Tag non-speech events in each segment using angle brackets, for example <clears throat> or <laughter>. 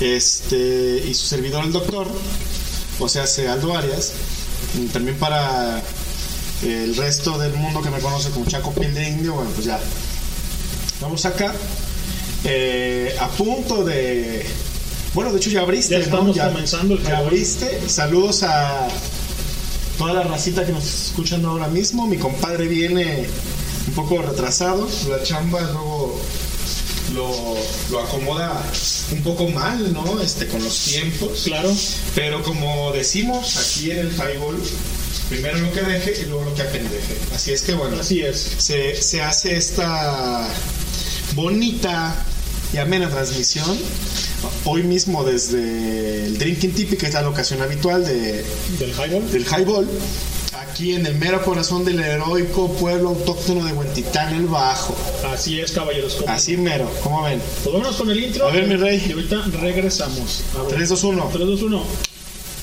este, y su servidor el doctor, o sea, se Aldo Arias, también para el resto del mundo que me conoce como Chaco Piel de Indio, bueno, pues ya, vamos acá, eh, a punto de... Bueno, de hecho ya abriste, Ya ¿no? estamos comenzando el Ya abriste. Saludos a toda la racita que nos está escuchando ahora mismo. Mi compadre viene un poco retrasado. La chamba luego lo, lo acomoda un poco mal, ¿no? Este, con los tiempos. Claro. Pero como decimos aquí en el highball, primero lo que deje y luego lo que apendeje. Así es que bueno, Así es. se, se hace esta bonita y amena transmisión. Hoy mismo desde el Drinking Tipi, que es la locación habitual de, Del highball. del highball, aquí en el mero corazón del heroico pueblo autóctono de Huentitán, el Bajo. Así es, caballeros. ¿cómo? Así mero, ¿cómo ven? Pues vámonos con el intro. A ver, mi rey. Y ahorita regresamos. A ver. 3, 2, 1. 3, 2, 1.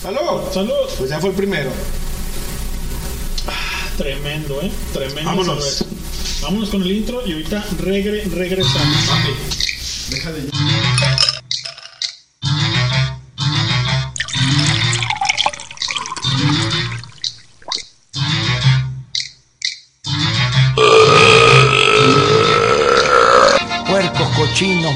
¡Salud! Salud. Pues ya fue el primero. Tremendo, ¿eh? Tremendo. Vámonos. cerveza. Vámonos con el intro y ahorita regre, regresamos. Deja de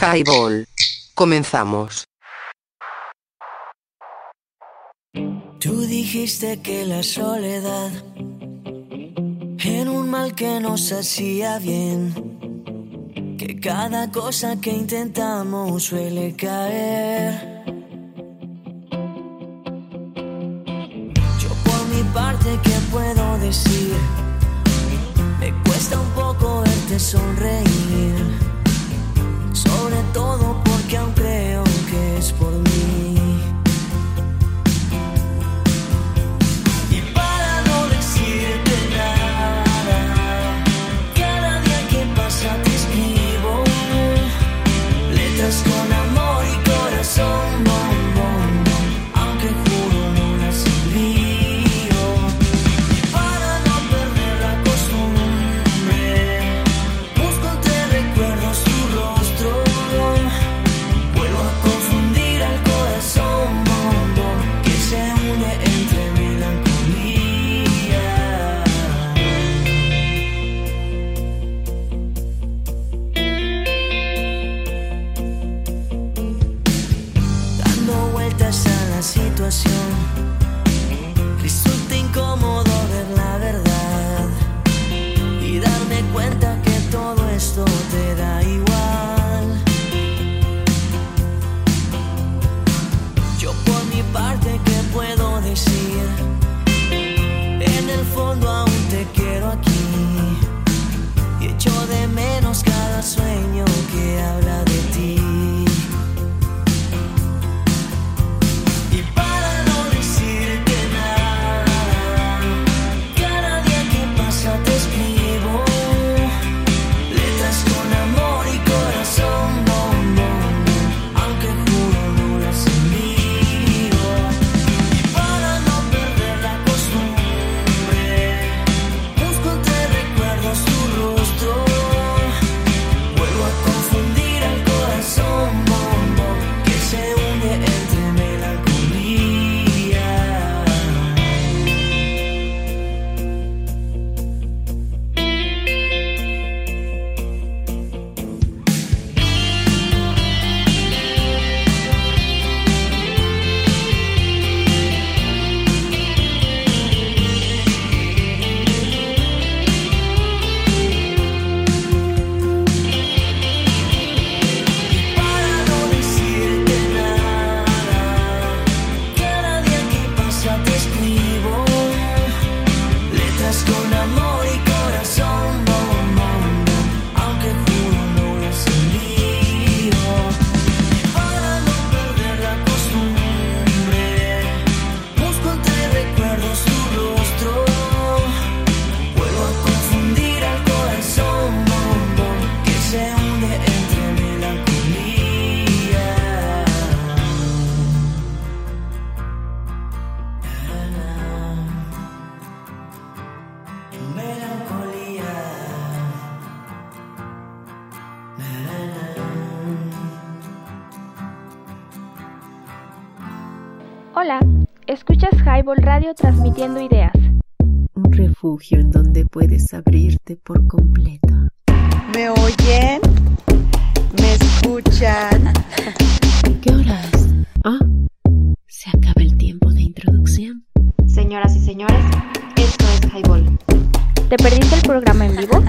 Highball. Comenzamos. Tú dijiste que la soledad era un mal que nos hacía bien, que cada cosa que intentamos suele caer. Yo por mi parte, ¿qué puedo decir? Me cuesta un poco verte sonreír, sobre todo porque aún creo que es por mí. Escuchas Highball Radio transmitiendo ideas. Un refugio en donde puedes abrirte por completo. ¿Me oyen? ¿Me escuchan? ¿Qué hora es? Ah, se acaba el tiempo de introducción. Señoras y señores, esto es Highball. ¿Te perdiste el programa en vivo?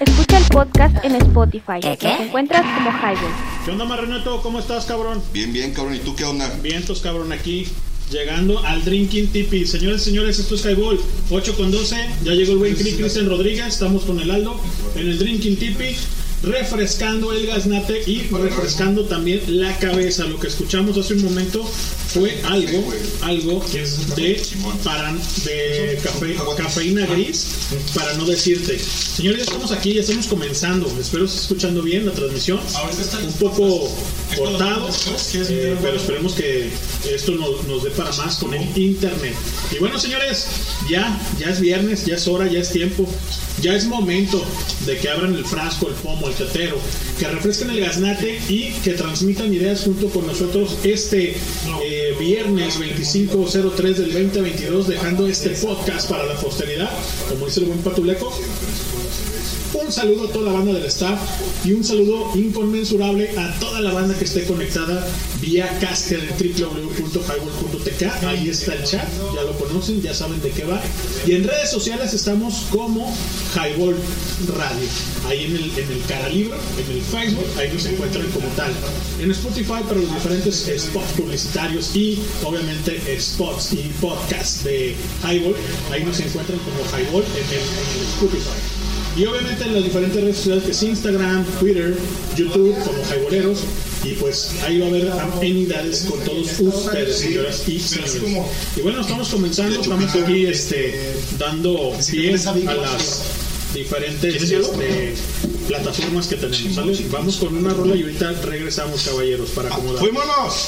Escucha el podcast en Spotify. Nos encuentras como Highball. ¿Qué onda, Marrenato? ¿Cómo estás, cabrón? Bien, bien, cabrón. ¿Y tú qué onda? Vientos, cabrón, aquí. Llegando al Drinking Tipi. Señores y señores, esto es Highball. 8 con 12. Ya llegó el buen Cri- Cristian Rodríguez. Estamos con el Aldo en el Drinking Tipi. Refrescando el gaznate y refrescando también la cabeza. Lo que escuchamos hace un momento fue algo, algo de, para, de cafe- cafeína gris, para no decirte. Señores, ya estamos aquí, ya estamos comenzando. Espero esté escuchando bien la transmisión. Un poco cortado, pero esperemos que esto nos, nos dé para más con el internet. Y bueno, señores, ya, ya es viernes, ya es hora, ya es tiempo. Ya es momento de que abran el frasco, el pomo, el tetero, que refresquen el gaznate y que transmitan ideas junto con nosotros este eh, viernes 2503 del 2022, dejando este podcast para la posteridad, como dice el buen Patuleco. Un saludo a toda la banda del staff y un saludo inconmensurable a toda la banda que esté conectada vía caster en www.highball.tk. Ahí está el chat, ya lo conocen, ya saben de qué va. Y en redes sociales estamos como Highball Radio. Ahí en el, en el cara libro, en el Facebook, ahí nos encuentran como tal. En Spotify para los diferentes spots publicitarios y obviamente spots y podcasts de Highball, ahí nos encuentran como Highball en el, en el Spotify. Y obviamente en las diferentes redes sociales que es Instagram, Twitter, YouTube, como Jaiboleros. Y pues ahí va a haber amenidades con todos ustedes, señoras y señores. Y bueno, estamos comenzando, estamos aquí este, dando pie a las diferentes este, plataformas que tenemos. ¿sale? Vamos con una rola y ahorita regresamos, caballeros, para acomodar. ¡Fuímonos!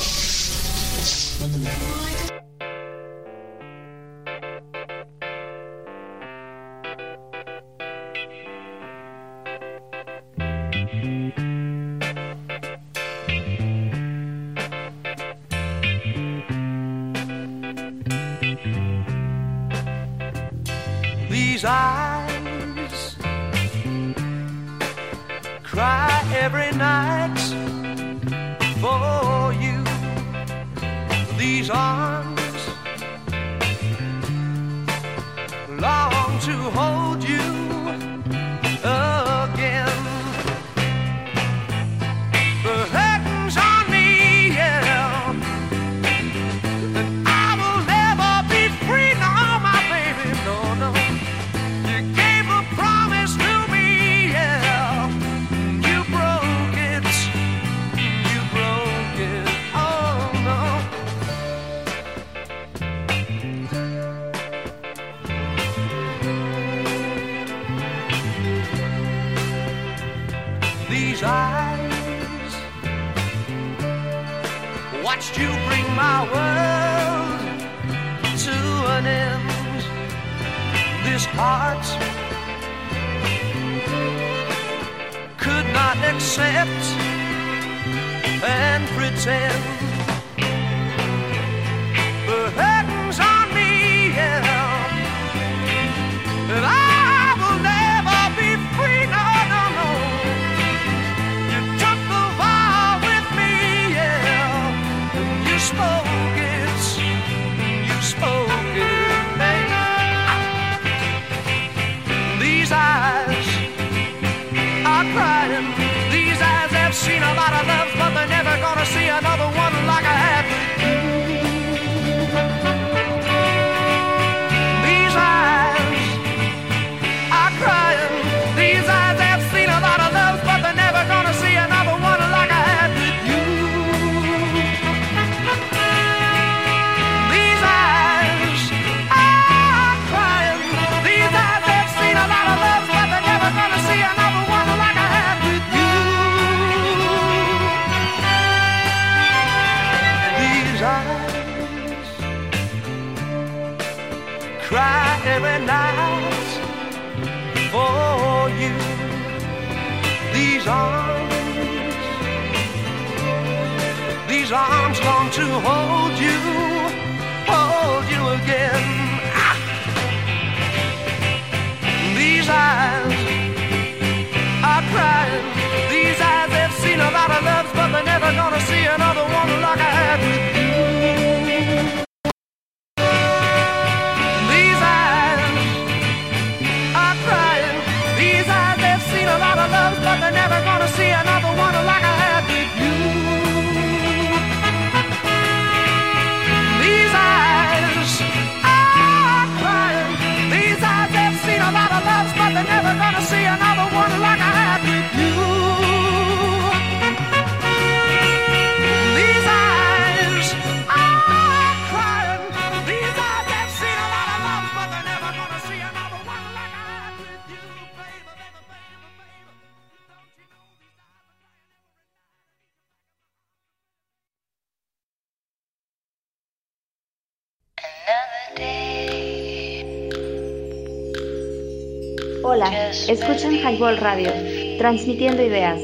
Highball Radio, transmitiendo ideas.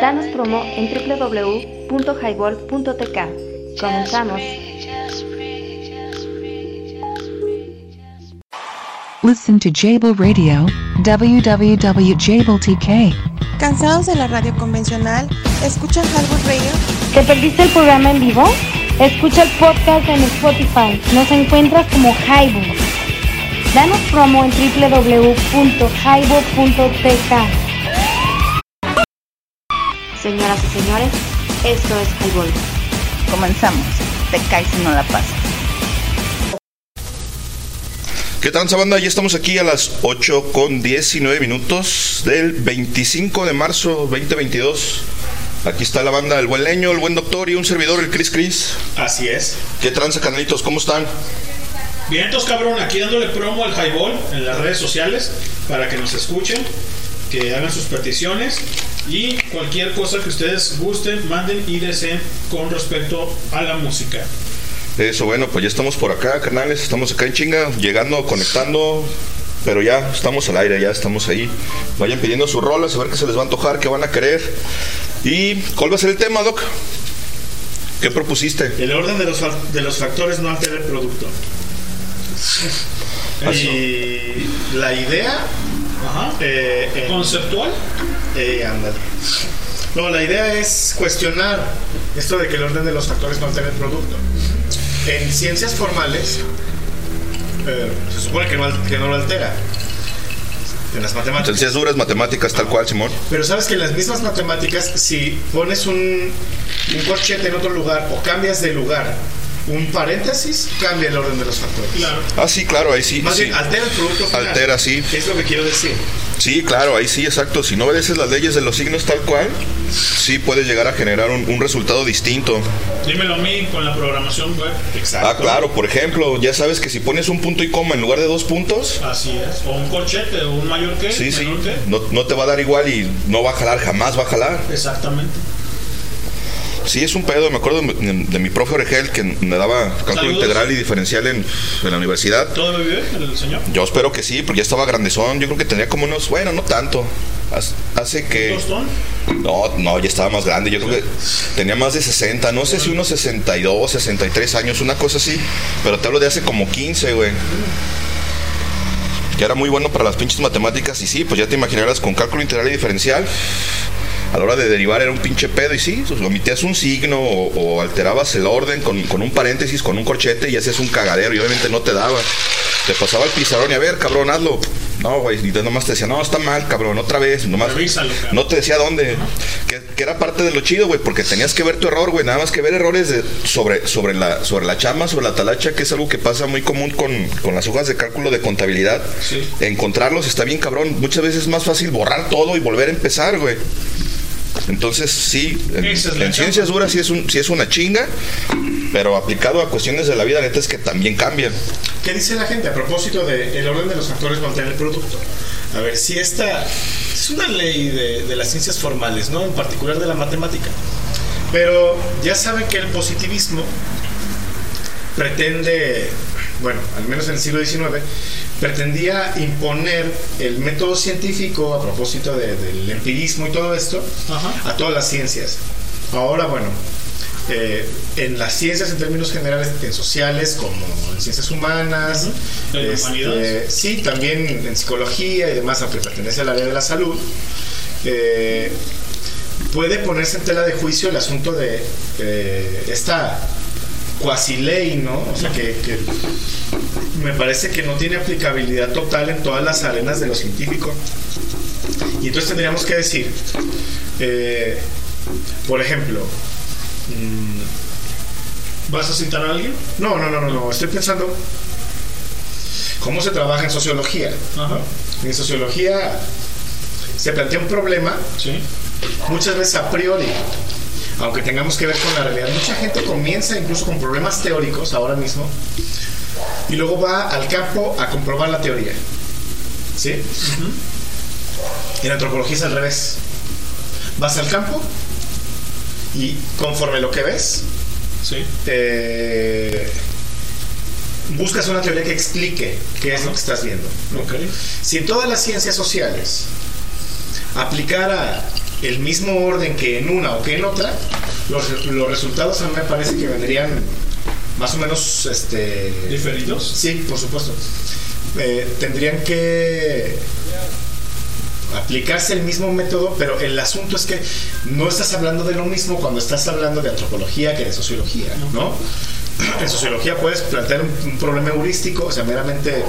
Danos promo en www.highball.tk. Comenzamos. Listen to Jable Radio, www.jabletk. ¿Cansados de la radio convencional? ¿Escuchan Highball Radio? ¿Te perdiste el programa en vivo? Escucha el podcast en Spotify. Nos encuentras como Highball. Danos promo en www.highball.tk. Señoras y señores, esto es Highball. Comenzamos. Te caes si no la pasas. ¿Qué tal, banda? Ya estamos aquí a las 8 con 19 minutos del 25 de marzo 2022. Aquí está la banda El Buen Leño, el Buen Doctor y un servidor, el Cris Cris. Así es. ¿Qué tranza, canalitos? ¿Cómo están? Vientos, cabrón, aquí dándole promo al Highball en las redes sociales para que nos escuchen, que hagan sus peticiones y cualquier cosa que ustedes gusten, manden y deseen con respecto a la música. Eso, bueno, pues ya estamos por acá, canales. Estamos acá en chinga, llegando, conectando. Pero ya estamos al aire, ya estamos ahí. Vayan pidiendo sus rolas, a ver qué se les va a antojar, qué van a querer. ¿Y cuál va a ser el tema, Doc? ¿Qué propusiste? El orden de los, de los factores no altera el producto. <laughs> Y la idea. eh, eh, ¿Conceptual? Eh. No, la idea es cuestionar esto de que el orden de los factores no altera el producto. En ciencias formales, eh, se supone que no, que no lo altera. En las matemáticas. Ciencias duras, matemáticas, tal cual, Simón. Pero sabes que en las mismas matemáticas, si pones un, un corchete en otro lugar o cambias de lugar un paréntesis, cambia el orden de los factores. Ah, sí, claro, ahí sí. Más sí. bien, altera el producto final. Altera, sí. Es lo que quiero decir. Sí, claro, ahí sí, exacto. Si no obedeces las leyes de los signos tal cual, sí puedes llegar a generar un, un resultado distinto. Dímelo a mí con la programación web. Ah, claro, por ejemplo, ya sabes que si pones un punto y coma en lugar de dos puntos, Así es. O un corchete o un mayor que. sí, sí, menor que. no, no te va a dar igual y no va a jalar, jamás va a jalar. Exactamente. Sí, es un pedo. Me acuerdo de, de mi profe Oregel que me daba cálculo integral y diferencial en, en la universidad. ¿Todo vive el señor? Yo espero que sí, porque ya estaba grandezón. Yo creo que tenía como unos, bueno, no tanto. Hace- que. No, no, ya estaba más grande. Yo creo que tenía más de 60. No sé si unos 62, 63 años, una cosa así. Pero te hablo de hace como 15, güey. Que era muy bueno para las pinches matemáticas. Y sí, pues ya te imaginarás con cálculo integral y diferencial. A la hora de derivar era un pinche pedo. Y sí, omitías un signo o, o alterabas el orden con, con un paréntesis, con un corchete y hacías un cagadero. Y obviamente no te daba. Te pasaba el pizarrón y a ver, cabrón, hazlo. No, güey. Y nomás te decía, no, está mal, cabrón, otra vez. Nomás, Revísalo, cabrón. no te decía dónde. Que, que era parte de lo chido, güey, porque tenías que ver tu error, güey. Nada más que ver errores de- sobre, sobre, la, sobre la chama, sobre la talacha, que es algo que pasa muy común con, con las hojas de cálculo de contabilidad. Encontrarlos está bien cabrón. Muchas veces es más fácil borrar todo y volver a empezar, güey. Entonces, sí, en, ciencias duras sí es, un, sí es una chinga, pero aplicado a cuestiones de la vida, neta es que también cambian. ¿Qué dice la gente a propósito del orden de los factores no altera el producto? A ver, si esta es una ley de, de las ciencias formales, ¿no? En particular de la matemática. Pero ya saben que el positivismo pretende, bueno, al menos en el siglo XIX, pretendía imponer el método científico a propósito de- del empirismo y todo esto a todas las ciencias. Ahora, bueno, eh, en las ciencias en términos generales, en sociales como en ciencias humanas, este, sí, también en psicología y demás, aunque pertenece al área de la salud, eh, puede ponerse en tela de juicio el asunto de eh, esta cuasi ley, ¿no? O sea, que, que me parece que no tiene aplicabilidad total en todas las arenas de lo científico. Y entonces tendríamos que decir, eh, por ejemplo, mm, ¿Vas a citar a alguien? no, no, no, no, no, estoy pensando cómo se trabaja en sociología. Ajá. En sociología se plantea un problema Sí. muchas veces a priori, aunque tengamos que ver con la realidad. Mucha gente comienza incluso con problemas teóricos ahora mismo y luego va al campo a comprobar la teoría. ¿Sí? En antropología es al revés. Vas al campo y conforme lo que ves, Sí. buscas una teoría que explique qué es lo que estás viendo. ¿no? Si en todas las ciencias sociales aplicara el mismo orden que en una o que en otra, los, los resultados a mí me parece que vendrían más o menos este, ¿Diferidos? Sí, por supuesto. Eh, tendrían que aplicarse el mismo método, pero el asunto es que no estás hablando de lo mismo cuando estás hablando de antropología que de sociología, ¿no? En sociología puedes plantear un, un problema heurístico, o sea, meramente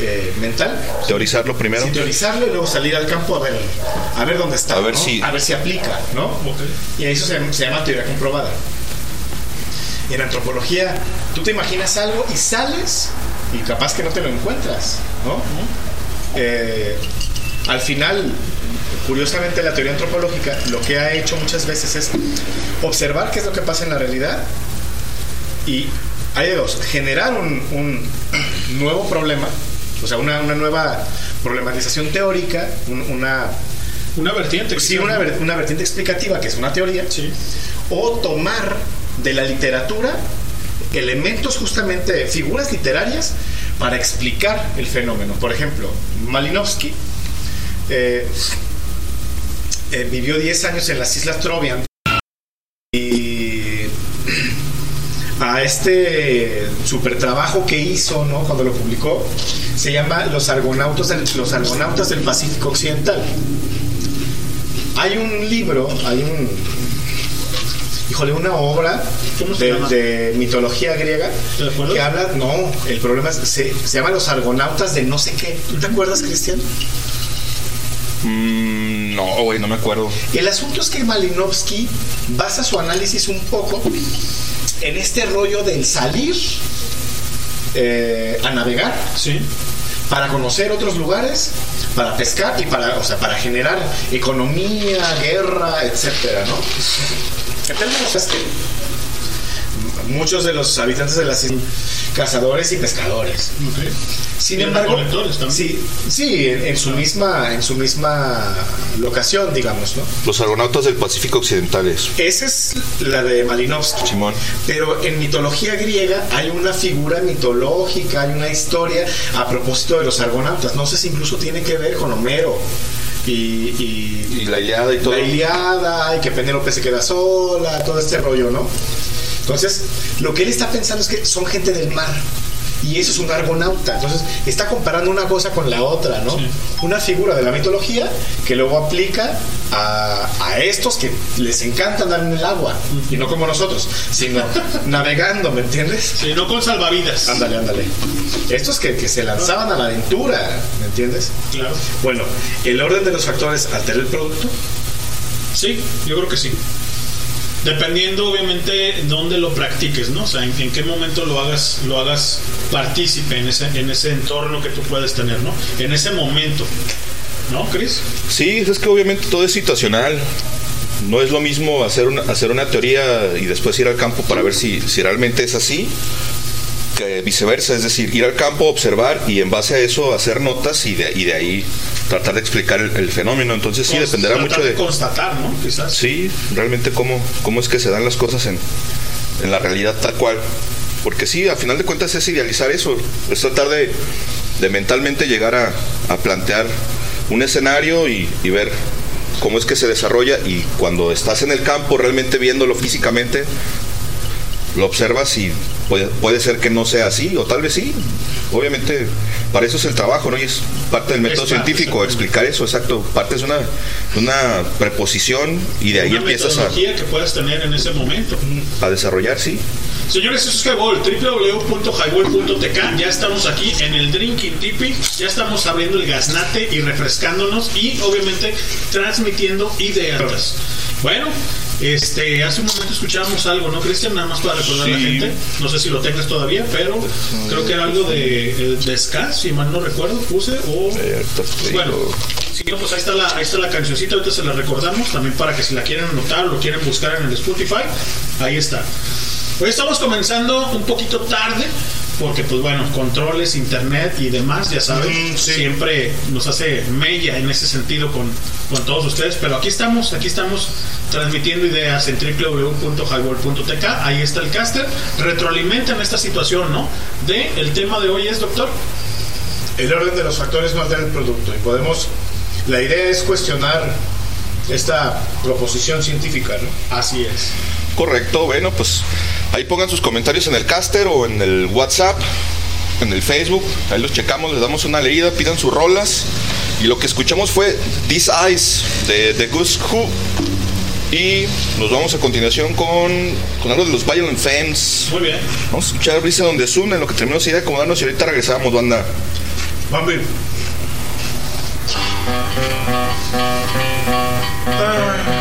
eh, mental, Teorizarlo primero. teorizarlo y luego salir al campo a ver, a ver dónde está, A ver ¿no? si- a ver si aplica, ¿no? Y eso se, se llama teoría comprobada. Y en antropología, tú te imaginas algo y sales y capaz que no te lo encuentras, ¿no? Eh, al final, curiosamente, la teoría antropológica lo que ha hecho muchas veces es observar qué es lo que pasa en la realidad y hay dos, generar un, un <clears throat> nuevo problema, o sea, una, una nueva problematización teórica, un- una, Una vertiente. sí, una, una vertiente explicativa, que es una teoría, Sí. o tomar de la literatura elementos justamente, figuras literarias, para explicar el fenómeno. Por ejemplo, Malinowski eh, eh, vivió 10 años en las Islas Trovian y a este super trabajo que hizo, ¿no? Cuando lo publicó, se llama Los Argonautas del, los Argonautas del Pacífico Occidental. Hay un libro, hay un, híjole, una obra ¿Cómo se de, mitología griega que habla, no, el problema es, se, se llama Los Argonautas de no sé qué. ¿Tú te acuerdas, Cristian? Mm, no, güey, no me acuerdo. El asunto es que Malinowski basa su análisis un poco en este rollo del salir eh, a navegar Sí. para conocer otros lugares, para pescar y para, o sea, para generar economía, guerra, etcétera, ¿no? El término es que muchos de los habitantes de las islas cazadores y pescadores. Sin Y embargo, recolectores también. sí, sí, en, en su misma, en su misma locación, digamos, ¿no? Los argonautas del Pacífico Occidentales. Esa es la de Malinowski. Simón. Pero en mitología griega hay una figura mitológica, hay una historia a propósito de los argonautas. No sé si incluso tiene que ver con Homero y, y Y la Iliada y todo. la Iliada y que Penélope se queda sola, todo este rollo, ¿no? Entonces, lo que él está pensando es que son gente del mar. Y eso es un argonauta. Entonces, está comparando una cosa con la otra, ¿no? Sí. Una figura de la mitología que luego aplica a, a estos que les encanta andar en el agua. Y no como nosotros, sino <laughs> navegando, ¿me entiendes? Sí, no con salvavidas. Ándale, ándale. Estos que, que se lanzaban a la aventura, ¿me entiendes? Claro. Bueno, el orden de los factores altera el producto. Sí, yo creo que sí. Dependiendo, obviamente, dónde lo practiques, ¿no? O sea, en, qué momento lo hagas, lo hagas partícipe en ese, en ese entorno que tú puedes tener, ¿no? En ese momento. ¿No, Chris? Sí, es que obviamente todo es situacional. No es lo mismo hacer una, hacer una teoría y después ir al campo para ver si, si realmente es así, que viceversa. Es decir, ir al campo, observar y en base a eso hacer notas y de, y de ahí tratar de explicar el, el fenómeno. Entonces sí, dependerá mucho de... constatar, ¿no? Quizás. Sí, realmente cómo, cómo es que se dan las cosas en, en la realidad tal cual. Porque sí, a final de cuentas es idealizar eso, es tratar de, de mentalmente llegar a, a plantear un escenario y, y ver cómo es que se desarrolla y cuando estás en el campo realmente viéndolo físicamente, lo observas y puede, puede ser que no sea así, o tal vez sí. Obviamente, para eso es el trabajo, ¿no? Y es parte del método científico, explicar eso, exacto. Parte es una, una preposición y de ahí Una empiezas a, que puedas tener en ese momento. a desarrollar, sí. Señores, eso es Highball, www.highball.tk. Ya estamos aquí en el Drinking Tipi. Ya estamos abriendo el gaznate y refrescándonos y obviamente transmitiendo ideas. Bueno, este, hace un momento escuchábamos algo, ¿no, Cristian? Nada más para recordar a la gente. No sé si lo tengas todavía, pero creo que era algo de, eh, de ska, si mal no recuerdo, puse. O, pues bueno, si no, pues ahí está, la, ahí está la cancioncita, ahorita se la recordamos también para que si la quieren anotar o lo quieren buscar en el Spotify, ahí está. Hoy estamos comenzando un poquito tarde, porque pues bueno, controles, internet y demás, ya saben, siempre nos hace mella en ese sentido con, con todos ustedes, pero aquí estamos, aquí estamos transmitiendo ideas en www.highball.tk, ahí está el caster, retroalimentan esta situación, ¿no? De el tema de hoy es, doctor. El orden de los factores no altera el producto y podemos. La idea es cuestionar esta proposición científica, ¿no? Así es. Correcto, bueno, pues ahí pongan sus comentarios en el caster o en el WhatsApp, en el Facebook, ahí los checamos, les damos una leída, pidan sus rolas. Y lo que escuchamos fue These Eyes de The Goose Who. Y nos vamos a continuación con, con algo de los Violent Femmes. Muy bien. Vamos a escuchar Brisa donde Zoom en lo que terminamos de acomodarnos y ahorita regresamos, banda. Bambi. When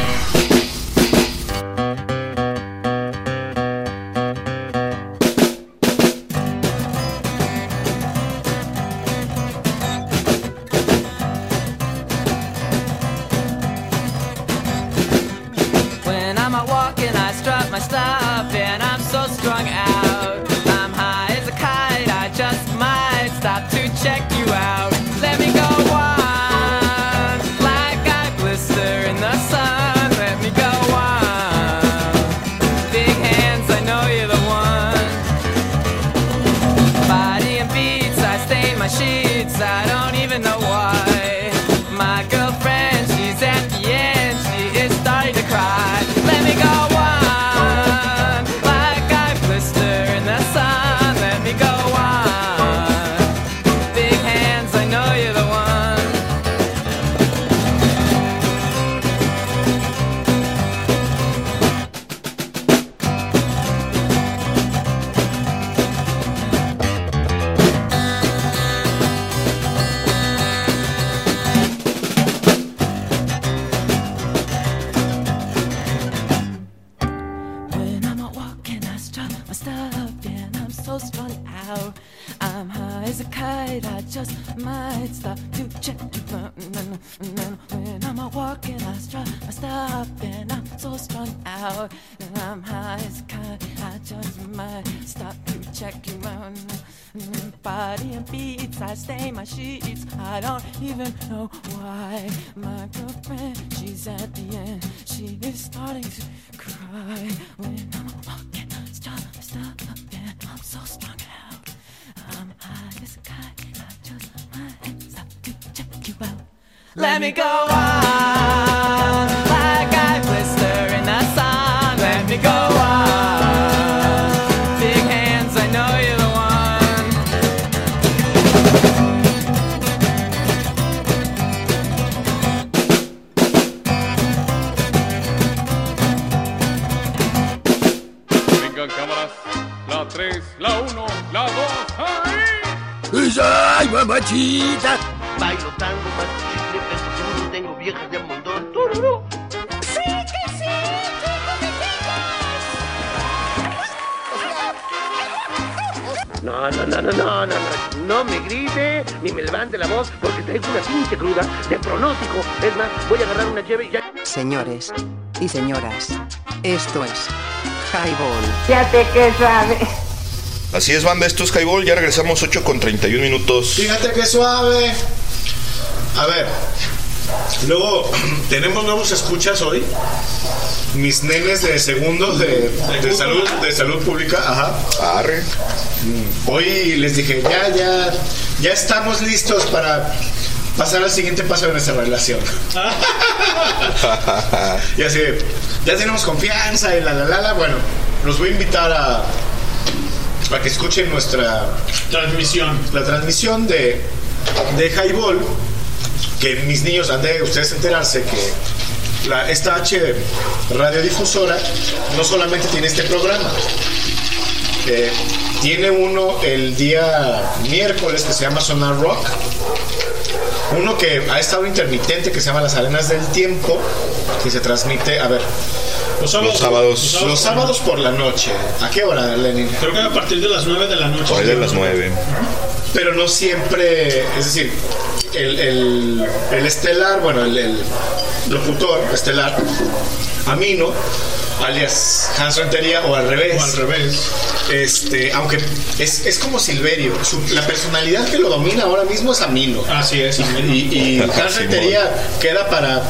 Señores y señoras, esto es Highball. Fíjate que sabe. Así es, banda, esto es Highball, ya regresamos 8 con 31 minutos. Fíjate qué suave. A ver, luego <clears throat> tenemos nuevos escuchas hoy. Mis nenes de segundo de, de salud, de salud pública, ajá. Arre. Hoy les dije, ya, ya, ya estamos listos para pasar al siguiente paso de nuestra relación. <laughs> <laughs> y así, ya tenemos confianza y la la la la. Bueno, los voy a invitar a, que escuchen nuestra transmisión. La transmisión de, de Highball, que mis niños han de ustedes enterarse que la, esta H radiodifusora no solamente tiene este programa, eh, tiene uno el día miércoles que se llama Sonar Rock, uno que ha estado intermitente que se llama Las Arenas del Tiempo, que se transmite, a ver, Los sábados. Los sábados. los sábados por la noche. ¿A qué hora, Lenin? Creo que a partir de las 9 de la noche. Ahí de las 9. Pero no siempre, es decir, el, el- el estelar, bueno, el, el locutor estelar, Amino, alias Hans Rentería, o al revés. O al revés. Este, aunque es, es como Silverio, su- la personalidad que lo domina ahora mismo es Amino. Así es. Y, y Hans. Rentería queda para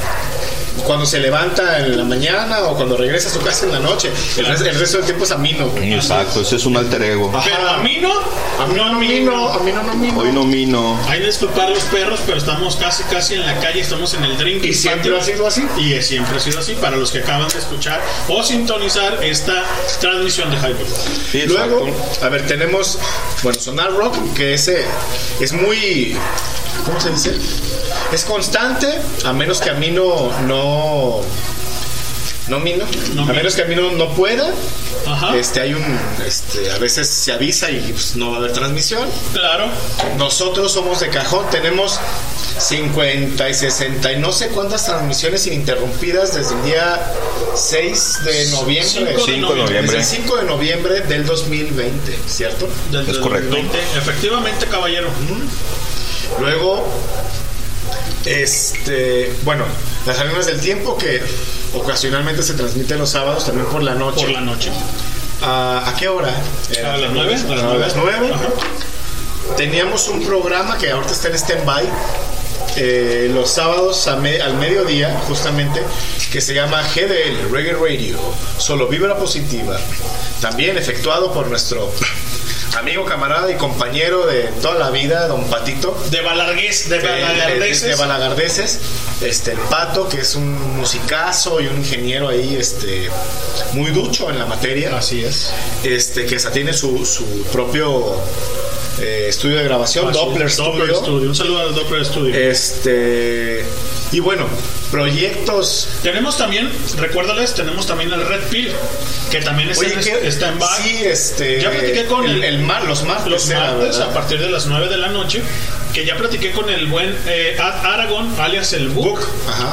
cuando se levanta en la mañana o cuando regresa a su casa en la noche. El, res- el resto del tiempo es Amino. güey. Exacto, ese es un alter ego. Pero a mí no. A mí no, Amino, a mí no, Amino. Hoy no mino. Hay que disculpar los perros, pero estamos casi casi en la calle, estamos en el drink. Y siempre ha sido así. Y eh, siempre ha sido así para los que acaban de escuchar o sintonizar esta transmisión de Hyper. Sí, Luego, a ver, tenemos, bueno, Sonar Rock, que ese es muy, ¿cómo se dice? Es constante, a menos que a mí no, no, no mino, No a mino. menos que a mí no, no pueda. Ajá. Este, hay un, este, a veces se avisa y pues, no va a haber transmisión. Claro. Nosotros somos de cajón, tenemos 50 y 60 y no sé cuántas transmisiones ininterrumpidas desde el día 6 de noviembre. Cinco de 5 de Desde noviembre. el 5 de noviembre del 2020, ¿cierto? Del Es correcto. 2020. Efectivamente, caballero. Luego, este, bueno, las arenas del tiempo que ocasionalmente se transmite los sábados también por la noche. Por la noche. ¿A, a qué hora? Era A las nueve, a las. Teníamos un programa que ahorita está en stand-by. eh, los sábados me- al mediodía, justamente, que se llama GDL, Reggae Radio, solo vibra positiva. También efectuado por nuestro amigo, camarada y compañero de toda la vida, don Patito. De Balargués, de de- de- Balagardeses. de Balagardeses, este, el Pato, que es un musicazo y un ingeniero ahí, este, muy ducho en la materia. Así es. Este, que hasta tiene su, su propio eh, estudio de grabación, es. Doppler, Doppler Studio. Studio. Un saludo al Doppler Studio. Este, y bueno, proyectos. Tenemos también, recuérdales, tenemos también el Red Pill, que también está, Oye, en, ¿qué? está en bar. Sí, este. Ya platiqué con el, el mar- los martes. los martes a partir de las 9 de la noche, que ya platiqué con el buen eh, Ad Aragon, alias el Book,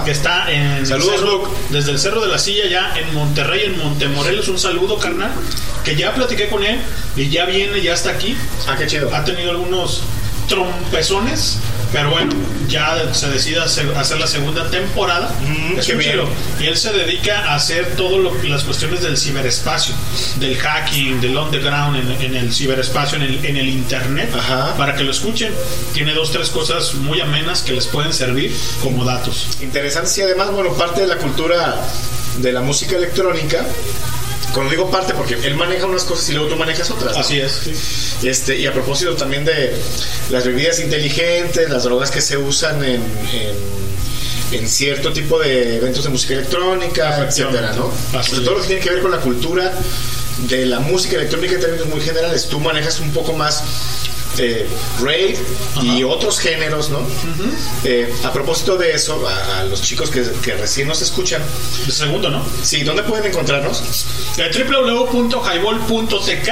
que está en Saludos, cerro- Book. desde el Cerro de la Silla, ya en Monterrey, en Montemorelos, un saludo, carnal, que ya platiqué con él y ya viene, ya está aquí. Ah, qué chido. Ha tenido algunos trompezones, pero bueno, ya se decide hacer, hacer la segunda temporada. Mm, Es. Y él se dedica a hacer todo lo las cuestiones del ciberespacio, del hacking, del underground en, en el ciberespacio, en el, en el internet, Ajá. para que lo escuchen. Tiene dos, tres cosas muy amenas que les pueden servir como datos. Interesante, y además, bueno, parte de la cultura de la música electrónica. Cuando digo parte, porque él maneja unas cosas y luego tú manejas otras. ¿no? Así es. Este, y a propósito también de las bebidas inteligentes, las drogas que se usan en, en, en cierto tipo de eventos de música electrónica, etcétera, ¿no? Sobre es. todo lo que tiene que ver con la cultura de la música electrónica en términos muy generales. Tú manejas un poco más eh, rave y otros géneros, ¿no? Eh, a propósito de eso, a, a los chicos que, que recién nos escuchan, El segundo, ¿no? sí, ¿dónde pueden encontrarnos? Eh, www.highball.tk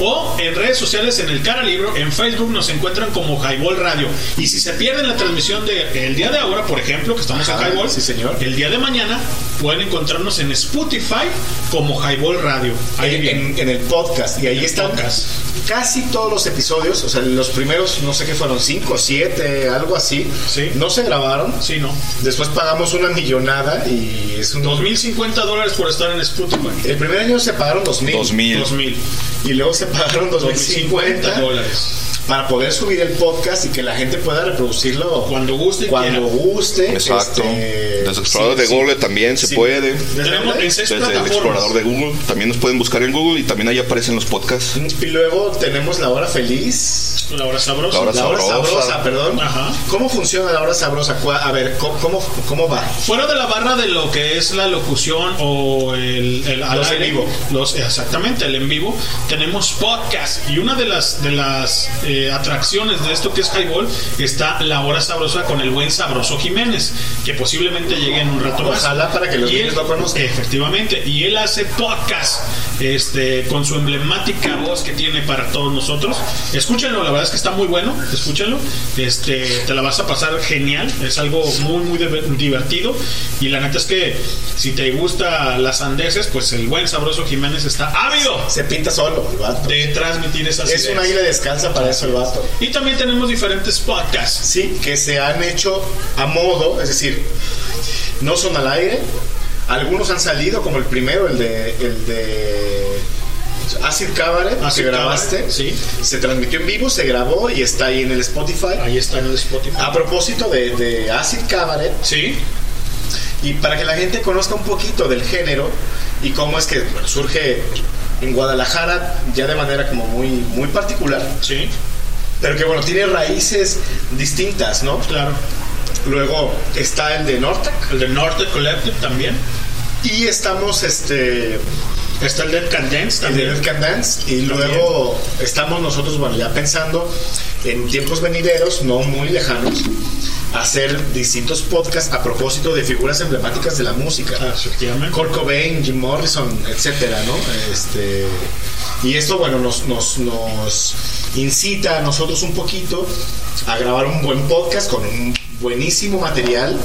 o en redes sociales en el cara libro en Facebook nos encuentran como Highball Radio y si se pierden la transmisión de el día de ahora por ejemplo que estamos Ajá, en Highball sí, señor. el día de mañana pueden encontrarnos en Spotify como Highball Radio ahí en, en- en el podcast y ahí están podcast. casi todos los episodios, o sea, los primeros, no sé qué fueron, cinco, siete, algo así, Sí. no se grabaron. sí no Después pagamos una millonada y es un 2050 dólares por estar en Spotify El primer año se pagaron dos mil. 2000. 2000 Y luego se pagaron 2050 2050 dólares para poder subir el podcast y que la gente pueda reproducirlo cuando guste. y cuando quiera. guste. Exacto. este, Desde el explorador sí, de sí. Google también se Sí. puede. ¿Desde Tenemos el explorador de Google. También nos pueden buscar en Google y también ahí aparecen los podcasts. Y luego tenemos la hora feliz. La hora sabrosa. La hora La hora sabrosa. sabrosa, perdón. Ajá. ¿Cómo funciona la hora sabrosa? A ver, ¿cómo, cómo, cómo va? Fuera de la barra de lo que es la locución o el, el al Los en vivo. los exactamente el en vivo, tenemos podcast y una de las de las eh, atracciones de esto que es Highball está la hora sabrosa con el buen sabroso Jiménez, que posiblemente llegue en un rato más. Ojalá para que los Y niños él- lo conozcan. Efectivamente, y él hace podcast este con su emblemática voz que tiene para todos nosotros. Escúchenlo, la verdad es que está muy bueno, escúchenlo. Este, te la vas a pasar genial, es algo muy muy diver- divertido y la neta es que si te gusta las andeses, pues el buen sabroso Jiménez está ávido Se pinta solo el vato. de transmitir esas Es ideas. una isla descansa para eso el vato. Y también tenemos diferentes podcasts. Sí, que se han hecho a modo, es decir, no son al aire. Algunos han salido, como el primero, el de, el de Acid Cabaret, Acid que grabaste. Cabaret, sí. Se transmitió en vivo, se grabó y está ahí en el Spotify. Ahí está en el Spotify. A propósito de, de Acid Cabaret, Sí. y para que la gente conozca un poquito del género y cómo es que surge en Guadalajara ya de manera como muy, muy particular, Sí, pero que bueno, tiene raíces distintas, ¿no? claro. Luego está el de Nortec El de Norte Collective también. y estamos este Está el Dead Can Dance el también. Dead Can Dance y luego estamos nosotros bueno ya pensando en tiempos venideros no muy lejanos hacer distintos podcasts a propósito de figuras emblemáticas de la música Ah, efectivamente. Kurt Cobain, Jim Morrison, etcétera, ¿no? Este, y esto, bueno, nos, nos, nos incita a nosotros un poquito a grabar un buen podcast con un buenísimo material,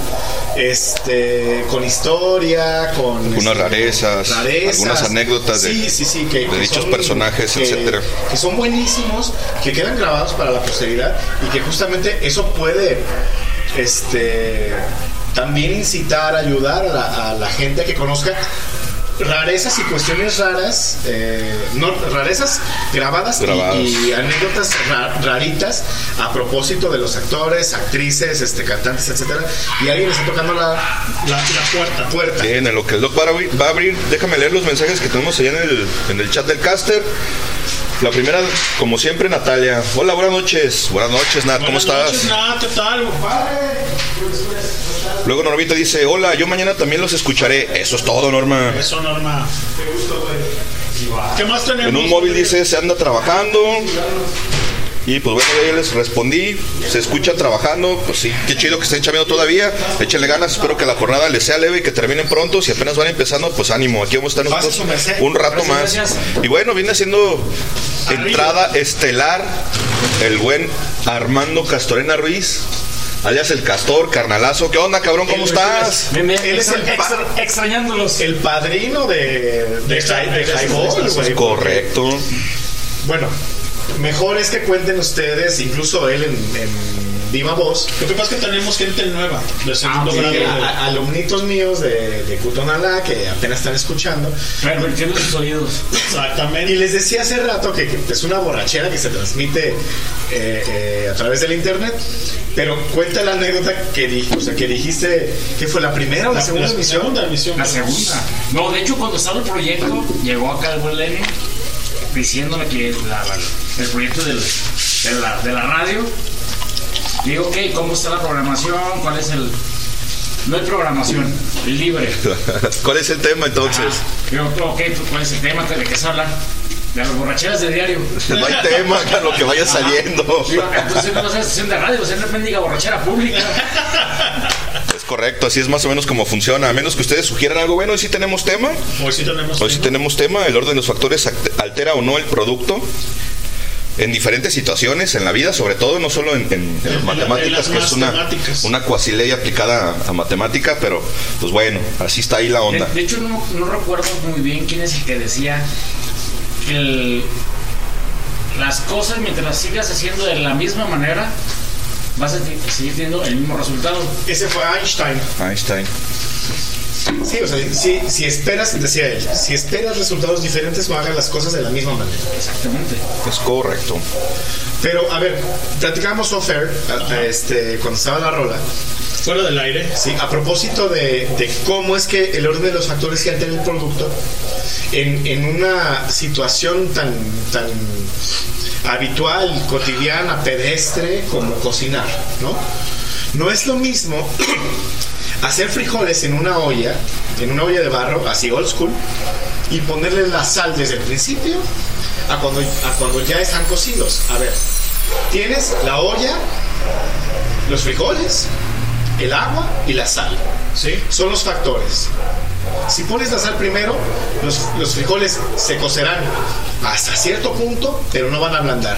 este, con historia, con Algunas este, rarezas, algunas anécdotas de- sí, sí, sí, que, de que dichos personajes, que- etcétera. Que son buenísimos, que quedan grabados para la posteridad y que justamente eso puede, este, también incitar, ayudar a la, a la gente que conozca rarezas y cuestiones raras, eh, no, rarezas grabadas, y- Grabadas. Y, anécdotas ra- raritas a propósito de los actores, actrices, este, cantantes, etcétera. Y alguien está tocando la, La, la puerta. puerta. Bien, en lo que el doc va a abrir, déjame leer los mensajes que tenemos allá en el, en el chat del caster. La primera, como siempre, Natalia. Hola, buenas noches. Buenas noches, Nat, ¿cómo Buenas estás? noches, Nat, ¿qué tal? Luego Normita dice, hola, yo mañana también los escucharé. Eso es todo, Norma. Eso, Norma. ¿Qué más tenemos? En un móvil dice, se anda trabajando. Y pues bueno, ya les respondí, se escuchan trabajando, pues sí, qué chido que estén chambeando todavía, échenle ganas, espero que la jornada les sea leve y que terminen pronto, si apenas van empezando, pues ánimo, aquí vamos a estar nosotros un rato más. Y bueno, viene siendo entrada estelar el buen Armando Castorena Ruiz, alias el Castor, carnalazo, ¿qué onda cabrón? ¿Cómo estás? Él es el extrañándolos. el padrino de, de, de de Highball, de porque- Correcto. Bueno, mejor es que cuenten ustedes, incluso él en, en viva voz, Lo que pasa es que tenemos gente nueva, de segundo que grado. a- a- alumnitos míos de, de Cutonalá que apenas están escuchando. Pervirtiendo sus oídos. Exactamente. Y les decía hace rato que, que es una borrachera que se transmite eh, eh, a través del internet. Pero cuenta la anécdota que, di- o sea, que dijiste que fue la primera o la, segunda emisión. segunda emisión. La segunda. No, de hecho, cuando estaba el proyecto, llegó acá el buen Lenny diciéndome que la- la- el proyecto del- de, la, de la radio. Digo, ok, ¿cómo está la programación? ¿Cuál es el.? No hay programación, libre. <laughs> ¿Cuál es el tema entonces? Digo, ok, pues, ¿cuál es el tema? ¿De qué se habla? De las borracheras de diario. <laughs> No hay tema, <laughs> lo que vaya saliendo. Digo, entonces no va a ser estación de radio, va a ser una mendiga borrachera pública. Correcto, así es más o menos como funciona. A menos que ustedes sugieran algo bueno, hoy sí tenemos tema. Hoy sí tenemos. Hoy sí tenemos tema. El orden de los factores act- altera o no el producto. En diferentes situaciones en la vida, sobre todo, no solo en, en- en las En la- matemáticas, en que es una, una cuasi ley aplicada a, a matemática, pero pues bueno, así está ahí la De, onda. de hecho, no, no recuerdo muy bien quién es el que decía que el- las cosas mientras las sigas haciendo de la misma manera, vas a seguir teniendo el mismo resultado. Ese fue Einstein. Einstein. Sí, o sea, si, si esperas, decía él, si esperas resultados diferentes, no hagas las cosas de la misma manera. Exactamente. Es correcto. Pero, a ver, platicábamos off air, a- a este, cuando estaba la rola. Fuera del aire. Sí, a propósito de, de cómo es que el orden de los factores que altera el producto en, en una situación tan, tan habitual, cotidiana, pedestre, como cocinar, ¿no? No es lo mismo <clears throat> hacer frijoles en una olla, en una olla de barro, así old school, y ponerle la sal desde el principio a cuando, ya están cocidos. A ver, tienes la olla, los frijoles, el agua y la sal. ¿Sí? Son los factores. Si pones la sal primero, los frijoles se cocerán hasta cierto punto, pero no van a ablandar.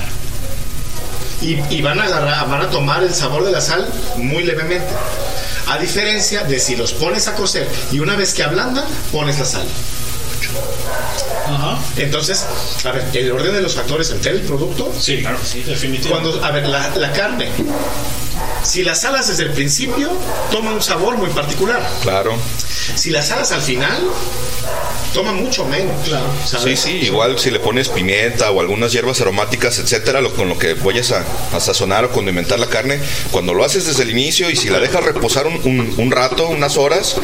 Y, van, a agarrar, van a tomar el sabor de la sal muy levemente. A diferencia de si los pones a cocer y una vez que ablandan, pones la sal. Ajá. Entonces, a ver, el orden de los factores altera el producto. Sí, claro, sí, definitivamente. Cuando, a ver, la, la carne, si la salas desde el principio, toma un sabor muy particular. Claro. Si la salas al final, toma mucho menos. Claro. Sí, sí, igual si le pones pimienta o algunas hierbas aromáticas, etcétera, lo, con lo que vayas a, a sazonar o condimentar la carne, cuando lo haces desde el inicio y si la dejas reposar un, un- un rato, unas horas,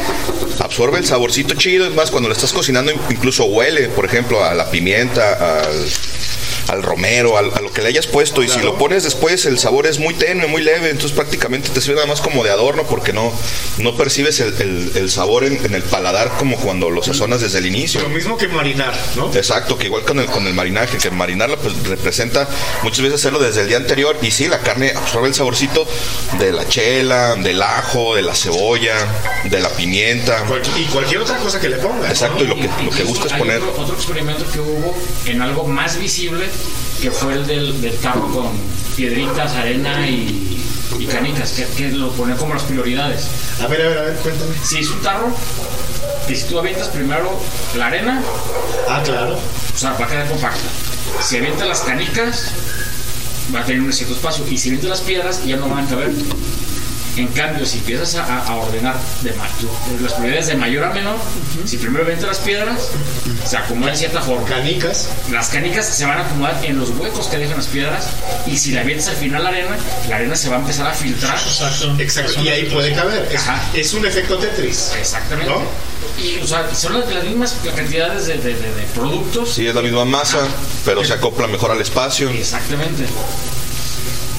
absorbe el saborcito chido. Es más, cuando la estás cocinando, incluso huele, por ejemplo, a la pimienta, al, al romero, al- a lo que le hayas puesto. Y si lo pones después, el sabor es muy tenue, muy leve, entonces prácticamente te sirve nada más como de adorno porque no, no percibes el, el- el sabor en, en el paladar como cuando lo sazonas desde el inicio. Lo mismo que marinar, ¿no? Exacto, que igual con el, con el marinaje, que marinarla pues representa muchas veces hacerlo desde el día anterior y sí, la carne absorbe el saborcito de la chela, del ajo, de la cebolla, de la pimienta. Y cualquier otra cosa que le pongas. Exacto, y lo que, lo que gusta es poner. Otro, otro experimento que hubo en algo más visible, que fue el del, del carro con piedritas, arena y, y canicas, que, que lo pone como las prioridades. A ver, a ver, a ver, cuéntame. Si es un tarro, que si tú avientas primero la arena, ah, claro. o sea, va a quedar compacta. Si avientas las canicas, va a tener un cierto espacio. Y si avientas las piedras, ya no van a caber. En cambio, si empiezas a, a- ordenar de las prioridades de mayor a menor, si primero avientas las piedras, se acomodan en cierta forma. Canicas. Las canicas se van a acomodar en los huecos que dejan las piedras y si le avientas al final la arena, la arena se va a empezar a filtrar. Exacto. Exacto. Y ahí puede caber. Es, es un efecto Tetris. Exactamente. ¿No? Y, o sea, son las, las mismas cantidades de, de- de- de productos. Sí, es la misma masa, pero se acopla mejor al espacio. Exactamente.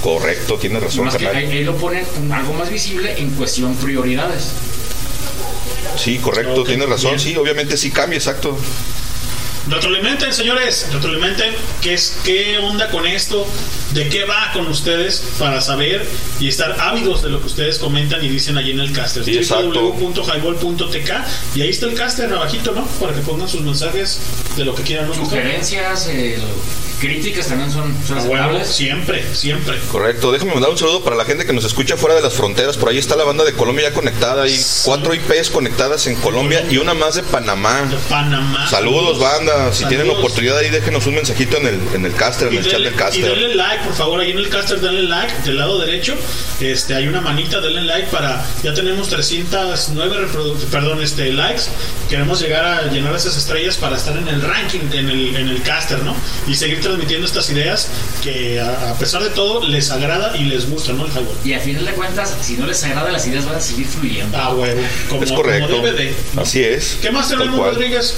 Correcto, tienes razón, Más que ahí, ahí lo ponen algo más visible en cuestión prioridades. Sí, correcto, Ok, tienes razón. bien. Sí, obviamente sí cambia, exacto. Retroalimenten, señores, retroalimenten qué es qué onda con esto, de qué va con ustedes para saber y estar ávidos de lo que ustedes comentan y dicen allí en el caster. Sí, exacto. www.highball.tk y ahí está el caster abajito, ¿no? Para que pongan sus mensajes de lo que quieran. ¿no? Sugerencias, eh, críticas también son, son A huevo, aceptables. siempre, siempre. Correcto, déjame mandar un saludo para la gente que nos escucha fuera de las fronteras. Por ahí está la banda de Colombia ya conectada. Hay cuatro IPs conectadas en Colombia y una más de Panamá. Panamá. Saludos, banda. Si tienen oportunidad ahí, déjenos un mensajito en el, en el caster, en Y el chat del y caster. denle like, por favor, ahí en el caster denle like, del lado derecho, este, hay una manita, denle like para, ya tenemos 309 reproduc- perdón, este, likes, queremos llegar a llenar esas estrellas para estar en el ranking, en el, en el caster, ¿no? Y seguir transmitiendo estas ideas que a, a pesar de todo les agrada y les gusta, ¿no? El highball. Y a final de cuentas, si no les agrada, las ideas van a seguir fluyendo. Ah, huevo, como, es correcto. como de. Así es. ¿Qué más tenemos. Rodríguez?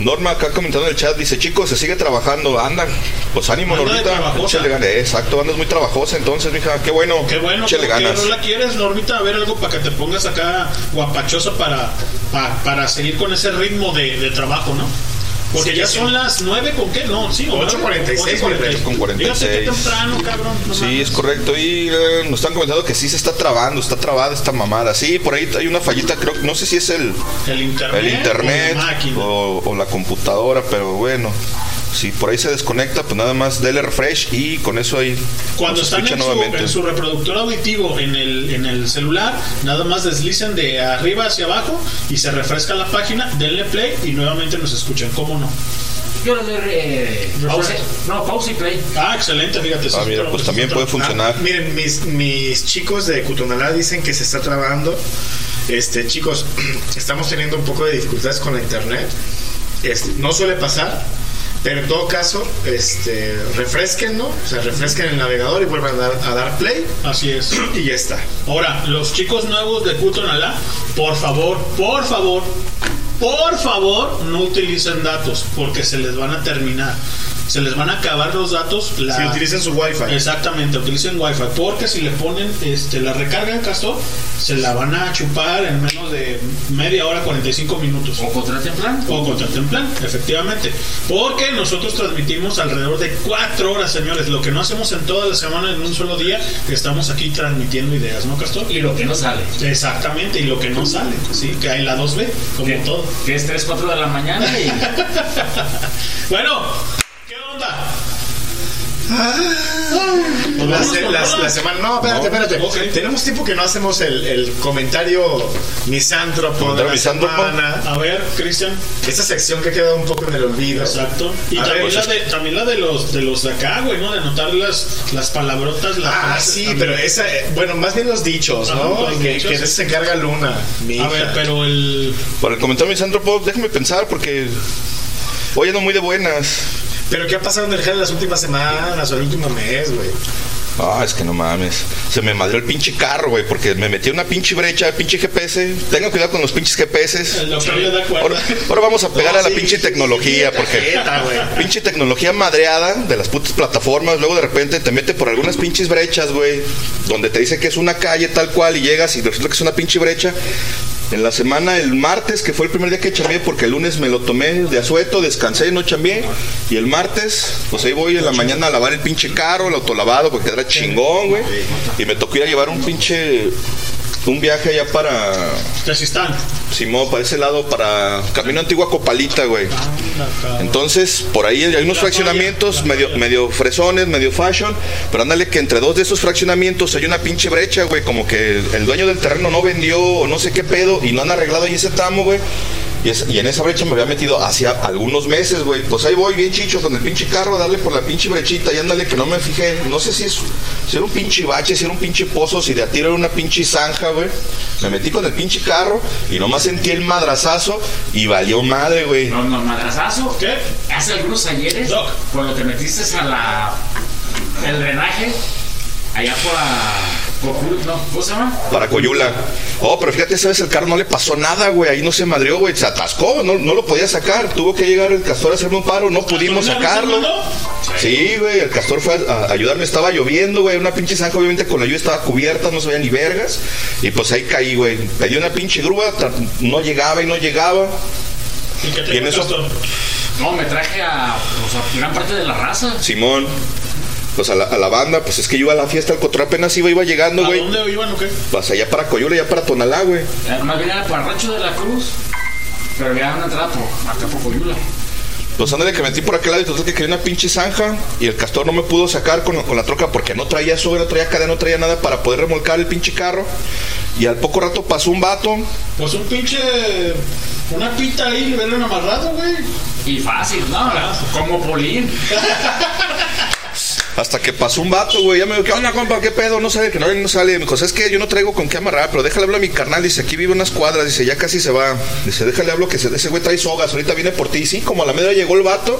Norma acá comentando en el chat, dice, chicos, se sigue trabajando, anda, pues ánimo, Anda Normita, échale ganas, exacto, andas muy trabajosa, entonces, mija, qué bueno, Qué bueno, échale ¿cómo ¿qué ganas. rola quieres, Normita? A ver algo para que te pongas acá guapachoso para, pa- para seguir con ese ritmo de, de trabajo, ¿no? Porque Sí, ya sí. son las 9 con qué, no, sí, 8:46, 8:46. con 46. Fíjate qué temprano, cabrón. no Sí, mames. es correcto. Y eh, nos están comentando que sí se está trabando, está trabada esta mamada. Sí, por ahí hay una fallita, creo no sé si es el, El internet. el internet o la máquina. o, o la computadora, pero bueno. Si por ahí se desconecta, pues nada más dele refresh y con eso ahí Cuando están escucha en su, nuevamente. en su reproductor auditivo en el, en el celular, nada más deslicen de arriba hacia abajo y se refresca la página, denle play y nuevamente nos escuchan. ¿Cómo no? Yo le doy eh, pausa, no, pausa y play. Ah, excelente, fíjate. Ah, mira, pues también puede funcionar. Ah, miren, mis, mis chicos de Cutonalá dicen que se está trabando. Este, chicos, <clears throat> estamos teniendo un poco de dificultades con la internet. Este, no suele pasar, pero en todo caso, este, refresquen, ¿no? O sea, refresquen el navegador y vuelvan a dar, a dar play. Así es. <clears throat> Y ya está. Ahora, los chicos nuevos de Kutonalá, por favor, por favor, por favor, no utilicen datos porque se les van a terminar. Se les van a acabar los datos. La... Si utilizan su Wi-Fi. Exactamente, utilicen Wi-Fi. Porque si le ponen este, la recarga de Castor, se la van a chupar en menos de media hora, 45 minutos. O contraten plan. O contraten plan, efectivamente. Porque nosotros transmitimos alrededor de 4 horas, señores. Lo que no hacemos en toda la semana en un solo día, que estamos aquí transmitiendo ideas, ¿no, Castor? Y lo que no sale. Exactamente, y lo que no sale. Sí, que hay la 2B, como todo. Que es 3, 4 de la mañana y. <laughs> Bueno, ¿qué onda? La, se- la- la semana. No, espérate, espérate. Tenemos tiempo que no hacemos el, el comentario misántropo de la misántropo. semana. A ver, Cristian. Esa sección que ha quedado un poco en el olvido. Exacto. Y también, ver, la pues, de, también la de los de los de acá, güey, ¿no? De anotar las, las palabrotas. Las Ah, frases sí, también. pero esa, eh, bueno, más bien los dichos, ¿no? los que, dichos. que de eso se encarga Luna, mi A hija. ver, pero el. Para el comentario misántropo, déjame pensar porque hoy ando muy de buenas. Pero ¿qué ha pasado en el GEL las últimas semanas o el último mes, güey? Ah, es que no mames. Se me madrió el pinche carro, güey, porque me metí una pinche brecha, pinche GPS. Tengan cuidado con los pinches GPS. El doctor le da cuerda. Ahora, ahora vamos a pegar No, a la sí, pinche tecnología, porque tarjeta, pinche tecnología madreada de las putas plataformas, luego de repente te mete por algunas pinches brechas, güey, donde te dice que es una calle tal cual y llegas y resulta que es una pinche brecha. En la semana, el martes, que fue el primer día que chambeé, porque el lunes me lo tomé de asueto, descansé y no chambeé. Y el martes, pues ahí voy en la mañana a lavar el pinche carro, el autolavado, porque era chingón, güey. Y me tocó ir a llevar un pinche. Un viaje allá para. Tezistán. Simón, para ese lado, para Camino Antigua Copalita, güey. Entonces, por ahí hay unos fraccionamientos medio, medio fresones, medio fashion, pero ándale que entre dos de esos fraccionamientos hay una pinche brecha, güey, como que el, dueño del terreno no vendió o no sé qué pedo y no han arreglado ahí ese tramo, güey. Y, es- y en esa brecha me había metido hacia algunos meses, güey. Pues ahí voy bien chicho con el pinche carro a darle por la pinche brechita y ándale que no me fijé. No sé si es si era un pinche bache, si era un pinche pozo, si de a tiro era una pinche zanja, güey. Me metí con el pinche carro y nomás sentí el madrazazo y valió madre, güey. No, no, madrazazo. ¿Qué? Hace algunos ayeres, cuando te metiste a la. el drenaje, allá por la. Cocu- no, ¿cómo se llama? Para Coyula. Oh, pero fíjate, esa vez el carro no le pasó nada, güey. Ahí no se madrió, güey. Se atascó, no, no lo podía sacar. Tuvo que llegar el castor a hacerme un paro. No pudimos ¿No le sacarlo. Sí, güey. El castor fue a, a ayudarme. Estaba lloviendo, güey. Una pinche zanja, obviamente, con la lluvia estaba cubierta. No se veía ni vergas. Y pues ahí caí, güey. Pedí una pinche grúa. No llegaba y no llegaba. ¿Y qué te Y en eso-? No, me traje a, pues, a gran parte de la raza. Simón. Pues a la, a la banda, pues es que yo iba a la fiesta, el cotorreo apenas iba, iba llegando, ¿A güey. dónde iban o qué? Pues allá para Coyula, allá para Tonalá, güey. Eh, Más bien era para Rancho de la Cruz. Pero había una entrada por acá por Coyula. Pues ándale que metí por aquel lado y total que quería una pinche zanja y el castor no me pudo sacar con, con la troca porque no traía soga, no traía cadena, no traía nada para poder remolcar el pinche carro. Y al poco rato pasó un vato. Pues un pinche. Una pita ahí, le hubieran amarrado, güey. Y fácil, ¿no? Como Polín. <laughs> Hasta que pasó un vato, güey. Ya me dijo, ¿qué onda, compa? ¿Qué pedo? No sale, que no, no sale. Me dijo, es que yo no traigo con qué amarrar, pero déjale hablar a mi carnal. Dice, aquí vive unas cuadras. Dice, ya casi se va. Dice, déjale hablo que se- ese güey trae sogas. Ahorita viene por ti. Y sí, como a la media llegó el vato.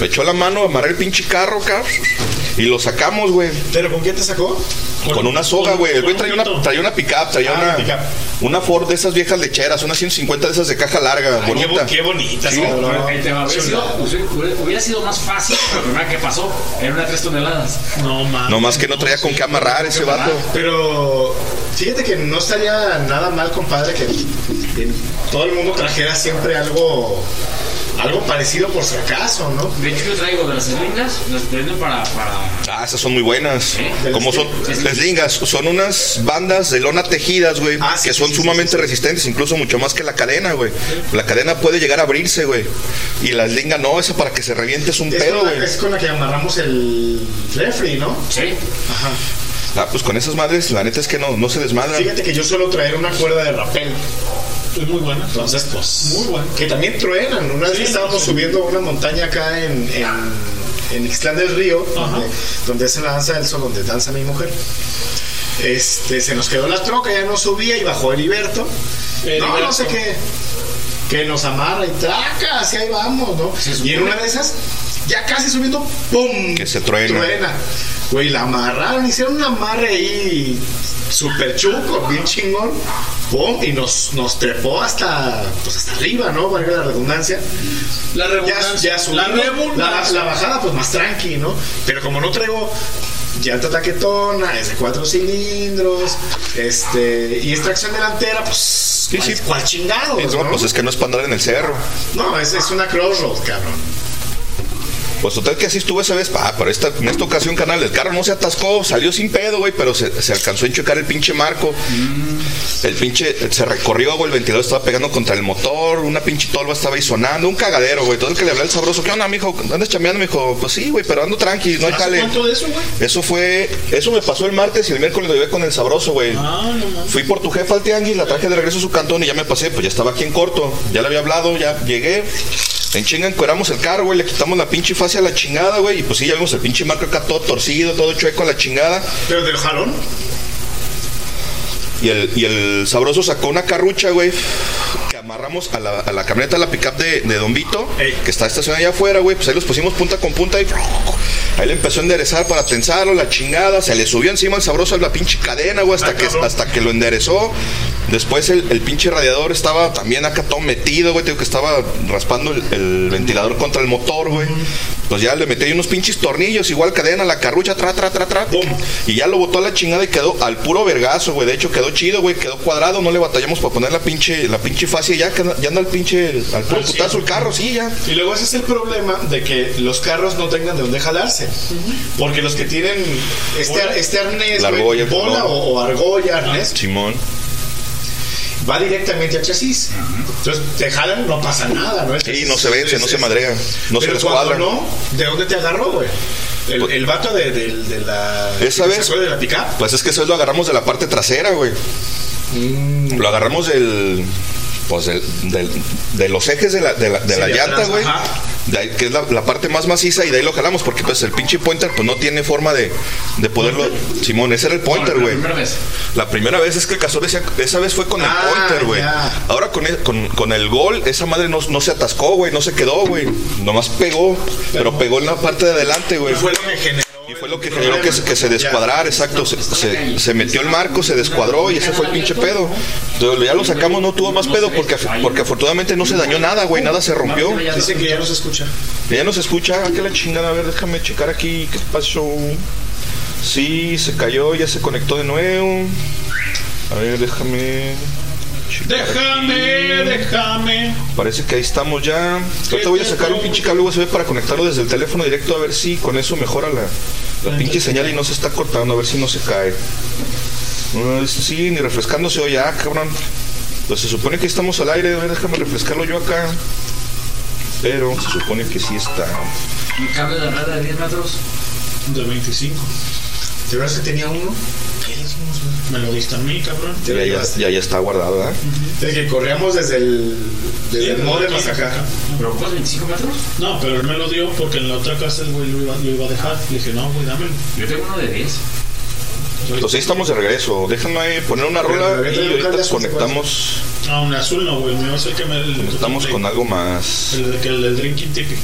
Me echó la mano, amarré el pinche carro, cabrón. Y lo sacamos, güey. ¿Pero con qué te sacó? Con una soga, güey. El güey traía una, traía una pick-up, traía Ah, una, una pick-up. una Ford de esas viejas lecheras, una 150 de esas de caja larga, Ay, qué, bonita. qué bonitas, Sí. hubiera, sido, hubiera- hubiera sido más fácil, lo primero que pasó era una 3 toneladas. No mames. No más que no traía con qué amarrar ese vato. Pero fíjate que no estaría nada mal, compadre, que que todo el mundo trajera siempre algo algo parecido por si acaso, ¿no? De hecho, yo traigo de las eslingas, las venden para, para Ah, esas son muy buenas. ¿De Como son las lingas, son unas bandas de lona tejidas, güey, Ah, sí, que son sí, sumamente sí, sí. resistentes, incluso mucho más que la cadena, güey. La cadena puede llegar a abrirse, güey. Y las lingas no, esa para que se reviente es un Es pedo, la, güey. es con la que amarramos el refri, ¿no? Sí. Ajá. Ah, pues con esas madres, la neta es que no, no se desmadran. Fíjate que yo suelo traer una cuerda de rapel. Es muy buena. Entonces, pues. Muy bueno. Que también truenan. Una vez Sí, que estábamos sí. subiendo una montaña acá en, en, en Ixtlán del Río, donde, donde es la danza del sol, donde danza mi mujer. Este, se nos quedó la troca, ya no subía y bajó Heriberto. No, Heriberto. no sé qué. Que nos amarra y traca, así ahí vamos, ¿no? Y en una de esas, ya casi subiendo, ¡pum! Que se truena. Güey, la amarraron, hicieron un amarre ahí súper chuco, bien chingón. ¡Pum! Y nos, nos trepó hasta, pues hasta arriba, ¿no? Valga la redundancia. La Ya, redundancia. ya subimos. la redundancia. la bajada, pues más tranqui, ¿no? Pero como no traigo llanta taquetona, es de cuatro cilindros, este, y es tracción delantera, pues, Sí, ¿cuál, sí. cuál chingados, No, no? pues es que no es para andar en el cerro. No, es, es una crossroad, cabrón. Pues total que así estuvo esa vez. Ah, pero esta, en esta ocasión, canal, el carro no se atascó, salió sin pedo, güey, pero se, se alcanzó a enchucar el pinche marco. El pinche se recorrió, güey, el ventilador estaba pegando contra el motor, una pinche tolva estaba ahí sonando, un cagadero, güey. Todo el que le hablaba el sabroso, ¿qué onda, mijo? ¿Andas chambeando? Me dijo, pues sí, güey, pero ando tranqui, no hay ¿Hace cuánto de eso, güey? Eso fue, eso me pasó el martes y el miércoles lo llevé con el sabroso, güey. Ah, no. Fui por tu jefa al tianguis, la traje de regreso a su cantón y ya me pasé, pues ya estaba aquí en corto, ya le había hablado, ya llegué. En chinga encueramos el carro, güey, le quitamos la pinche fase a la chingada, güey, y pues sí, ya vimos el pinche marco acá todo torcido, todo chueco a la chingada. Pero del jalón. Y el, y el sabroso sacó una carrucha, güey, que amarramos a la, a la camioneta, a la pickup de, de Don Vito, que está estacionada allá afuera, güey. Pues ahí los pusimos punta con punta y ahí le empezó a enderezar para tensarlo, la chingada. Se le subió encima el sabroso a la pinche cadena, güey, hasta, que, hasta que lo enderezó. Después el, el pinche radiador estaba también acá todo metido, güey. te digo que estaba raspando el, el ventilador contra el motor, güey. Pues ya le metí ahí unos pinches tornillos, igual cadena, la carrucha, tra, tra, tra, tra. pum. Y ya lo botó a la chingada y quedó al puro vergazo, güey. De hecho, quedó chido, güey. Quedó cuadrado, no le batallamos para poner la pinche, la pinche fascia. Ya, ya anda el pinche, al puro putazo el carro, sí, ya. Y luego ese es el problema de que los carros no tengan de dónde jalarse. Porque los que tienen este, ar- este arnés, argolla, el bola o, o argolla, arnés, Simón. va directamente al chasis. Entonces te jalan, no pasa nada, ¿no? Sí, no se vence, no se madrea. No se Pero cuando cuadra. no, ¿de dónde te agarró, güey? El, Pues- el vato de, de- de la. Esa vez- de la pickup. Pues es que eso lo agarramos de la parte trasera, güey. Mm. Lo agarramos del. Pues del, del- de los ejes de la, de la, de Sí, la de llanta, güey. Que es la, la parte más maciza y de ahí lo jalamos porque pues el pinche pointer pues no tiene forma de, de poderlo. Simón, ese era el pointer, la güey. primera vez. La primera vez es que el decía, esa vez fue con el Ah, pointer, güey. Ahora con el, con, con el gol, esa madre no, no se atascó, güey, no se quedó, güey. Nomás pegó, pero pegó en la parte de adelante, güey. Y fue lo que generó. Y fue lo que generó que, se- que se descuadrara, exacto. Se, se- se metió el marco, se descuadró y ese fue el pinche pedo. Entonces, ya lo sacamos, no tuvo más pedo porque, porque afortunadamente no se dañó nada, güey, nada se rompió. Dicen que ya no se escucha. Ya no se escucha, ah, que la chingada, a ver, déjame checar aquí qué pasó. Sí, se cayó, ya se conectó de nuevo. A ver, déjame. Déjame, déjame. Parece que ahí estamos ya. Ahorita voy a sacar un pinche cable USB para conectarlo desde el teléfono directo a ver si con eso mejora la, la pinche señal y no se está cortando, a ver si no se cae. No, es- sí, ni refrescándose hoy, ah, cabrón. Pues se supone que estamos al aire, a ver, déjame refrescarlo yo acá. Pero se supone que sí está. Un cable de red de 10 metros. De 25. ¿De verdad que tenía uno? ¿Qué le hicimos, güey? Me lo diste a mí, cabrón. Ya, ya, ya, ya está guardado, ¿verdad? De que corríamos desde el, desde Sí, el modem hasta acá. ¿Pero cuántos? 25 metros? No, pero él me lo dio porque en la otra casa el güey lo iba, lo iba a dejar. Le dije, no, güey, dámelo. Yo tengo uno de 10. Entonces ahí estamos de regreso. Déjame poner una rola y ahorita conectamos, Ah, un azul no, güey. Me va a hacer que me el, conectamos con algo más. el, el, el del drinking tipi.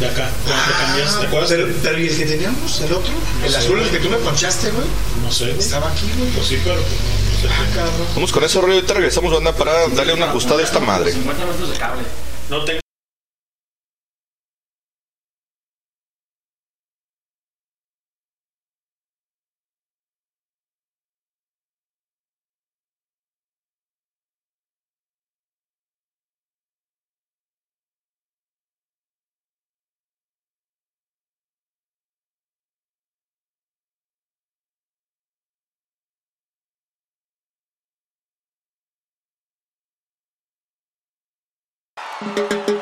De acá. Te cambiaste, ¿te acuerdas? Pero, pero ¿y el que teníamos? ¿El otro? ¿El azul, el que tú me ponchaste, güey? No sé. Estaba aquí, güey. Pues sí, pero. pues, no sé. Ah. Vamos con ese rollo, ahorita regresamos, banda, para darle una ajustada a esta madre. 50 metros de cable. No tengo. Me dijeron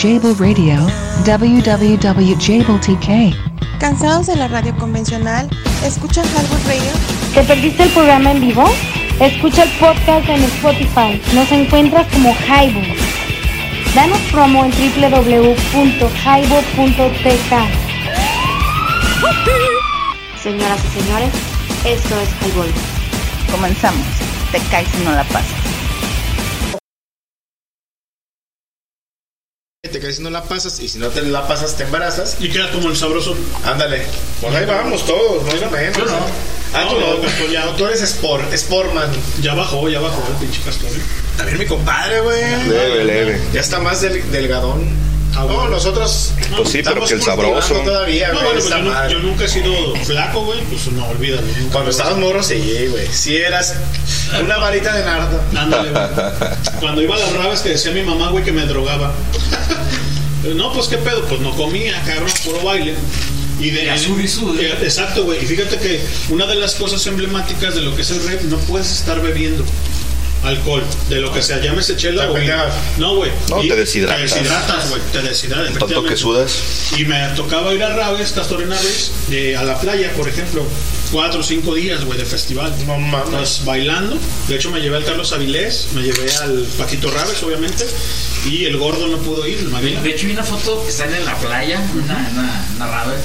Jable Radio, www.jabletk. ¿Cansados de la radio convencional? ¿Escuchas Hardwood Radio? ¿Te perdiste el programa en vivo? Escucha el podcast en Spotify. Nos encuentras como Highbook. Danos promo en www.highbook.tk. Señoras y señores, esto es Highball. Comenzamos. Te caes y no la pasas. Si no la pasas y si no te la pasas te embarazas. Y queda como el sabroso. Ándale. Pues ahí vamos todos, no hay menos. Yo no. Ah, tú No, ya. tú eres Sport, Sportman. Ya bajó, ya bajó el pinche castor. ¿eh? También mi compadre, güey. Leve, leve. Ya está más del- delgadón. Ah, no, nosotros. Pues sí, pero estamos que el sabroso. Todavía, No, bueno, pues yo, nunca he sido flaco, güey. Pues no, olvídalo. Cuando estabas morro, sí, güey. Sí eras una varita de nardo. Ándale, güey. Cuando iba a las rabas que decía mi mamá, güey, que me drogaba. No, pues qué pedo, pues no comía, cabrón, puro baile. Y de Y ¿eh? Eh, Exacto, güey. Y fíjate que una de las cosas emblemáticas de lo que es el rap, no puedes estar bebiendo alcohol, de lo que sea, llámese chela o. No, güey. No, Y te deshidratas. Te deshidratas, güey. Te deshidratas. Tanto que sudas. Y me tocaba ir a Rabes, Castor en Rabes, eh, a la playa, por ejemplo, cuatro o cinco días, güey, de festival. No mames. Pues, bailando. De hecho, me llevé al Carlos Avilés, me llevé al Paquito Rabes, obviamente, y el gordo no pudo ir, el De, de hecho, vi una foto que están en la playa, una, una, una rave,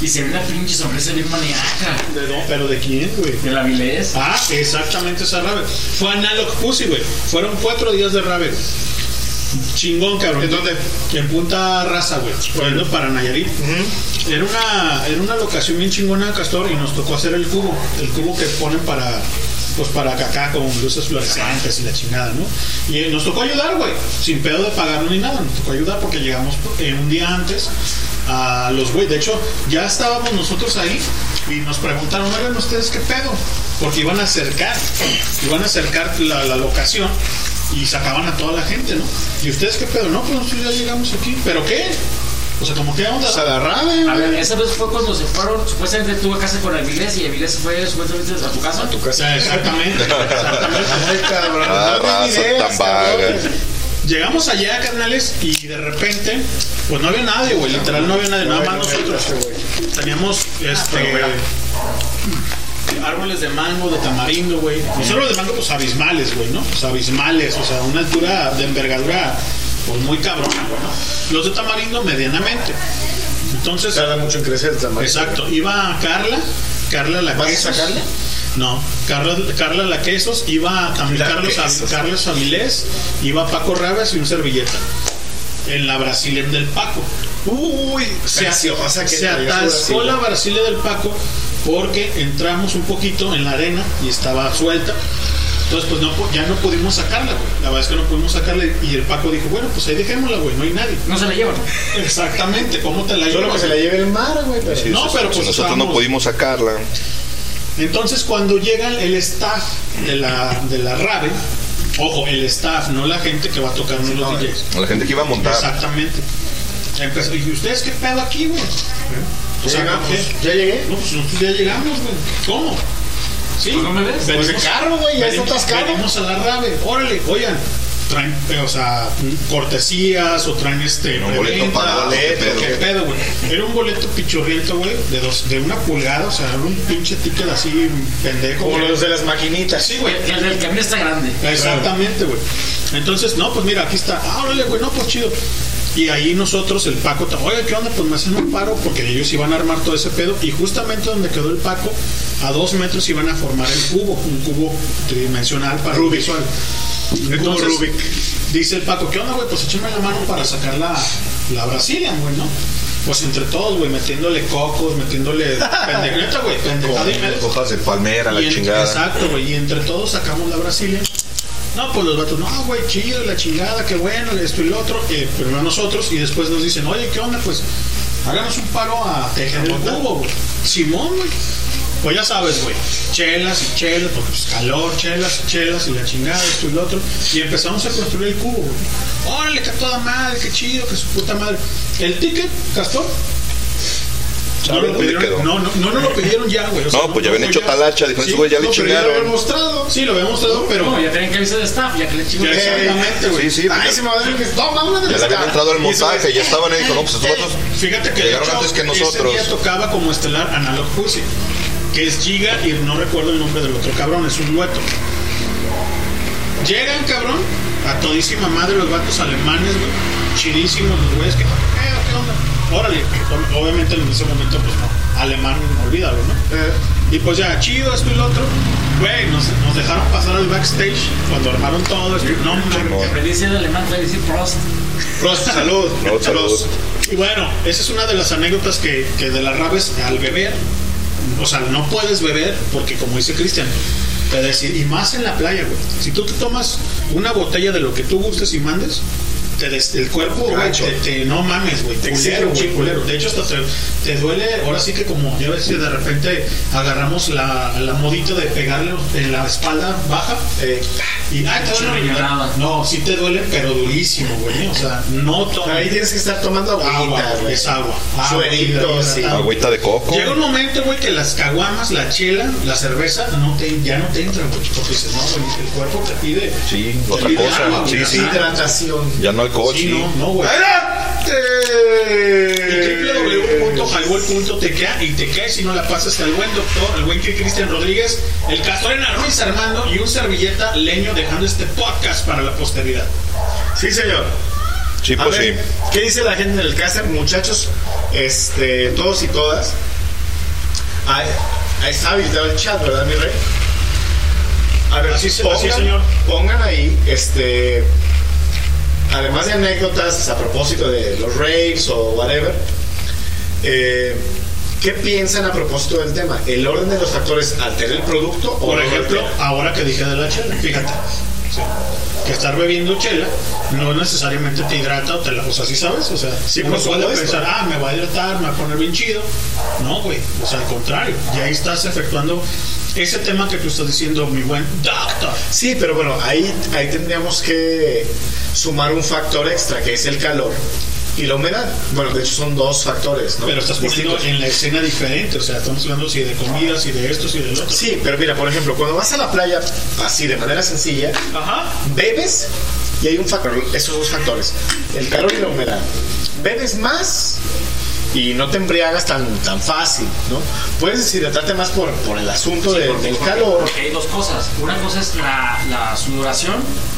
y se ve una pinche sonrisa bien maníaca. ¿De no? ¿Pero de quién, güey? De la Vilés. Ah, exactamente esa rave. Fue Analog Pussy, güey. Fueron cuatro días de rave. Chingón, cabrón. ¿En dónde? En Punta Raza, güey. Yendo para Nayarit. Era una, era una locación bien chingona, Castor, y nos tocó hacer el cubo. El cubo que ponen para, pues para acá con luces fluorescentes y la chingada, ¿no? Y eh, nos tocó ayudar, güey. Sin pedo de pagarlo ni nada. Nos tocó ayudar porque llegamos eh, un día antes a los güey. De hecho, ya estábamos nosotros ahí y nos preguntaron, oigan, ¿ustedes qué pedo? Porque iban a acercar, iban a acercar la, la locación y sacaban a toda la gente, ¿no? ¿Y ustedes qué pedo? No, pues nosotros ya llegamos aquí. ¿Pero qué? O sea, como que sea, la rave, A ver, esa vez fue cuando se fueron, supuestamente tú a casa con Avilés y Avilés fue supuestamente a tu casa. Tu O casa. exactamente, <laughs> exactamente. Ay, cabrón. Ah, no raza den ideas, tan vaga. cabrón. Llegamos allá, carnales, y de repente, pues no había nadie, güey. Literal, no había nadie, nada más nosotros. Teníamos este. Árboles de mango, de tamarindo, güey. Los árboles de mango, pues abismales, güey, ¿no? Pues abismales, o sea, una altura de envergadura, pues muy cabrona, güey, ¿no? Los de tamarindo, medianamente. Entonces. Tarda mucho en crecer el tamaño. Exacto. Iba Carla, Carla la ¿Vas a sacarla? No, Carla, Carla la quesos, iba también La Carlos, Quesos. Carlos Avilés, iba Paco Rabas y un servilleta. En la Brasilia del Paco. Uy, Se, que se atascó la Brasilia del Paco porque entramos un poquito en la arena y estaba suelta. Entonces, pues no, ya no pudimos sacarla, güey. La verdad es que no pudimos sacarla y el Paco dijo, bueno, pues ahí dejémosla, güey, no hay nadie. No se la llevan. <laughs> Exactamente, ¿cómo te la Solo llevas? que se la lleve el mar, güey. pero- Sí, No, pero pues nosotros no pudimos sacarla. Entonces cuando llega el staff de la, de la RAVE, ojo, el staff, no la gente que va a tocar en los DJs. La gente que iba a montar. Exactamente. Empezó, y ¿ustedes qué pedo aquí, güey? O sea, llegamos. ¿qué? ¿Ya llegué? No, pues nosotros ya llegamos, güey. ¿Cómo? Sí. ¿Pues no me ves? venimos- Pues el carro, güey, ya está atascado. Venimos a la RAVE, órale, oigan. Traen, eh, o sea, cortesías o traen este. un boleto reventa, pagado, ¿qué ¿qué pedo? ¿Qué pedo, güey? Era un boleto pichurriento, güey, de, dos, de una pulgada, o sea, era un pinche ticket así pendejo. Como los de las maquinitas. Sí, güey. El del camino está grande. Exactamente, güey. Entonces, no, pues mira, aquí está. Ah, órale, güey, no, pues chido. Y ahí nosotros, el Paco, oye, ¿qué onda? Pues me hacen un paro porque ellos iban a armar todo ese pedo. Y justamente donde quedó el Paco, a dos metros iban a formar el cubo, un cubo tridimensional para Rubik. visual. Entonces, Rubik. dice el Paco, ¿qué onda, güey? Pues échame la mano para sacar la, la Brazilian, güey, ¿no? Pues entre todos, güey, metiéndole cocos, metiéndole <laughs> pendejeta, güey, pendejada y medio. Hojas de palmera, la chingada. Exacto, güey. Y entre todos sacamos la Brasilia. No, pues los vatos, no, güey, chido, la chingada, qué bueno, esto y lo otro. Eh, primero nosotros y después nos dicen, oye, ¿qué onda? Pues háganos un paro a tejer el cubo, güey. Simón, güey. Pues ya sabes, güey. Chelas y chelas, porque pues calor, chelas y chelas y la chingada, esto y lo otro. Y empezamos a construir el cubo, güey. Órale, que toda madre, qué chido, que su puta madre. El ticket, Castor. No, ¿Sabe lo dónde pidieron- quedó? no, no, no, no lo pidieron ya, güey. O sea, No, pues ya habían hecho talacha, dijo, Sí, "Esos güey ya le pero ya lo chingaron". habían mostrado. Sí, lo había mostrado, pero. No, ya tenían que avisar de staff, ya que le chingó. Ya, exactamente, güey. Sí, sí. Ay, se ya, me va a decir que no, mames, ya le habían entrado al montaje, ya estaban ahí, dijo, no, pues estos Fíjate que llegaron antes que Ese nosotros. día tocaba como estelar Analog Pussy, que es Giga y no recuerdo el nombre del otro cabrón, es un dueto. Llegan, cabrón, a todísima madre los vatos alemanes, güey. Chidísimos los güeyes que, "¿Qué pedo, ¿qué onda? Órale, obviamente en ese momento, pues no. alemán, olvídalo, ¿no? Y pues ya, chido, esto y lo otro. Güey, nos, nos dejaron pasar al backstage cuando armaron todo esto. No, no, Aprendí el alemán, te decir Prost. Prost, salud. <laughs> Salud, salud. Prost. Y bueno, esa es una de las anécdotas que, que de las rabes al beber, o sea, no puedes beber porque como dice Cristian, te decir, y más en la playa, güey. Si tú te tomas una botella de lo que tú gustes y mandes, te des- el cuerpo, güey, te, te- no mames, güey, te culero, un güey, culero. De hecho, hasta te, te duele, ahora sí que como ya ves que de repente agarramos la, la modita de pegarle en la espalda baja Eh, y ay, te duele. Riñonada. No, sí te duele, pero durísimo, güey. O sea, no tomes. ahí tienes que estar tomando Agua, agüita, güey, güey. es agua. Agua, Sueritos, sí. Agüita de coco. Llega un momento, güey, que las caguamas, la chela, la cerveza, no te, ya no te entran, güey. Porque dices, no, güey, el cuerpo te pide. Sí, te otra pide cosa. agua, Sí, sí. Hidratación. Ya no alcohol, Sí, sí. no, no, güey. Y te caes si no la pasas al buen doctor, el buen Cristian Rodríguez, el Castorena Ruiz Armando y un servilleta leño dejando este podcast para la posteridad. Sí, señor. Sí, pues sí. ¿Qué dice la gente en el caster, muchachos? Este, todos y todas. Ahí, ahí está habilitado el chat, ¿verdad, mi rey? A ver, Así pongan, así señor. pongan ahí, este, además de anécdotas a propósito de los raves o whatever, eh, ¿qué piensan a propósito del tema? ¿El orden de los factores altera el producto o Por ejemplo, altera? ahora que dije de la chela, fíjate. sí, que estar bebiendo chela no necesariamente te hidrata o te la. O sea, ¿sí sabes? O sea, Sí, uno puede pensar, ah, me va a hidratar, me va a poner bien chido. No, güey. O sea, al contrario. Y ahí estás efectuando ese tema que tú estás diciendo, mi buen doctor. Sí, pero bueno, ahí, ahí tendríamos que sumar un factor extra, que es el calor y la humedad. Bueno, de hecho son dos factores, ¿no? Pero estás poniendo en la escena diferente. O sea, estamos hablando si de comidas, si de esto, si del otro. Sí, pero mira, por ejemplo, cuando vas a la playa, así de manera sencilla, Ajá. bebes y hay un factor, esos dos factores, el calor y la humedad. Bebes más y no te embriagas tan, tan fácil, ¿no? Puedes deshidratarte más por, por el asunto Sí, de- porque- del porque- calor. Porque hay dos cosas. Una cosa es la, la sudoración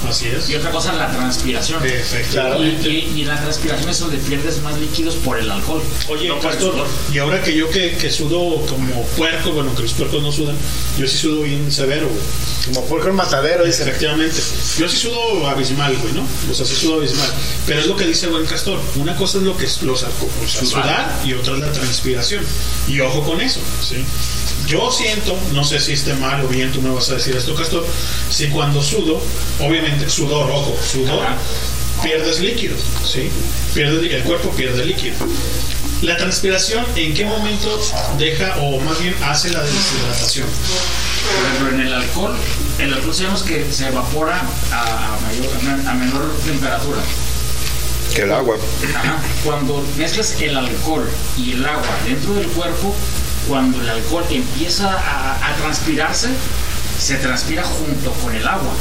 Así es. y otra cosa la transpiración. Efectivamente. Y, y- y la transpiración es donde pierdes más líquidos por el alcohol. Oye, no por el Castor, sudor. y ahora que yo que, que sudo como puerco, bueno, que los puercos no sudan, yo sí sudo bien severo, güey. Como puerco en matadero, dicen. Efectivamente. Yo sí sudo abismal, güey, ¿no? O sea, sí sudo abismal. Pero es lo que dice buen Castor. Una cosa es lo que es los Sudar. Y otra es la transpiración. Y ojo con eso, ¿sí? Yo siento, no sé si esté mal o bien, tú me vas a decir esto, Castor, si cuando sudo, obviamente, sudor, ojo, sudor, pierdes líquido, ¿sí? Pierde, el cuerpo pierde líquido. La transpiración, ¿en qué momento deja o más bien hace la deshidratación? Por ejemplo, en el alcohol, el alcohol sabemos que se evapora a menor temperatura. Que el agua. Ajá. Cuando mezclas el alcohol y el agua dentro del cuerpo, cuando el alcohol empieza a, a transpirarse, se transpira junto con el agua.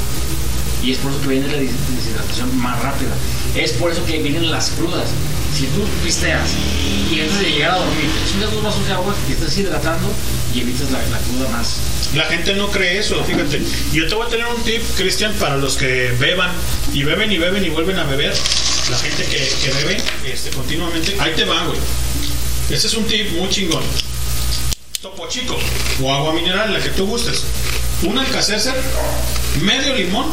Y es por eso que viene la des- deshidratación más rápida. Es por eso que vienen las crudas. Si tú pisteas y antes de llegar a dormir te chingas dos vasos de agua, te estás hidratando y evitas la, la cruda más. La gente no cree eso, fíjate. Yo te voy a tener un tip, Cristian, para los que beban y beben y beben y vuelven a beber. La gente que, que bebe este, continuamente. Ahí te va, güey. Este es un tip muy chingón. Topo chico o agua mineral, la que tú gustes. Un alcacercer, medio limón,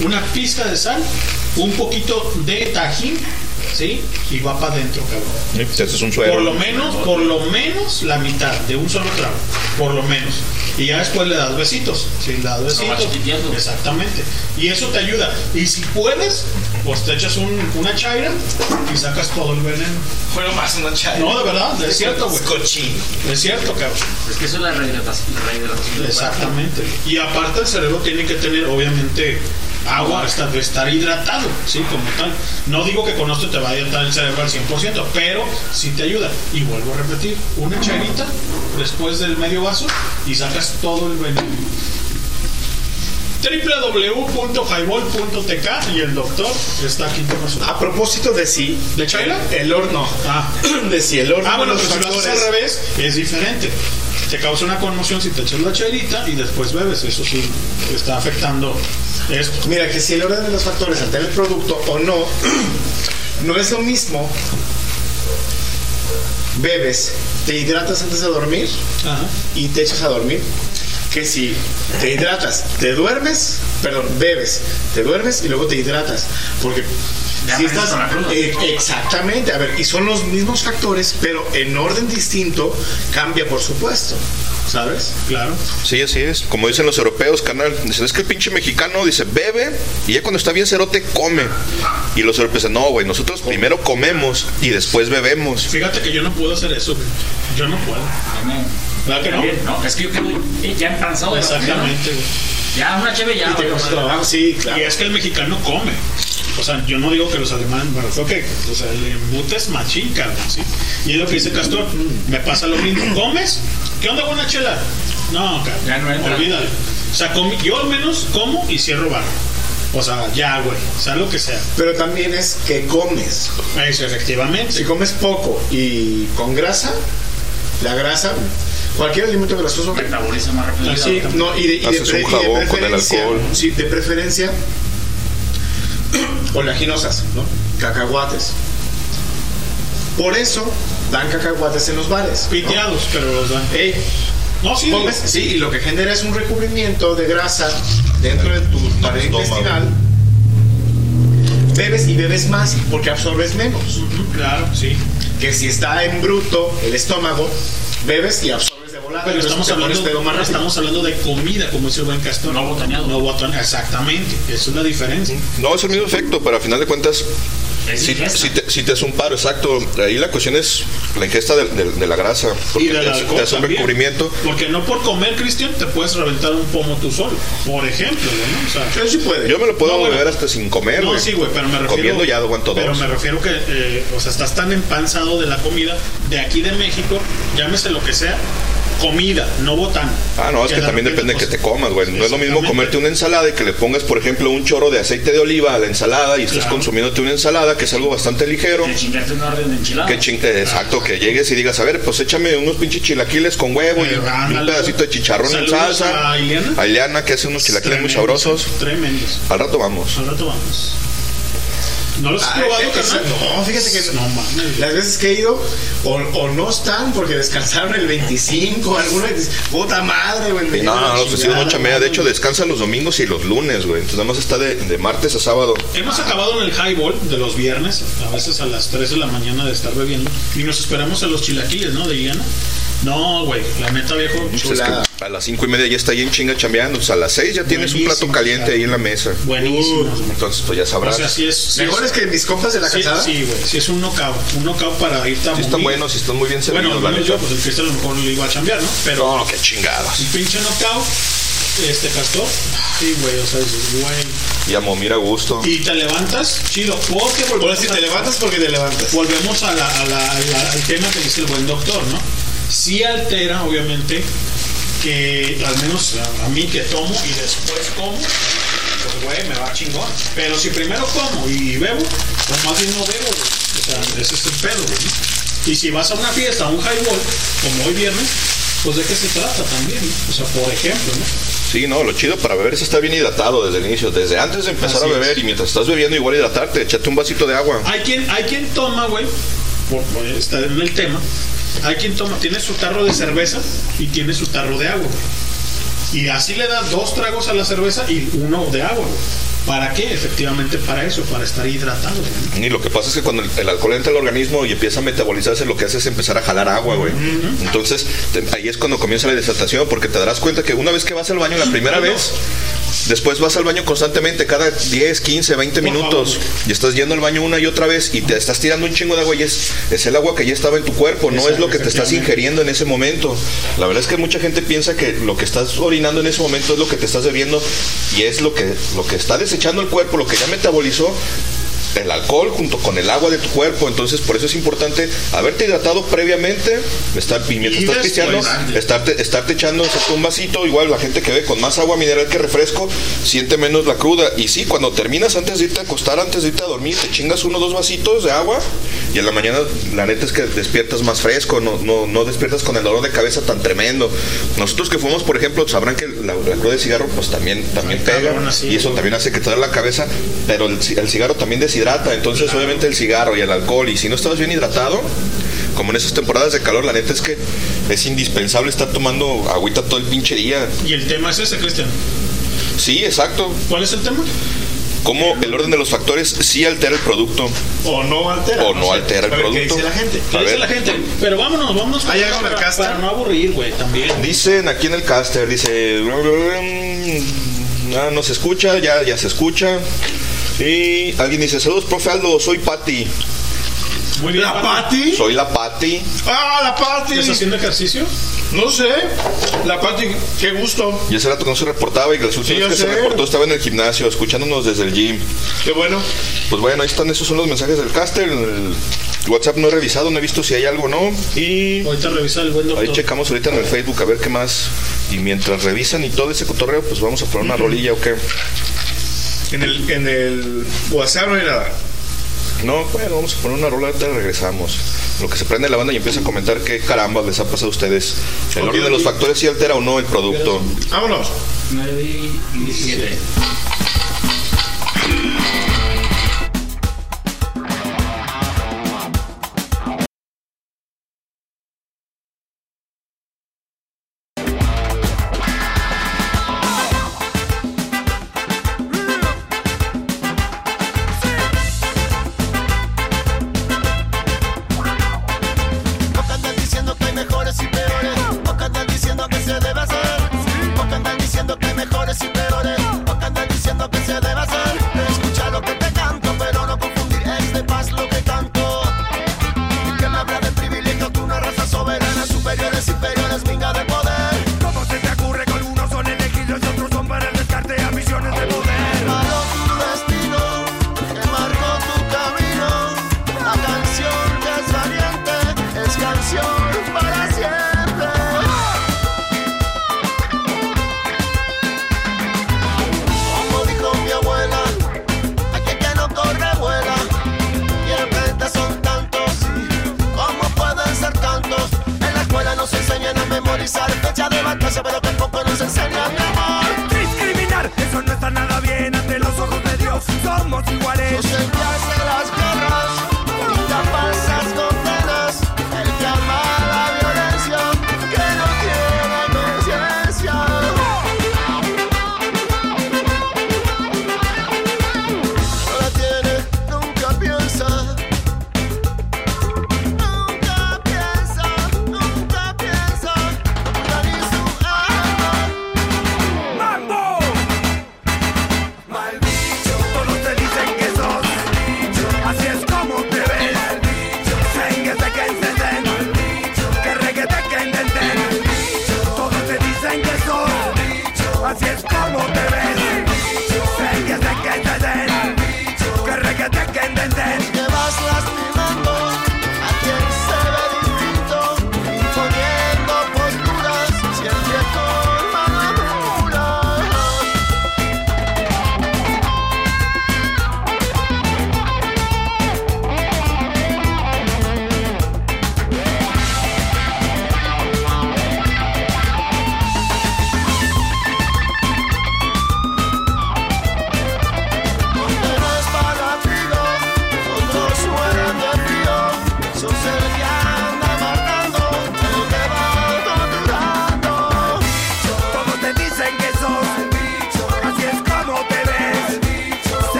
una pizca de sal, un poquito de tajín, ¿sí? Y va para adentro, cabrón. Sí, pues Este es un suero. Por lo menos, por lo menos la mitad de un solo trago, por lo menos. Y ya después le das besitos, si le das besitos, exactamente. Y eso te ayuda. Y si puedes, pues te echas un- una chaira y sacas todo el veneno. Bueno, más una chaya. No, de verdad, es cierto, güey. Cochino. Es cierto, cabrón. Es que eso es la rehidratación. Exactamente. Y aparte el cerebro tiene que tener, obviamente, agua, estar, estar hidratado, ¿sí? Como tal. No digo que con esto te va a hidratar el cerebro al 100%, pero sí te ayuda. Y vuelvo a repetir, una chairita después del medio vaso y sacas todo el veneno. www.highball.tk y el doctor está aquí con nosotros. A propósito de sí, ¿De chaira? el horno. Ah. <clears throat> De si el horno Ah, bueno, pero si lo haces al revés, es diferente. Te causa una conmoción si te echas la chairita y después bebes. Eso sí, está afectando esto. Mira, que si el orden de los factores altera el producto o no, <clears throat> no es lo mismo bebes te hidratas antes de dormir y te echas a dormir. Que si te hidratas, te duermes, perdón, bebes, te duermes y luego te hidratas. Porque Ya si estás. eh, exactamente, a ver, y son los mismos factores, pero en orden distinto cambia, por supuesto. ¿Sabes? Claro. Sí, así es. Como dicen los europeos, canal. Dicen, es que el pinche mexicano dice, bebe y ya cuando está bien cerote, come. Y los europeos dicen, no, güey, nosotros primero comemos y después bebemos. Fíjate que yo no puedo hacer eso, güey. Yo no puedo. ¿Verdad que no? No, es que yo ya empanzado de. Exactamente, güey. Ya, una cheve ya. Y te cuesta trabajo, sí, claro. Y es que el mexicano come. O sea, yo no digo que los alemanes, bueno, fue que, o sea, el embute es machín, cabrón, ¿sí? Y es lo que dice Castor, me pasa lo mismo. <clears throat> ¿Comes? ¿Qué onda con una chela? No, cabrón, Ya no entra. olvídalo. O sea, comi- yo al menos como y cierro barra. O sea, ya, güey, sea lo que sea. Pero también es que comes. Eso, efectivamente. Si comes poco y con grasa, la grasa, cualquier alimento grasoso. Metaboliza más rápido. Sí, no, y de, y de Haces un pre- y de jabón con el preferencia- alcohol. Sí, de preferencia. <clears throat> Oleaginosas, ¿no? Cacahuates. Por eso dan cacahuates en los bares. Piteados, pero los dan. Ey, No, sí, sí, y lo que genera es un recubrimiento de grasa dentro de tu pared intestinal. Bebes y bebes más porque absorbes menos. claro, sí. Que si está en bruto el estómago, bebes y absorbes de volada. Pero estamos hablando, pedo más rápido. estamos hablando de comida, como dice el buen Castor. No botaneado. No botaneado, exactamente. Es la diferencia. No, es el mismo efecto, pero al final de cuentas, si, si te, si te hace un paro, exacto. Ahí la cuestión es la ingesta de, de- de la grasa. Porque Y del te, hace- alcohol te hace un también. recubrimiento. Porque no por comer, Cristian, te puedes reventar un pomo tú solo. Por ejemplo, ¿no? O sea, Pero sí puede. Yo me lo puedo No, bueno. beber hasta sin comer, no, sí, güey, pero me refiero. Comiendo ya aguanto Pero dos. me refiero que, eh, o sea, estás tan empanzado de la comida de aquí de México, llámese lo que sea, comida, no botana. Ah, no, es que también depende de que te comas, güey. No es lo mismo comerte una ensalada y que le pongas, por ejemplo, un chorro de aceite de oliva a la ensalada y estés Claro. consumiéndote una ensalada, que es algo bastante ligero. Que chingarte una orden de enchiladas. Que ching- eh, exacto, que llegues y digas, a ver, pues échame unos pinches chilaquiles con huevo y Eh, un pedacito de chicharrón en salsa. a Ileana. A Ileana, que hace unos chilaquiles muy sabrosos. Tremendos. Al rato vamos. Al rato vamos. ¿No los has Ah, probado, eh, carnal? No, fíjate que No mames. las veces que he ido, o, o no están porque descansaron el 25, alguna vez, puta madre, güey. no, no, los festivos chingada, no chamea. De hecho, descansan los domingos y los lunes, güey. Entonces, nada más está de, de martes a sábado. Hemos acabado en el highball de los viernes, a veces a las 3 de la mañana de estar bebiendo, y nos esperamos a los chilaquiles, ¿no? De Ileana. No, güey, la neta, viejo, es Chulada. A las cinco y media ya está ahí en chinga chambeando. O sea, a las seis ya tienes un plato Buenísimo, caliente claro. ahí en la mesa. buenísimos, güey. Entonces, pues ya O sabrás. sea, si es. si Mejor es que mis compas de la sí, casada. Sí, güey, si es un knockout, un knockout para irte a Sí están morir. buenos, sí están muy bien servidos, Bueno, yo, pues el Cristian a lo mejor le iba a chambear, ¿no? Pero No, qué chingados. un pinche knockout, este castor, sí, güey, o sea, dices, güey. Y a momir a gusto. Y te levantas, chido, porque volvemos Ahora si a- te levantas porque te levantas. volvemos a la- a la- a la- al tema que dice el buen doctor, ¿no? Sí altera, obviamente, que al menos a, a mí que tomo y después como, pues güey, me va chingón. Pero si primero como y bebo, pues más bien no bebo, güey. O sea, ese es el pedo, güey. Y si vas a una fiesta, a un highball, como hoy viernes, pues de qué se trata también, ¿no? O sea, por ejemplo, ¿no? Sí, no, lo chido para beber es estar bien hidratado desde el inicio. Desde antes de empezar Así a beber es. y mientras estás bebiendo, igual hidratarte. Échate un vasito de agua. Hay quien, hay quien toma, güey, por, por estar en el tema, hay quien toma, tiene su tarro de cerveza y tiene su tarro de agua. Y así le da dos tragos a la cerveza y uno de agua. ¿Para qué? Efectivamente para eso, para estar hidratado, güey. Y lo que pasa es que cuando el, el alcohol entra al organismo y empieza a metabolizarse, lo que hace es empezar a jalar agua, güey. Entonces, te- ahí es cuando comienza la deshidratación, porque te darás cuenta que una vez que vas al baño la primera Ay, no. vez, después vas al baño constantemente, cada 10, 15, 20 Por minutos, favor. y estás yendo al baño una y otra vez y te estás tirando un chingo de agua y es, es el agua que ya estaba en tu cuerpo, no es lo que te estás ingiriendo en ese momento. La verdad es que mucha gente piensa que lo que estás orinando en ese momento es lo que te estás bebiendo y es lo que, lo que está desechando el cuerpo, lo que ya metabolizó el alcohol junto con el agua de tu cuerpo. Entonces, por eso es importante haberte hidratado previamente, estar, y mientras Y estás pisteando, estarte, estarte echando un vasito. Igual la gente que ve con más agua mineral que refresco siente menos la cruda. Y sí, cuando terminas antes de irte a acostar, antes de irte a dormir, te chingas uno o dos vasitos de agua. Y en la mañana, la neta es que despiertas más fresco, no, no, no despiertas con el dolor de cabeza tan tremendo. Nosotros que fuimos, por ejemplo, sabrán que la, la cruda de cigarro, pues también, también Ay, pega. cabrón, así, y eso también hace que te duele la cabeza. Pero el, el cigarro también deshidrata. Entonces, obviamente, el cigarro y el alcohol, y si no estás bien hidratado, como en esas temporadas de calor, la neta es que es indispensable estar tomando agüita todo el pinche día. Y el tema es ese, Cristian. Sí, exacto. ¿Cuál es el tema? Cómo el orden de los factores sí altera el producto O no altera. o no sé. altera el ver, ¿Qué producto. dice la gente? ¿Qué dice la gente? Pero vámonos, vámonos. ¿Hay algo en el para, caster? para no aburrir, güey, también. Dicen aquí en el caster, dice... Ah, no se escucha, ya, ya se escucha. Y alguien dice, saludos, profe Aldo, soy Patti. Muy bien. ¿La Pati? Soy la Patti. ¡Ah, la Pati! ¿Estás haciendo ejercicio? No sé. La Pati, qué gusto. Y ese rato que no se reportaba y que las últimas ya que se reportó estaba en el gimnasio, escuchándonos desde el gym. Qué bueno. Pues bueno, ahí están, esos son los mensajes del caster. El WhatsApp no he revisado, no he visto si hay algo o no. Y Ahorita revisa el buen doctor. ahí checamos ahorita en el Facebook a ver qué más. Y mientras revisan y todo ese cotorreo, pues vamos a poner una rolilla o qué. En el, en el WhatsApp no hay nada. No, bueno, vamos a poner una rola, ahorita regresamos. Lo que se prende la banda y empieza a comentar qué caramba les ha pasado a ustedes. El orden de los factores si altera o no el producto. Vámonos. 9 y 17.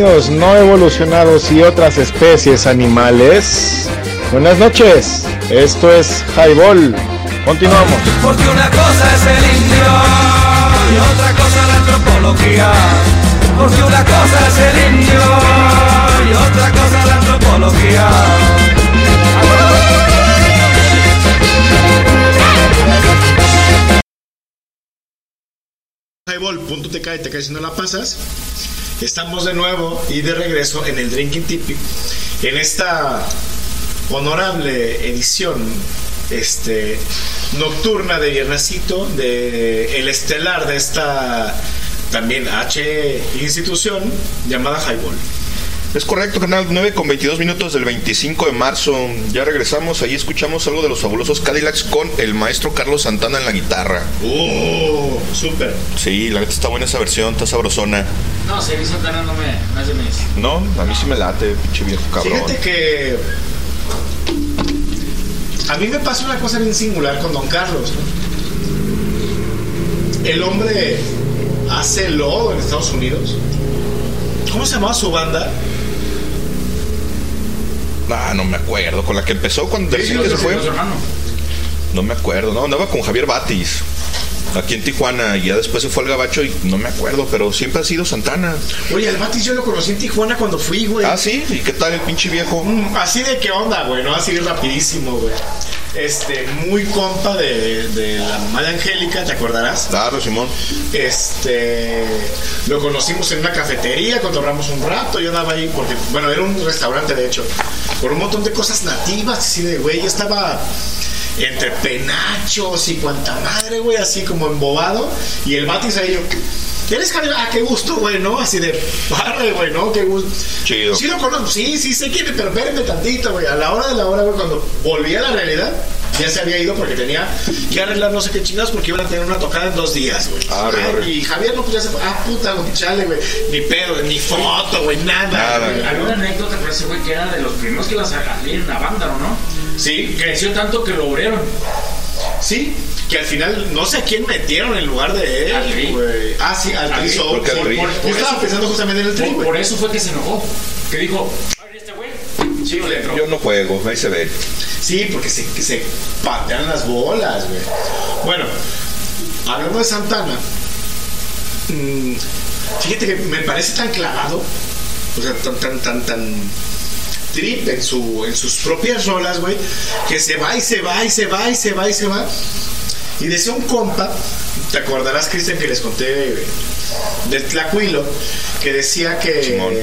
Amigos no evolucionados y otras especies animales. Buenas noches. Esto es Highball. Continuamos. Porque una cosa es el indio y otra cosa la antropología. Porque una cosa es el indio y otra cosa la antropología. Highball.tk y te caes si no la pasas. Estamos de nuevo y de regreso en el Drinking Tipi. En esta honorable edición este, nocturna de viernesito de el estelar de esta también H institución llamada Highball. Es correcto, canal 9 con 22 minutos del 25 de marzo. Ya regresamos, ahí escuchamos algo de los fabulosos Cadillacs con el maestro Carlos Santana en la guitarra. ¡Oh! ¡Súper! Sí, la neta está buena esa versión, está sabrosona. No, Sergio Santana no me, hace mis. No, a mí sí me late, pinche viejo cabrón. Fíjate que a mí me pasa una cosa bien singular con Don Carlos. ¿no? El hombre hace lodo en Estados Unidos. ¿Cómo se llamaba su banda? Ah, no me acuerdo, con la que empezó cuando Sí, los cine se fue. No me acuerdo, no, andaba con Javier Batis. Aquí en Tijuana, y ya después se fue al Gabacho y no me acuerdo, pero siempre ha sido Santana. Oye, al Batis yo lo conocí en Tijuana cuando fui, güey. Ah, sí, ¿y qué tal el pinche viejo? Mm, Así de qué onda, güey, ¿no? Así rapidísimo, güey. Este, muy compa de, de la mamá de Angélica, ¿te acordarás? Claro, Simón. Este, lo conocimos en una cafetería, cotorramos un rato, yo andaba ahí porque, bueno, era un restaurante de hecho, por un montón de cosas nativas, así de, güey, yo entre penachos y cuanta madre, güey, así como embobado, y el batis ahí yo, ¿eres Javier? Ah, qué gusto, güey, ¿no? Así de, barre, güey, ¿no? Qué gusto. Chido. Sí lo conozco, sí, sí sé quién es, pero espérenme tantito, güey, a la hora de la hora, güey, cuando volví a la realidad, ya se había ido porque tenía que arreglar no sé qué chingados porque iban a tener una tocada en dos días, güey. Arre, Ay, arre. Y Javier no, pues ya se fue. Ah, puta, güey, chale, güey. Ni pedo, ni foto, güey, nada. Nada, güey. Había una anécdota con ese güey que era de los primeros que iban a salir en la banda, ¿o no? Sí, Creció tanto que lo abrieron. sí. Que al final no sé a quién metieron en lugar de Al Tri. él, güey. Ah, sí, al Al Tri al. Yo estaba pensando justamente en el Tri, Por, güey. por eso fue que se enojó. Que dijo, "Ay, este güey. Sí. Yo no juego, ahí se ve. Sí, porque se, que se patean las bolas, güey. Bueno, hablando de Santana, mm, fíjate que me parece tan clavado, o sea, tan, tan, tan, tan trip en, su, en sus propias rolas, güey, que se va y se va y se va y se va y se va. Y decía un compa, te acordarás, Cristian, que les conté de, de Tlacuilo, que decía que Simón.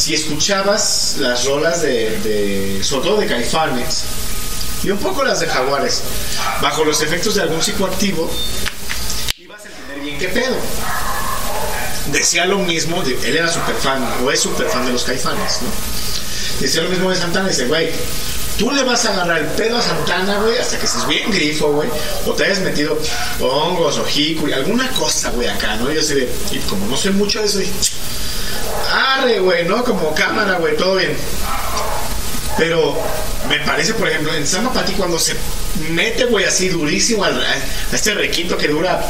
Si escuchabas las rolas de, de, sobre todo de Caifanes, y un poco las de Jaguares, bajo los efectos de algún psicoactivo, ibas a entender bien qué pedo. Decía lo mismo, él era súper fan, o es súper fan de los Caifanes, ¿no? Decía lo mismo de Santana, dice, güey, tú le vas a agarrar el pedo a Santana, güey, hasta que estés bien grifo, güey, o te hayas metido hongos o jicuri, alguna cosa, güey, acá, ¿no? Yo sé y como no sé mucho de eso, dije, arre, güey, ¿no? Como cámara, güey, todo bien. Pero me parece, por ejemplo, en San Pati cuando se mete, güey, así durísimo a, este requinto que dura,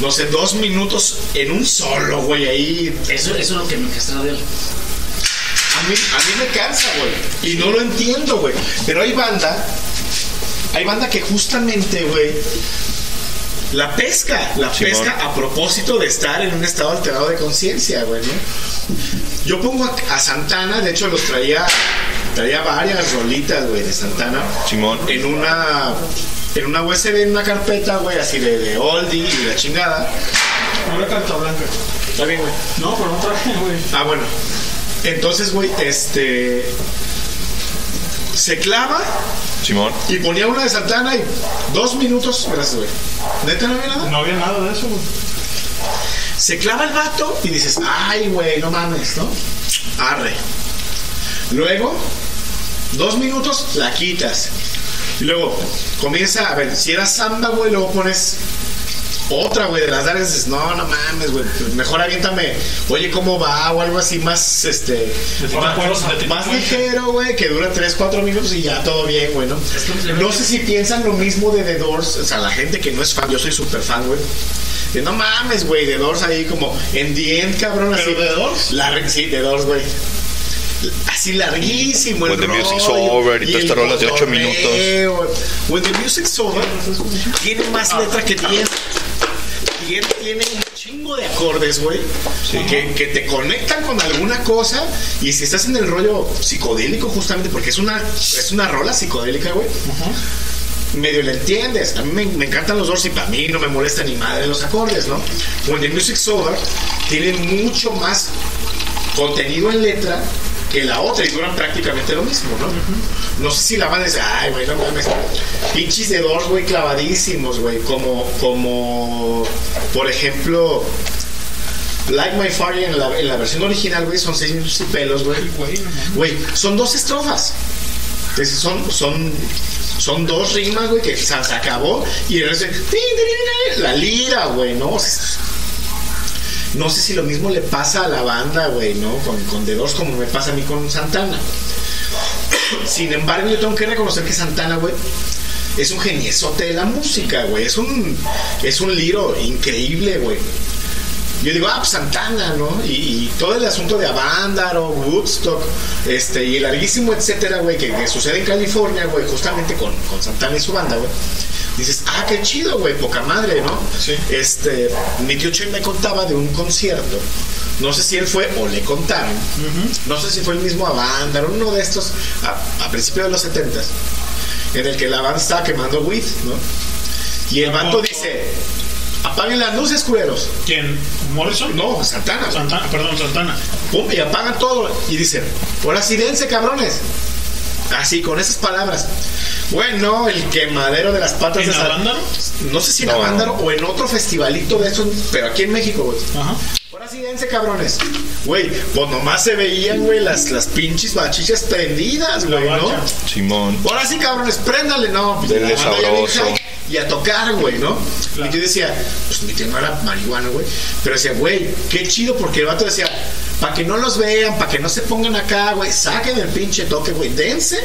no sé, dos minutos en un solo, güey, ahí. Eso, es lo que me castra de. A mí, a mí me cansa, güey. Y no lo entiendo, güey. Pero hay banda, hay banda que justamente, güey, la pesca, la Simón. pesca a propósito de estar en un estado alterado de conciencia, güey, ¿no? Yo pongo a, a Santana, de hecho los traía, traía varias rolitas, güey, de Santana. Simón. En una, en una USB, en una carpeta, güey, así de, de oldie y la chingada. Una carta blanca. Está bien, güey. No, pero no traje, güey. Ah, bueno. Entonces, güey, este. Se clava Simón. y ponía una de Santana y dos minutos. Gracias, güey. ¿Neta no había nada? No había nada de eso, güey. Se clava el vato y dices, ay, güey, no mames, ¿no? Arre. Luego, dos minutos, la quitas. Y luego comienza, a ver, si era samba, güey, luego pones otra, güey, de las largas, dices, no, no mames, güey, pues mejor aviéntame, oye, ¿cómo va? O algo así más, este, más, más ligero, güey, que dura 3, 4 minutos y ya todo bien, güey, ¿no? No sé si piensan lo mismo de The Doors, o sea, la gente que no es fan, yo soy súper fan, güey. De no mames, güey, The Doors ahí como en the end, cabrón, así. ¿Pero The Doors? La, sí, The Doors, güey así larguísimo When el the rollo, music's over y, y esta rola de 8 minutos When the music's over tiene más letra que 10 también tiene un chingo de acordes, güey, que, te conectan con alguna cosa. Y si estás en el rollo psicodélico, justamente porque es una, es una rola psicodélica, güey. Medio le entiendes. A mí me, encantan los Doors para mí no me molesta ni madre los acordes, ¿no? When the Music's Over tiene mucho más contenido en letra que la otra y duran prácticamente lo mismo, ¿no? No sé si la van a decir, ay, güey, no mames. Pinches de dos, güey, clavadísimos, güey. Como, como, por ejemplo, Like My Fire en la, en la versión original, güey, son seis minutos y pelos, güey. Güey, son dos estrofas. Es- son, son, son dos rimas, güey, que se, se acabó y el resto, la lira, güey, ¿no? No sé si lo mismo le pasa a la banda, güey, ¿no? Con, con The como me pasa a mí con Santana. <coughs> Sin embargo, yo tengo que reconocer que Santana, güey, es un geniesote de la música, güey. Es un, es un liro increíble, güey. Yo digo, ah, pues Santana, ¿no? Y, y todo el asunto de Avándaro, Woodstock, este, y el larguísimo etcétera, güey, que, que sucede en California, güey, justamente con, con Santana y su banda, güey. Dices, ah, qué chido, güey, poca madre, ¿no? Este, mi tío Che me contaba de un concierto. No sé si él fue o le contaron. No sé si fue el mismo Avándaro, uno de estos, a, a principios de los 70 en el que la banda estaba quemando weed, ¿no? Y el vato dice, apaguen las luces, culeros. ¿Quién? ¿Morrison? No, Santana. Santana, perdón, Santana. Pum, y apagan todo. Y dice, ahora sí dense, cabrones. Así, con esas palabras. Bueno, el quemadero de las patas ¿En de Sa- Avándaro? No sé si en No. Avándaro o en otro festivalito de esos, pero aquí en México, güey. Ajá. Dense, cabrones. Güey, pues nomás se veían, güey, las, las pinches bachichas prendidas, güey, ¿no? Simón. Ahora sí, cabrones, préndale, no. Pues, Denle sabroso. Y a tocar, güey, ¿no? Y yo decía, pues mi tío no era marihuana, güey. Pero decía, güey, qué chido, porque el vato decía, para que no los vean, para que no se pongan acá, güey, saquen el pinche toque, güey, dense.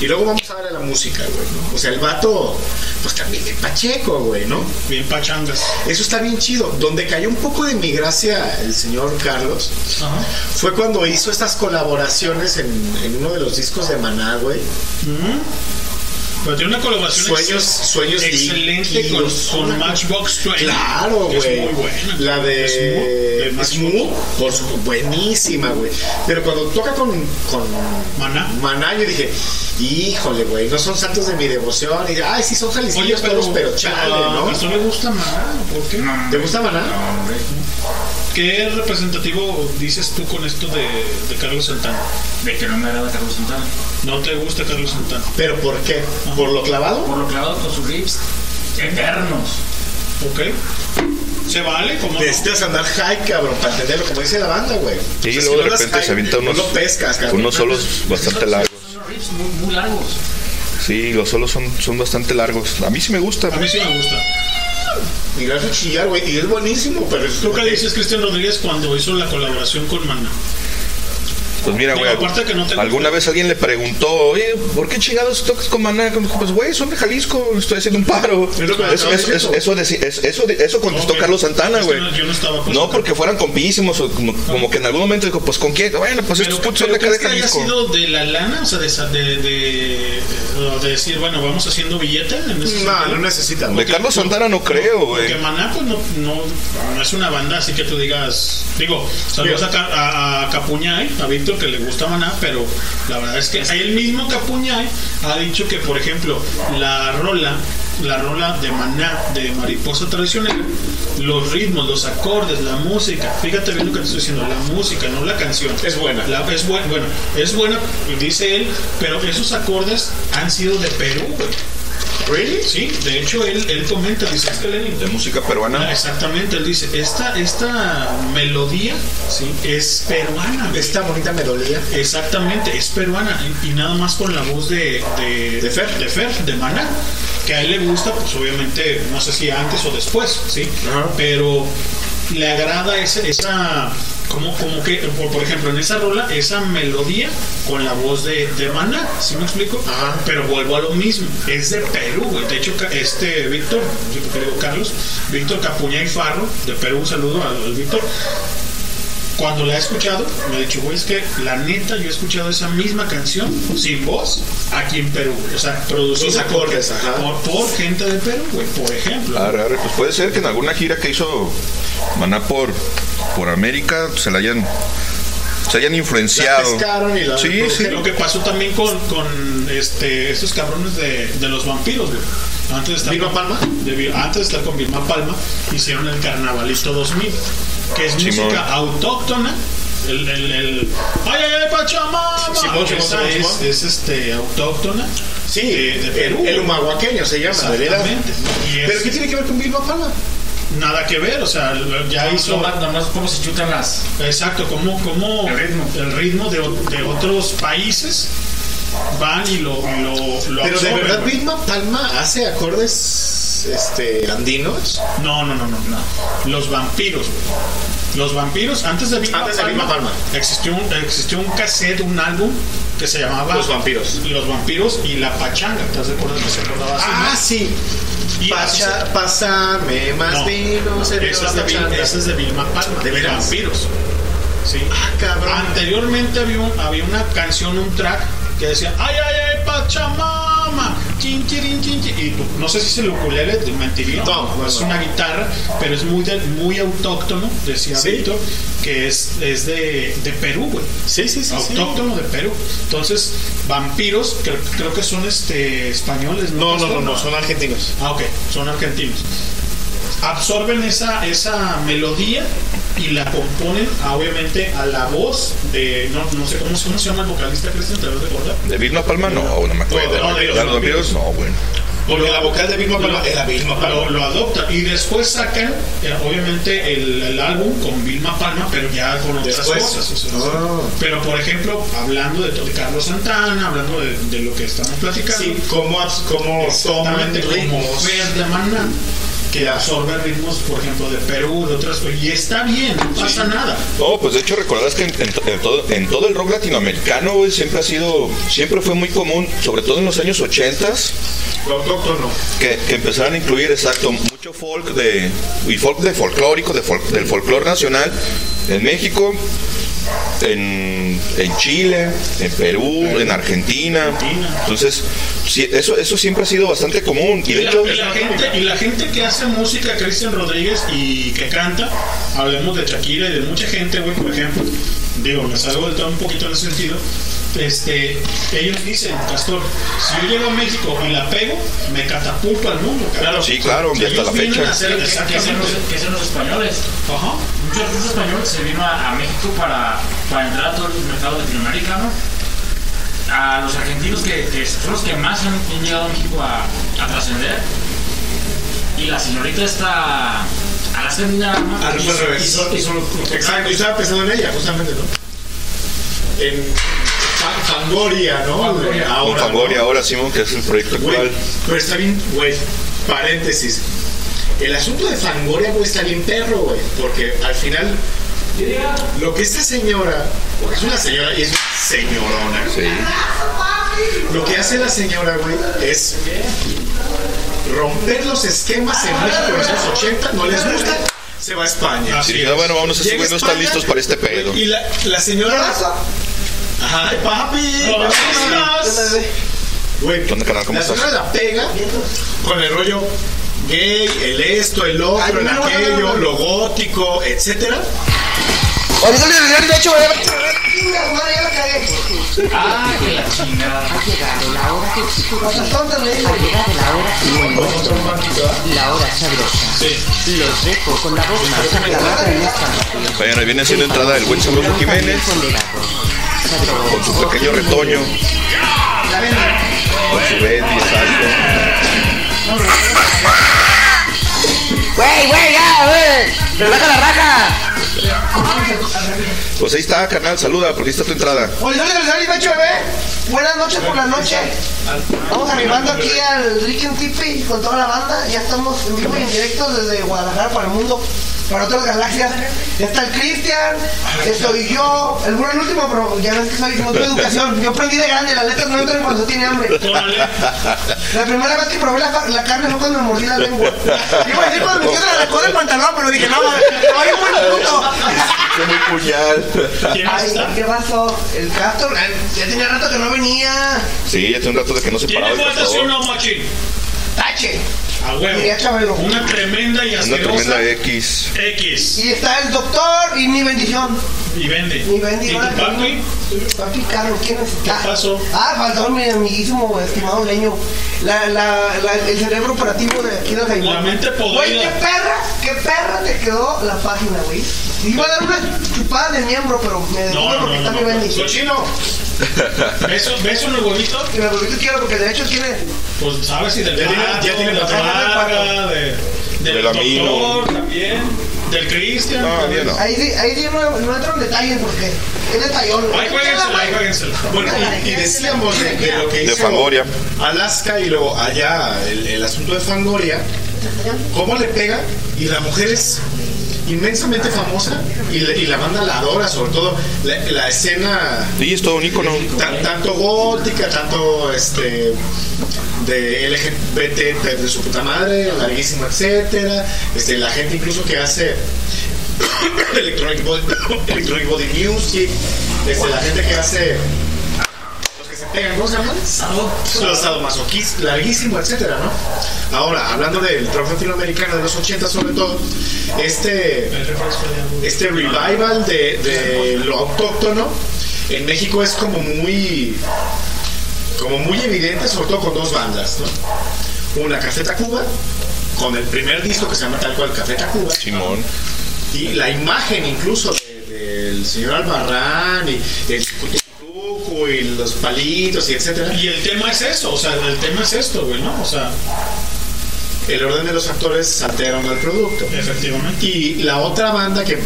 Y luego vamos a a la música, güey, ¿no? O sea, el vato, pues también bien pacheco, güey, ¿no? Bien pachangas. Eso está bien chido. Donde cayó un poco de mi gracia el señor Carlos Ajá. fue cuando hizo estas colaboraciones en, en uno de los discos de Maná, güey. Pero tiene una colaboración Sueños, sueños excelente con, con Matchbox 20. Claro, güey. Es muy buena. La de Smooth, de Smooth, por su buenísima, güey. Pero cuando toca con, con Maná. Maná, yo dije, híjole, güey, no son santos de mi devoción. Y dije, ay, sí son pero, todos, pero chale, a ¿no? Le gusta Maná, ¿por qué? ¿Te gusta Maná? ¿Qué representativo dices tú con esto de, de Carlos Santana? De que no me agrada Carlos Santana. ¿No te gusta Carlos Santana? ¿Pero por qué? ¿Por lo clavado? Por lo clavado con sus riffs eternos. ¿Ok? ¿Se vale? ¿Cómo no? Necesitas andar high, cabrón, para entenderlo, como dice la banda, güey. Sí, O sea, luego si de no repente high, se avienta unos, No lo pescas, cabrón. unos solos bastante largos. Son unos riffs muy, muy largos. Sí, los solos son, son bastante largos. A mí sí me gusta. A mí sí me gusta. Y hace chillar, güey. Y es buenísimo, pero es ¿Tú qué dices Cristian Rodríguez cuando hizo la colaboración con Maná? Pues mira, güey, no te alguna vez alguien le preguntó, oye, ¿por qué chingados tocas con Maná? Pues, güey, son de Jalisco, estoy haciendo un paro. Eso, eso, eso, eso, eso, contestó. Carlos Santana, güey. no- porque fueran compísimos o como, como que en algún momento dijo, pues con quién. Bueno, pues Pero, estos putos son de acá de ¿crees que haya Jalisco. sido de la lana? O sea, de, de, de, de decir, bueno, vamos haciendo billete en No, sentido? no necesitan. De Carlos Santana no creo, güey. Porque Maná, pues no, no, no es una banda así que tú digas. Digo, saludos a, a, a Capuñay, a Víctor que le gusta Maná, pero la verdad es que el mismo Capuñay ha dicho que, por ejemplo, la rola, la rola de Maná, de Mariposa Tradicional, los ritmos, los acordes, la música, fíjate bien lo que te estoy diciendo, la música, no la canción. Es buena. La- es buena, bueno, es buena, dice él, pero esos acordes han sido de Perú, güey. ¿Really? Sí, de hecho él, él comenta, dice, es que Lenin, De música peruana. Ah, Exactamente, él dice, esta, esta melodía ¿sí? es peruana. güey. Esta bonita melodía. Exactamente, es peruana y, y nada más con la voz de, de, De Fer. de Fer, de Maná, que a él le gusta, pues obviamente, no sé si antes o después, ¿sí? Pero le agrada ese- esa, como, como que, por, por ejemplo, en esa rola, esa melodía con la voz de, de Maná, ¿sí me explico? Pero vuelvo a lo mismo, es de Perú, güey. De hecho, este Víctor, no sé por qué le digo Carlos, Víctor Capuña y Farro, de Perú, un saludo al, al Víctor cuando la he escuchado, me ha dicho, güey, es que la neta, yo he escuchado esa misma canción sin voz aquí en Perú. güey. O sea, producida acordes, por, por, por gente de Perú, güey, por ejemplo. Arre, arre, Pues puede ser que en alguna gira que hizo Maná por, por América se la hayan, se hayan influenciado. La pescaron y la Sí, sí. Lo que pasó también con, con este, estos cabrones de, de los vampiros, güey. Antes de estar ¿Vilma con- Palma? de antes de estar con Vilma Palma, hicieron el Carnavalito 2000, que es Simón. música autóctona. El, el, el ¡Ay, ay, ay, Pachamama! Simón, Simón, Esa es, es, este, autóctona Sí, de, de Perú. el, el humahuaqueño se llama, de veras. Exactamente. Y es- ¿Pero qué tiene que ver con Vilma Palma? Nada que ver, o sea, ya hizo. Nomás, nomás cómo se chutan las. Exacto, como, como El ritmo. el ritmo de, de otros países van y lo, y lo, lo Pero de verdad. Vilma Palma hace acordes este andinos. No, no, no, no, no. Los vampiros, güey. Los vampiros, antes de Vilma Antes de Palma, Vilma Palma. Existió, un, existió un cassette, un álbum que se llamaba Los vampiros. Los vampiros y la pachanga. ¿Te acuerdas que se acordaba así? Ah, no? sí. Y Pacha, pásame más No. vino, se Ese es, de, es de Vilma Palma, ¿De vampiros. Sí. Ah, cabrón. Anteriormente había, un- había una canción, un track que decía ¡Ay, ay, ay, Pachamama! Chin, chirin, chin, chin. Y tú- no sé si es el ukulele, te mentiría. No, no, es una guitarra, pero es muy, de- muy autóctono, decía Sí. Víctor, que es, es de, de Perú, güey. Sí, sí, sí. sí. Autóctono de Perú. Entonces, vampiros, creo, creo que son este españoles, No, no, no, no, son argentinos. Ah, ok, son argentinos. Absorben esa, esa melodía y la componen, ah, obviamente, a la voz de. No, no sé cómo, cómo se llama el vocalista, Cristian, ¿te lo recordar? ¿De Vilma Palma? No, no me acuerdo. No, no, de los ¿De los vampiros? No, bueno. Porque la vocal de Vilma Palma era Vilma Palma. Lo, lo adopta y después sacan, eh, obviamente, el, el álbum con Vilma Palma, pero ya con otras Después. cosas. o sea, Ah. Pero, por ejemplo, hablando de, de Carlos Santana, hablando de, de lo que estamos platicando. Sí, cómo, cómo Exactamente, como ritmos. Que absorbe ritmos, por ejemplo, de Perú, de otras y está bien, no pasa nada. No, pues de hecho recordarás que en, en en todo, en todo el rock latinoamericano güey, siempre ha sido, siempre fue muy común, sobre todo en los años 80 Lo autóctono. que, que empezaran a incluir exacto mucho folk de y folk de folclórico, de folk- del folclore nacional en México, en, en Chile, en Perú, en Argentina. Entonces, sí, eso, eso siempre ha sido bastante común. Y Y de la, hecho, y la gente, y la gente que hace música, Cristian Rodríguez, y que canta, hablemos de Shakira y de mucha gente, güey, por ejemplo, digo, me salgo del todo un poquito en ese sentido, este, ellos dicen, Castor, si yo llego a México y la pego, me catapulto al mundo. Claro, Sí, claro, y hasta la fecha. Que, que hacen los, que españoles. Ajá. Muchos artistas españoles se vino a, a México para, para entrar a todo el mercado latinoamericano. A los argentinos que, que son los que más han, han llegado a México a, a trascender. Y la señorita está a la segunda no, fue al revés. Exacto, yo estaba pensando en ella, justamente, ¿no? En Fangoria, ¿no? Fangoria. con Ahora, Fangoria ¿no? ahora, Simón, que es el proyecto Güey, actual. pero está bien, güey, paréntesis. El asunto de Fangoria, güey, está bien perro, güey, porque al final lo que esta señora, porque es una señora y es una señorona, Sí. lo que hace la señora, güey, es romper los esquemas en México en los años 80, no les gusta, se va a España. Sí, dije, ah, bueno, vámonos, estos Llega güeyes no están listos para este pedo. Y la, la señora... Ay, papi, ¿cómo estás? Güey, ¿Qué onda, carnal? ¿Cómo la estás? señora la pega con el rollo gay, el esto, el otro, el aquello, lo gótico, etcétera. Ah, que la chingada. Ha llegado la hora que Ha llegado la hora y la hora sabrosa. Los dejo con la voz más aclamada en esta radio. Bueno, viene siendo entrada el buen sabroso Jiménez con su pequeño retoño, con su Betty, exacto. Güey, güey, ya, güey. Relaja la raja. Pues ahí está, carnal, saluda, porque ahí está tu entrada. Oye, dale, dale, dale, Nacho, bebé. Buenas noches por la noche. Estamos arribando aquí al Ricky and Tipi con toda la banda. Ya estamos en vivo y en directo desde Guadalajara para el mundo, para otras galaxias. Ya está el Cristian, estoy yo, el bueno el último, pero ya ves que soy no educación. Yo aprendí de grande, las letras no entran cuando se tiene hambre. La primera vez que probé la, carne fue cuando me mordí la lengua. Iba a decir cuando me quedé la cola del pantalón, pero dije, no, vaya muy puto. Qué muy puñal. Ay, ¿qué pasó? El Castor, ya tenía rato que no venía. Sí, ya tiene un rato de que no se paraba ¿Tiene no, machín? Tache. A huevo. Diría Chabelo. Una tremenda y Una asquerosa tremenda X. X. Y está el doctor y mi bendición. Y vende. Mi bendición. ¿Y tu papi? Papi Carlos, ¿quién es? ¿Qué pasó? Ah, faltó mi amiguísimo, estimado leño. La, la, la- el cerebro operativo de aquí del Jaime. La mente podrida. Güey, qué perra, qué perra te quedó la página, güey. Iba a dar una chupada de miembro, pero me detuve No, no, porque no, está no, mi no. bendición. Cochino. ¿Beso, beso en el huevito? Y el huevito quiero porque de hecho tiene. Pues sabes si del Ya tiene- ya tiene de la patrón. De, del Del doctor también, del Cristian. No, también. ya no. Ahí sí, ahí sí no, no entro en detalles porque es detallón. Ahí jueguensela, ahí jueguensela. Bueno, y, y decíamos de, de lo que De hizo Fangoria. Alaska y luego allá el, el asunto de Fangoria, cómo le pega y la mujer es inmensamente famosa y, la- y la banda la adora, sobre todo la, la escena Sí, es todo un ícono. tan- tanto gótica, tanto este de LGBT de, su puta madre, larguísimo, etcétera, este, la gente incluso que hace <coughs> electronic body, <coughs> electronic body music, este, la gente que hace se pegan, ¿cómo se llaman? Los sadomasoquistas, larguísimo, etcétera, ¿no? Ahora, hablando del rock latinoamericano de los 80 sobre todo, este, este revival de, de lo autóctono en México es como muy como muy evidente, sobre todo con dos bandas, ¿no? Una Café Tacuba, con el primer disco que se llama tal cual Café Tacuba, Simón. y la imagen incluso de- del señor Albarrán y el y los palitos y etcétera. Y el tema es eso, o sea, el tema es esto, güey, ¿no? O sea, El orden de los factores alteraron el producto. efectivamente. Y la otra banda que,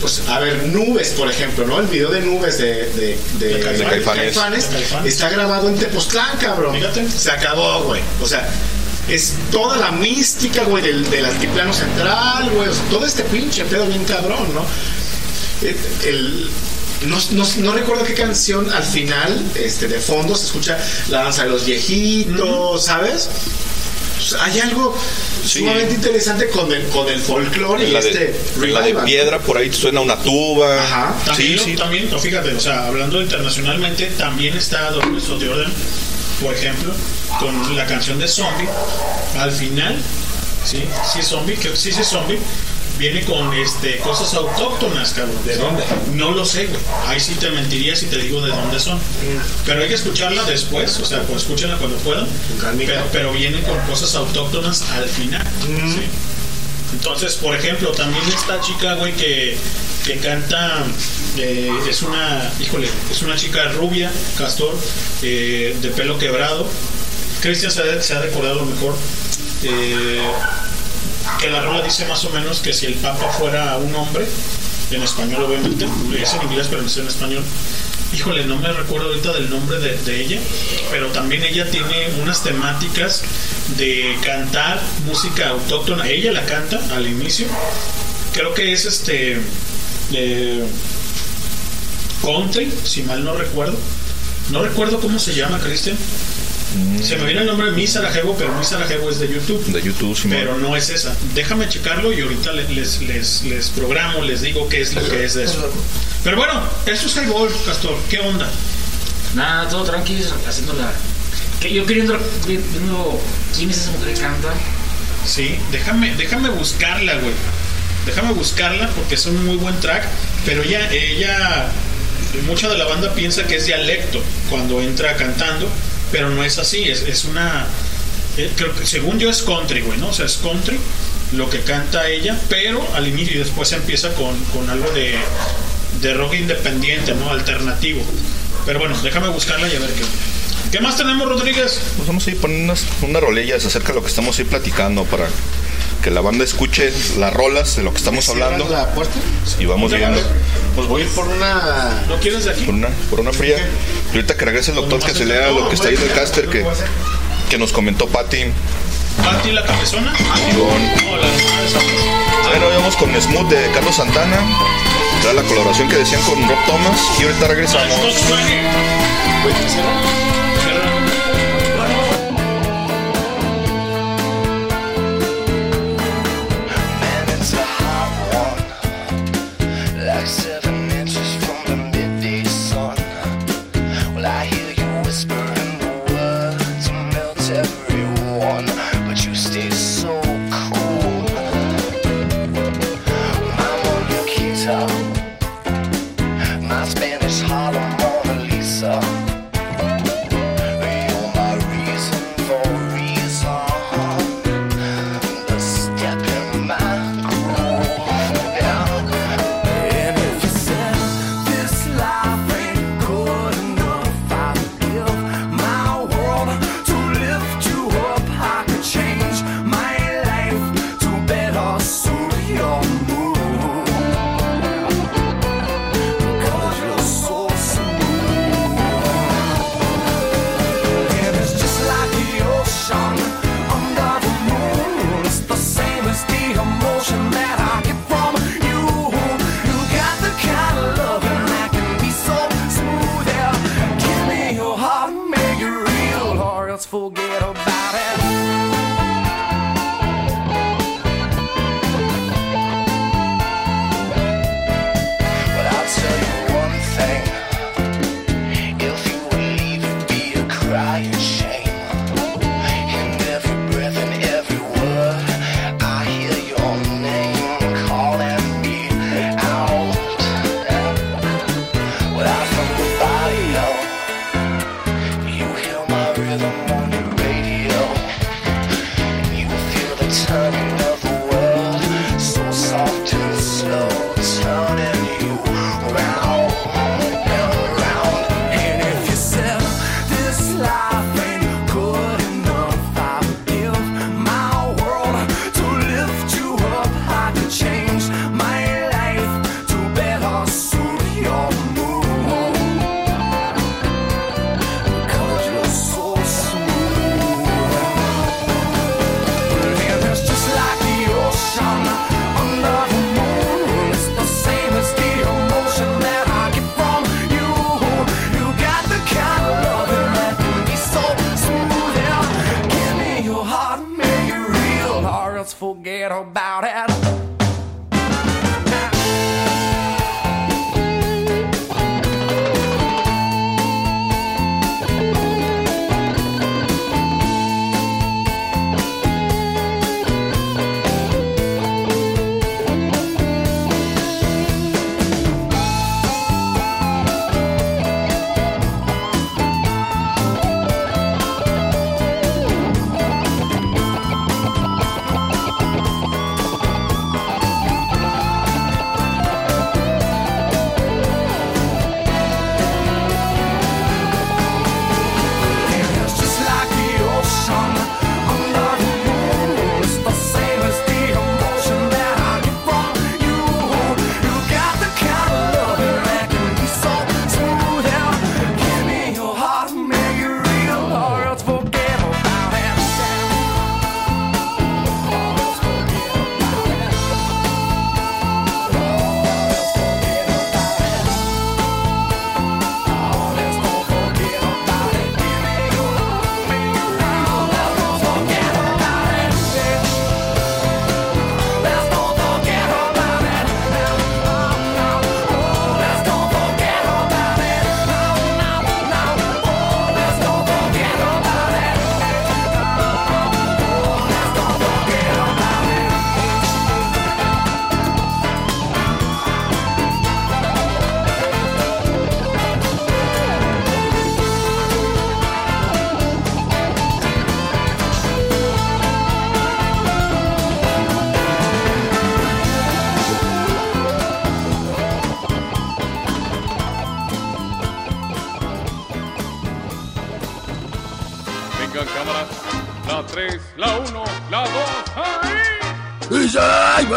pues, a ver, Nubes, por ejemplo, ¿no? El video de Nubes de, de, de, De Caifanes. Caifanes De Caifanes. está grabado en Tepoztlán, cabrón. Fíjate. Se acabó, güey. O sea, es toda la mística, güey, del, del altiplano central, güey. O sea, todo este pinche pedo bien cabrón, ¿no? El- el- no, no- no recuerdo qué canción al final, este, de fondo, se escucha la danza de los viejitos, ¿sabes? Hay algo Sí. sumamente interesante con el, con el folclore y la, este de, la de revival. piedra, por ahí suena una tuba. Ajá. También, Sí, sí. también, no, fíjate, o sea, hablando internacionalmente, también está de Orden, por ejemplo, con la canción de Zombie. Al final, sí, sí, Zombie, que sí, sí, Zombie, viene con este cosas autóctonas, cabrón. ¿De dónde? No lo sé, güey. Ahí sí te mentiría si te digo de dónde son. Pero hay que escucharla después, o sea, pues escúchenla cuando puedan. Pero, pero viene con cosas autóctonas al final. sí. Entonces, por ejemplo, también esta chica, güey, que, que canta, eh, es una, híjole, es una chica rubia, castor, eh, de pelo quebrado. Cristian se, ha- se ha recordado mejor. eh, que la rola dice más o menos que si el Papa fuera un hombre, en español obviamente, es en inglés pero no es en español. Híjole, no me recuerdo ahorita del nombre de, ella, pero también ella tiene unas temáticas de cantar música autóctona. Ella la canta al inicio. Creo que es este eh, country, si mal no recuerdo. No recuerdo cómo se llama, Cristian. Se me viene el nombre de Mi Sarajevo, pero Mi Sarajevo es de YouTube. De YouTube, Simón. Pero no es esa. Déjame checarlo y ahorita le- les, les, les programo, les digo qué es lo que es de eso. Pero bueno, eso es Highball, Castor. ¿Qué onda? Nada, todo tranquilo, haciendo la. Que yo queriendo viendo quién es esa mujer que canta. Sí, déjame, déjame buscarla, güey. Déjame buscarla porque es un muy buen track. Pero ella, ella, mucha de la banda piensa que es dialecto cuando entra cantando, pero no es así, es, es una, eh, creo que según yo es country, güey, ¿no? O sea, es country lo que canta ella, pero al inicio y después empieza con, con algo de, de rock independiente, ¿no? Alternativo. Pero bueno, déjame buscarla y a ver qué. ¿Qué más tenemos, Rodríguez? Pues vamos a ir poniendo unas, unas rolillas acerca de lo que estamos ahí platicando para que la banda escuche las rolas de lo que estamos hablando. la puerta? Y vamos. Pues voy a ir por una. ¿No quieres de aquí? Por una, por una fría. Y ahorita que regrese el doctor, que se lea lo que está ahí del caster que, que nos comentó Patty. ¿Patty la cabezona? Ivonne. No, la Ahí nos vemos con Smooth de Carlos Santana. La colaboración que decían con Rob Thomas. Y ahorita regresamos.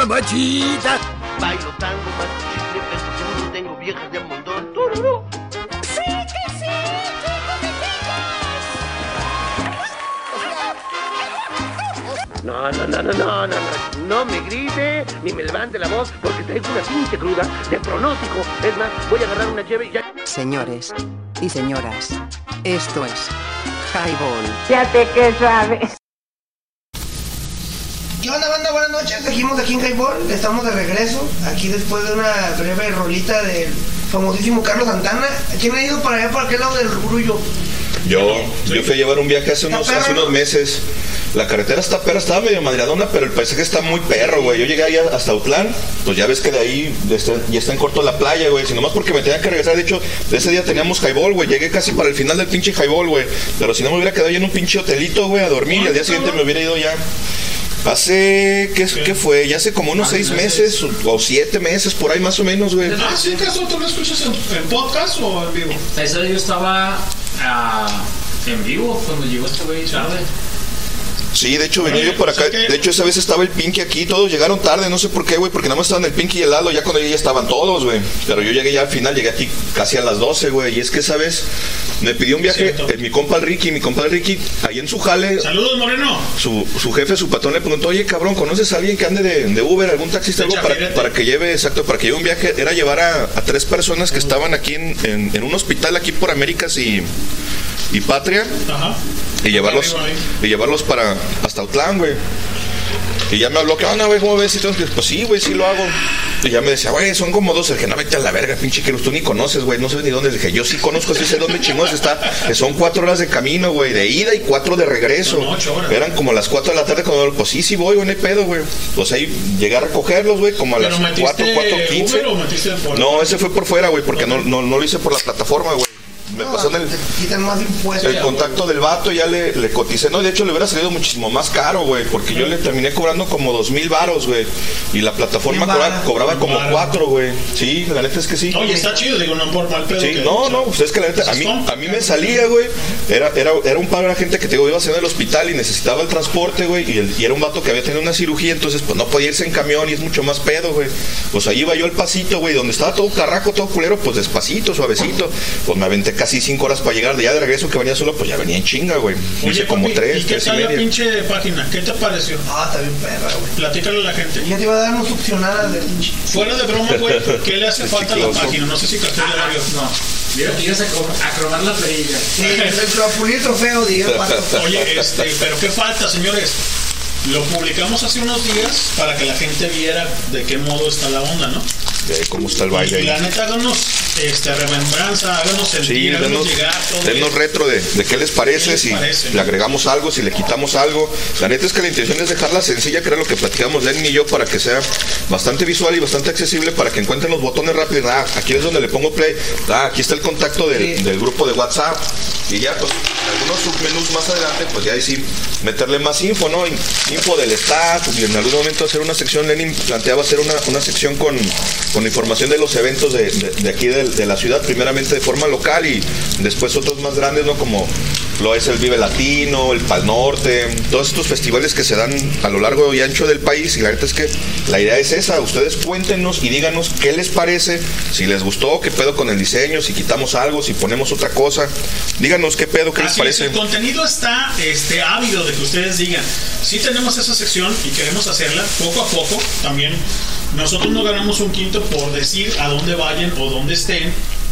Mamachita! Bailo tango, chicle, peso tengo viejas de un montón. ¡Tururú! Sí, que sí, No, no, no, no, no, no, no, no me grite ni me levante la voz porque traigo una pinche cruda de pronóstico. Es más, voy a agarrar una cheve y ya. Señores y señoras, esto es Highball. Fíjate que sabes. ¿Qué onda, banda? Buenas aquí en Highball. Estamos de regreso. Aquí después de una breve rolita del famosísimo Carlos Santana. ¿Quién ha ido para allá, para aquel lado del Rullo? Yo, yo fui a llevar un viaje hace unos, hace unos meses. La carretera está perra, estaba medio madreadona, pero el paisaje está muy perro, güey. Yo llegué ahí hasta Utlán, pues ya ves que de ahí ya está, ya está en corto la playa, güey. Si nomás porque me tenía que regresar, de hecho, de ese día teníamos highball, güey. Llegué casi para el final del pinche highball, güey. Pero si no me hubiera quedado yo en un pinche hotelito, güey, a dormir y al día siguiente me hubiera ido ya. Hace, ¿qué, ¿qué fue? Ya hace como unos seis meses o, o siete meses, por ahí más o menos, güey. Ah, sí, ¿acaso tú lo escuchas en, en podcast o en vivo? Ese día yo estaba ah, en vivo cuando llegó este güey tarde. Sí, de hecho venía yo por acá. De hecho, esa vez estaba el Pinky aquí. Todos llegaron tarde, no sé por qué, güey. Porque nada más estaban el Pinky y el Lalo. Ya cuando ya estaban todos, güey. Pero yo llegué ya al final, llegué aquí casi a las 12, güey. Y es que esa vez me pidió un viaje. eh, mi compa el Ricky, mi compa el Ricky, ahí en su jale. Saludos, Moreno. Su, su jefe, su patrón le preguntó, oye, cabrón, ¿conoces a alguien que ande de, de Uber, algún taxista, algo para, para que lleve, exacto, para que lleve un viaje? Era llevar a, a tres personas que estaban aquí en, en- en un hospital aquí por Américas y, y Patria. Ajá. Y llevarlos, y llevarlos para hasta Utlán, güey. Y ya me habló, ¿qué onda, güey? ¿Cómo ves? Y todo, pues sí, güey, sí lo hago. Y ya me decía, güey, son como dos. El que no vete a la verga, pinche que tú ni conoces, güey. No sé ni dónde. Le dije, yo sí conozco, sí sé dónde chingados está. Que son cuatro horas de camino, güey, de ida y cuatro de regreso. Eran como las cuatro de la tarde cuando, pues sí, sí voy, güey, no hay pedo, güey. Pues ahí llegué a recogerlos, güey, como a las ¿Pero metiste cuatro, cuatro quince. No, ese fue por fuera, güey, porque no, no, no lo hice por la plataforma, güey. Me pasó en el, Quitan más impuestos. el contacto del vato ya le, le coticé. No, de hecho le hubiera salido muchísimo más caro, güey. Porque yo le terminé cobrando como dos mil varos, güey. Y la plataforma cobraba como cuatro, güey. Sí, la neta es que sí. Oye, está chido, digo, no por mal pedo. Sí, que- no, no, pues es que la neta, a mí, a mí me salía, güey. Era, era, era un par de gente que te digo, iba a ser del hospital y necesitaba el transporte, güey. Y, el- y era un vato que había tenido una cirugía, entonces pues no podía irse en camión y es mucho más pedo, güey. Pues ahí iba yo al pasito, güey, donde estaba todo carraco, todo culero, pues despacito, suavecito. Pues me aventé casi cinco horas para llegar. De ya de regreso que venía solo, pues ya venía en chinga, güey. Oye, Hice como papi, tres, ¿y qué tres y tal la pinche página? ¿Qué te pareció? Ah, está bien perra, güey. Platícale a la gente. Ya te iba a dar un succionada de pinche. Fuera de broma, güey, ¿qué le hace <laughs> falta a la Chicloso. página? No sé si Castillo ya la vio. No. Mira ibas a, a cronar la perilla. Sí, a pulir trofeo, diga el pato. <laughs> Oye, este, pero ¿qué falta, señores? Lo publicamos hace unos días para que la gente viera de qué modo está la onda, ¿no? De cómo está el baile Y la ahí. neta, háganos este, remembranza, háganos Sí, sentir, háganos denos, llegar todo denos retro de, de qué les parece, les si parece? le agregamos algo, si le quitamos algo. La neta es que la intención es dejarla sencilla, que era lo que platicamos Lenin y yo, para que sea bastante visual y bastante accesible, para que encuentren los botones rápidos. Ah, aquí es donde le pongo play. Ah, aquí está el contacto del, del grupo de WhatsApp. Y ya, pues, algunos submenús más adelante, pues ya ahí sí meterle más info, ¿no? In- Info del staff, y en algún momento hacer una sección, Lenin planteaba hacer una, una sección con, con información de los eventos de, aquí de, la ciudad, primeramente de forma local y después otros más grandes, ¿no? Como lo es el Vive Latino, el Pal Norte, todos estos festivales que se dan a lo largo y ancho del país y la verdad es que la idea es esa, ustedes cuéntenos y díganos qué les parece, si les gustó, qué pedo con el diseño, si quitamos algo, si ponemos otra cosa, díganos qué pedo, qué les es, parece. el contenido está este, ávido de que ustedes digan, sí tenemos esa sección y queremos hacerla poco a poco también. Nosotros no ganamos un quinto por decir a dónde vayan o dónde estén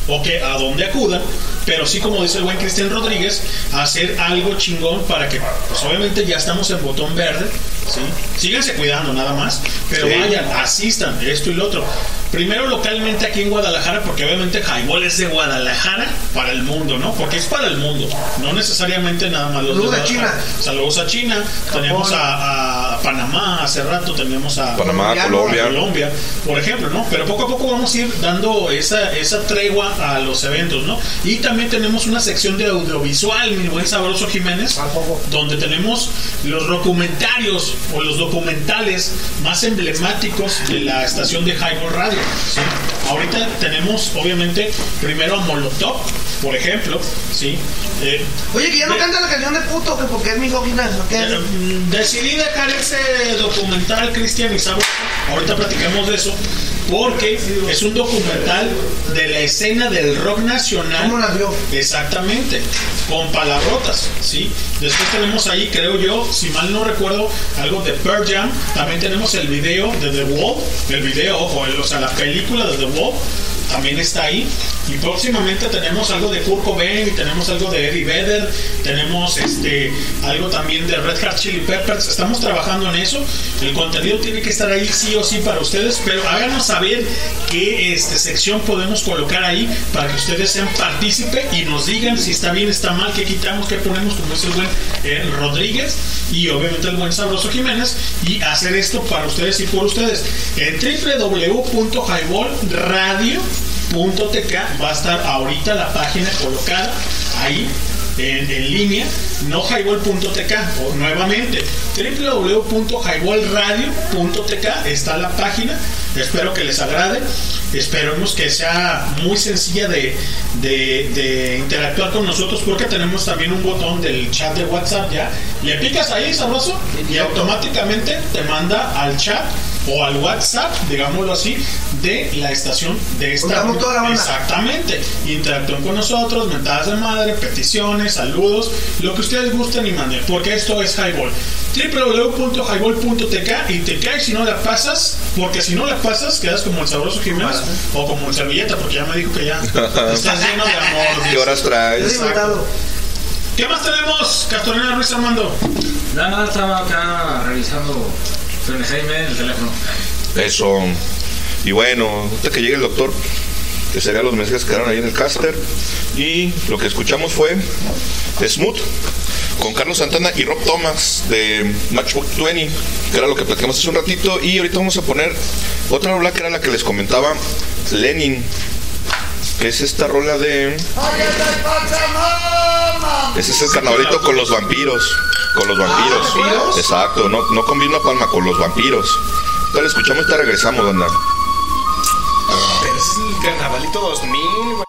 o que a dónde acudan, pero sí como dice el buen Cristian Rodríguez, hacer algo chingón para que, pues obviamente ya estamos en botón verde, ¿sí? síganse cuidando nada más, pero Sí. vayan, asistan, esto y lo otro. Primero localmente aquí en Guadalajara, porque obviamente Highball es de Guadalajara para el mundo, ¿no? Porque es para el mundo, no necesariamente nada más los de Saludos a Guadalajara. China. Saludos a China, tenemos a, a Panamá, hace rato teníamos a Panamá, Colombia. a Colombia, por ejemplo, ¿no? Pero poco a poco vamos a ir dando esa, esa tregua a los eventos, ¿no? Y también tenemos una sección de audiovisual, mi buen sabroso Jiménez, donde tenemos los documentarios o los documentales más emblemáticos de la estación de Highball Radio. ¿sí? Ahorita tenemos, obviamente, primero a Molotov, por ejemplo, ¿sí? Eh, Oye, que ya no de- canta la canción de puto, que porque es. ¿o qué? eh, mm, decidí dejar ese documental Cristian y ahorita platicamos de eso, porque es un documental de la escena del rock nacional. ¿Cómo la vio? Exactamente, con palabrotas, ¿sí? Después tenemos ahí, creo yo, si mal no recuerdo, algo de Pearl Jam. También tenemos el video de The Wall, el video, ojo, el- o sea, la película de The Wall también está ahí. Y próximamente tenemos algo de Kurt Cobain, tenemos algo de Eddie Vedder, tenemos este algo también de Red Hot Chili Peppers. Estamos trabajando en eso. El contenido tiene que estar ahí sí o sí para ustedes, pero háganos saber qué este, sección podemos colocar ahí para que ustedes sean partícipe y nos digan si está bien, está mal, qué quitamos, qué ponemos, como es el buen eh, Rodríguez y obviamente el buen Sabroso Jiménez y hacer esto para ustedes y por ustedes. En www.highballradio.tk va a estar ahorita la página colocada ahí en, en línea, no highball.tk, o nuevamente, www.highballradio.tk está la página, espero que les agrade, esperemos que sea muy sencilla de, de- de interactuar con nosotros porque tenemos también un botón del chat de WhatsApp ya, le picas ahí, sabroso, y automáticamente te manda al chat o al WhatsApp, digámoslo así, de la estación de esta. Exactamente. Interactúen con nosotros, mentadas de madre, peticiones, saludos, lo que ustedes gusten y manden, porque esto es Highball. www.highball.tk y te caes si no la pasas, porque si no la pasas, quedas como el sabroso Jiménez o como servilleta, porque ya me dijo que ya <laughs> estás lleno de amor. ¿Qué horas traes? ¿Qué más tenemos, Castorena Ruiz Armando? Nada, nada, estaba acá revisando con el Jaime el teléfono. Eso. Y bueno, ahorita que llegue el doctor, que serían los mensajes que quedaron ahí en el caster. Y lo que escuchamos fue Smooth con Carlos Santana y Rob Thomas de Matchbook 20, que era lo que platicamos hace un ratito. Y ahorita vamos a poner otra rola que era la que les comentaba Lenin, que es esta rola de. Ese es el carnavalito con los vampiros. Con los vampiros. ¿vampiros? Exacto, no, no con Vilma Palma, con los vampiros. Entonces escuchamos y te regresamos, banda. Carnavalito 2000, güey.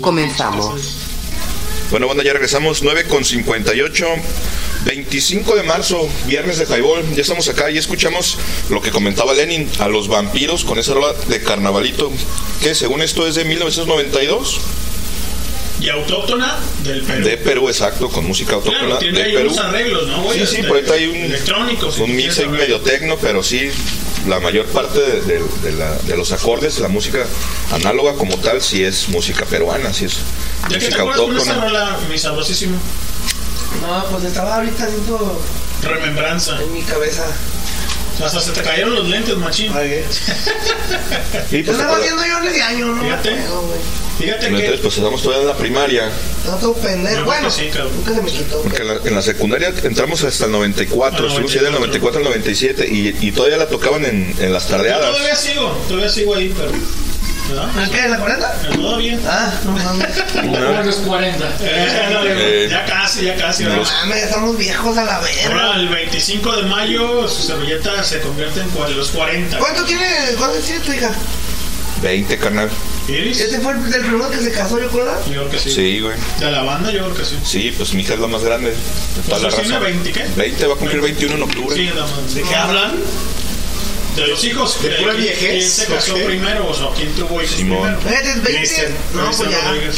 Comenzamos. Bueno, banda, ya regresamos 9 con 58. 25 de marzo, viernes de Highball. Ya estamos acá y escuchamos lo que comentaba Lenin a los vampiros con esa rola de carnavalito, que según esto es de 1992. Y autóctona del Perú. De Perú, exacto, con música autóctona Claro, tiene de ahí Perú. unos arreglos, ¿no, güey? Sí, sí, Este, por ahí hay un, un mix ahí medio tecno, pero sí, la mayor parte de, de- de la- de los acordes, la música análoga como tal, sí es música peruana, sí es ¿De qué te música acuerdas con autóctona. rola, mi sabrosísimo? No, pues estaba ahorita haciendo Remembranza. en mi cabeza. Hasta se te cayeron los lentes, machín. <laughs> Y Yo pues, estaba haciendo yo en ese año, ¿no? Fíjate. No. Fíjate entonces, que. pues estamos todavía en la primaria, Estaba todo pendejo. Bueno, sí, cabrón. nunca se me quitó. porque en la, en la secundaria entramos hasta el 94, Al estuvimos ahí del 94 al 97 y, y todavía la tocaban en, en las Yo tardeadas. todavía sigo, todavía sigo ahí, pero. ¿En qué? ¿En la 40? Todavía. Ah, no mames. No. los 40. Eh, no, Eh, ya casi, ya casi. no Mames, estamos viejos a la Ahora, verga. el 25 de mayo, su servilleta se convierte en los 40. ¿Cuánto tiene, cuánto tiene tu hija? 20, carnal. ¿Iris? ¿Este fue el primero que se casó, yo creo? Yo creo que sí. Sí, güey. De la banda, yo creo que sí. Sí, pues mi hija es la más grande de toda la ¿Pues tiene raza. 20 qué? 20, va a cumplir 21 en octubre. Sí, nada más. ¿De qué hablan? De los hijos. ¿De pura ¿quién- viejez? ¿Quién se casó primero? O sea, ¿quién tuvo hijos Simón. primero? Fíjate, 20. Cristian, No, pues Cristian ya. Rodríguez.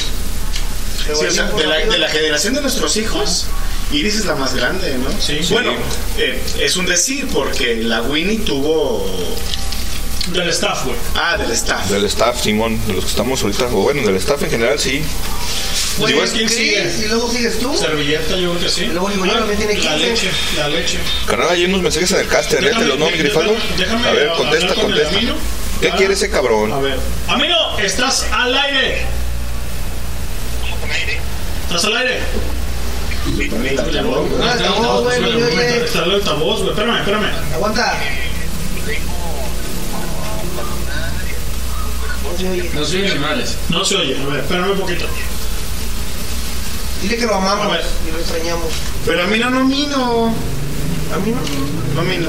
Sí, o sea, de, la, de la generación de nuestros hijos, Iris es la más grande, ¿no? Sí. Bueno, eh, es un decir porque la Winnie tuvo. Del staff, güey. Ah, del staff. Del staff, Simón, de los que estamos ahorita, o bueno, del staff en general, sí. Digo, es- ¿quién sigue? Y luego sigues tú. Servilleta, yo creo que sí. Luego digo, yo Ah, también tiene La 15. leche, la leche. Carnal, hay unos mensajes en el caster, léetelos, ¿no, mi grifaldo? déjame- déjame A ver, contesta, con contesta. Amino. ¿Qué Ah. quiere ese cabrón? A ver. Amino, estás al aire. ¿Estás al aire? No, altavoz, güey, no se oye. Está el altavoz, güey. Espérame, espérame. Aguanta. No se oye. No. No se oye. A ver, espérame un poquito. Dile que lo amamos y lo extrañamos. Pero a mí no, no, mí no. A mí no. No, mí no.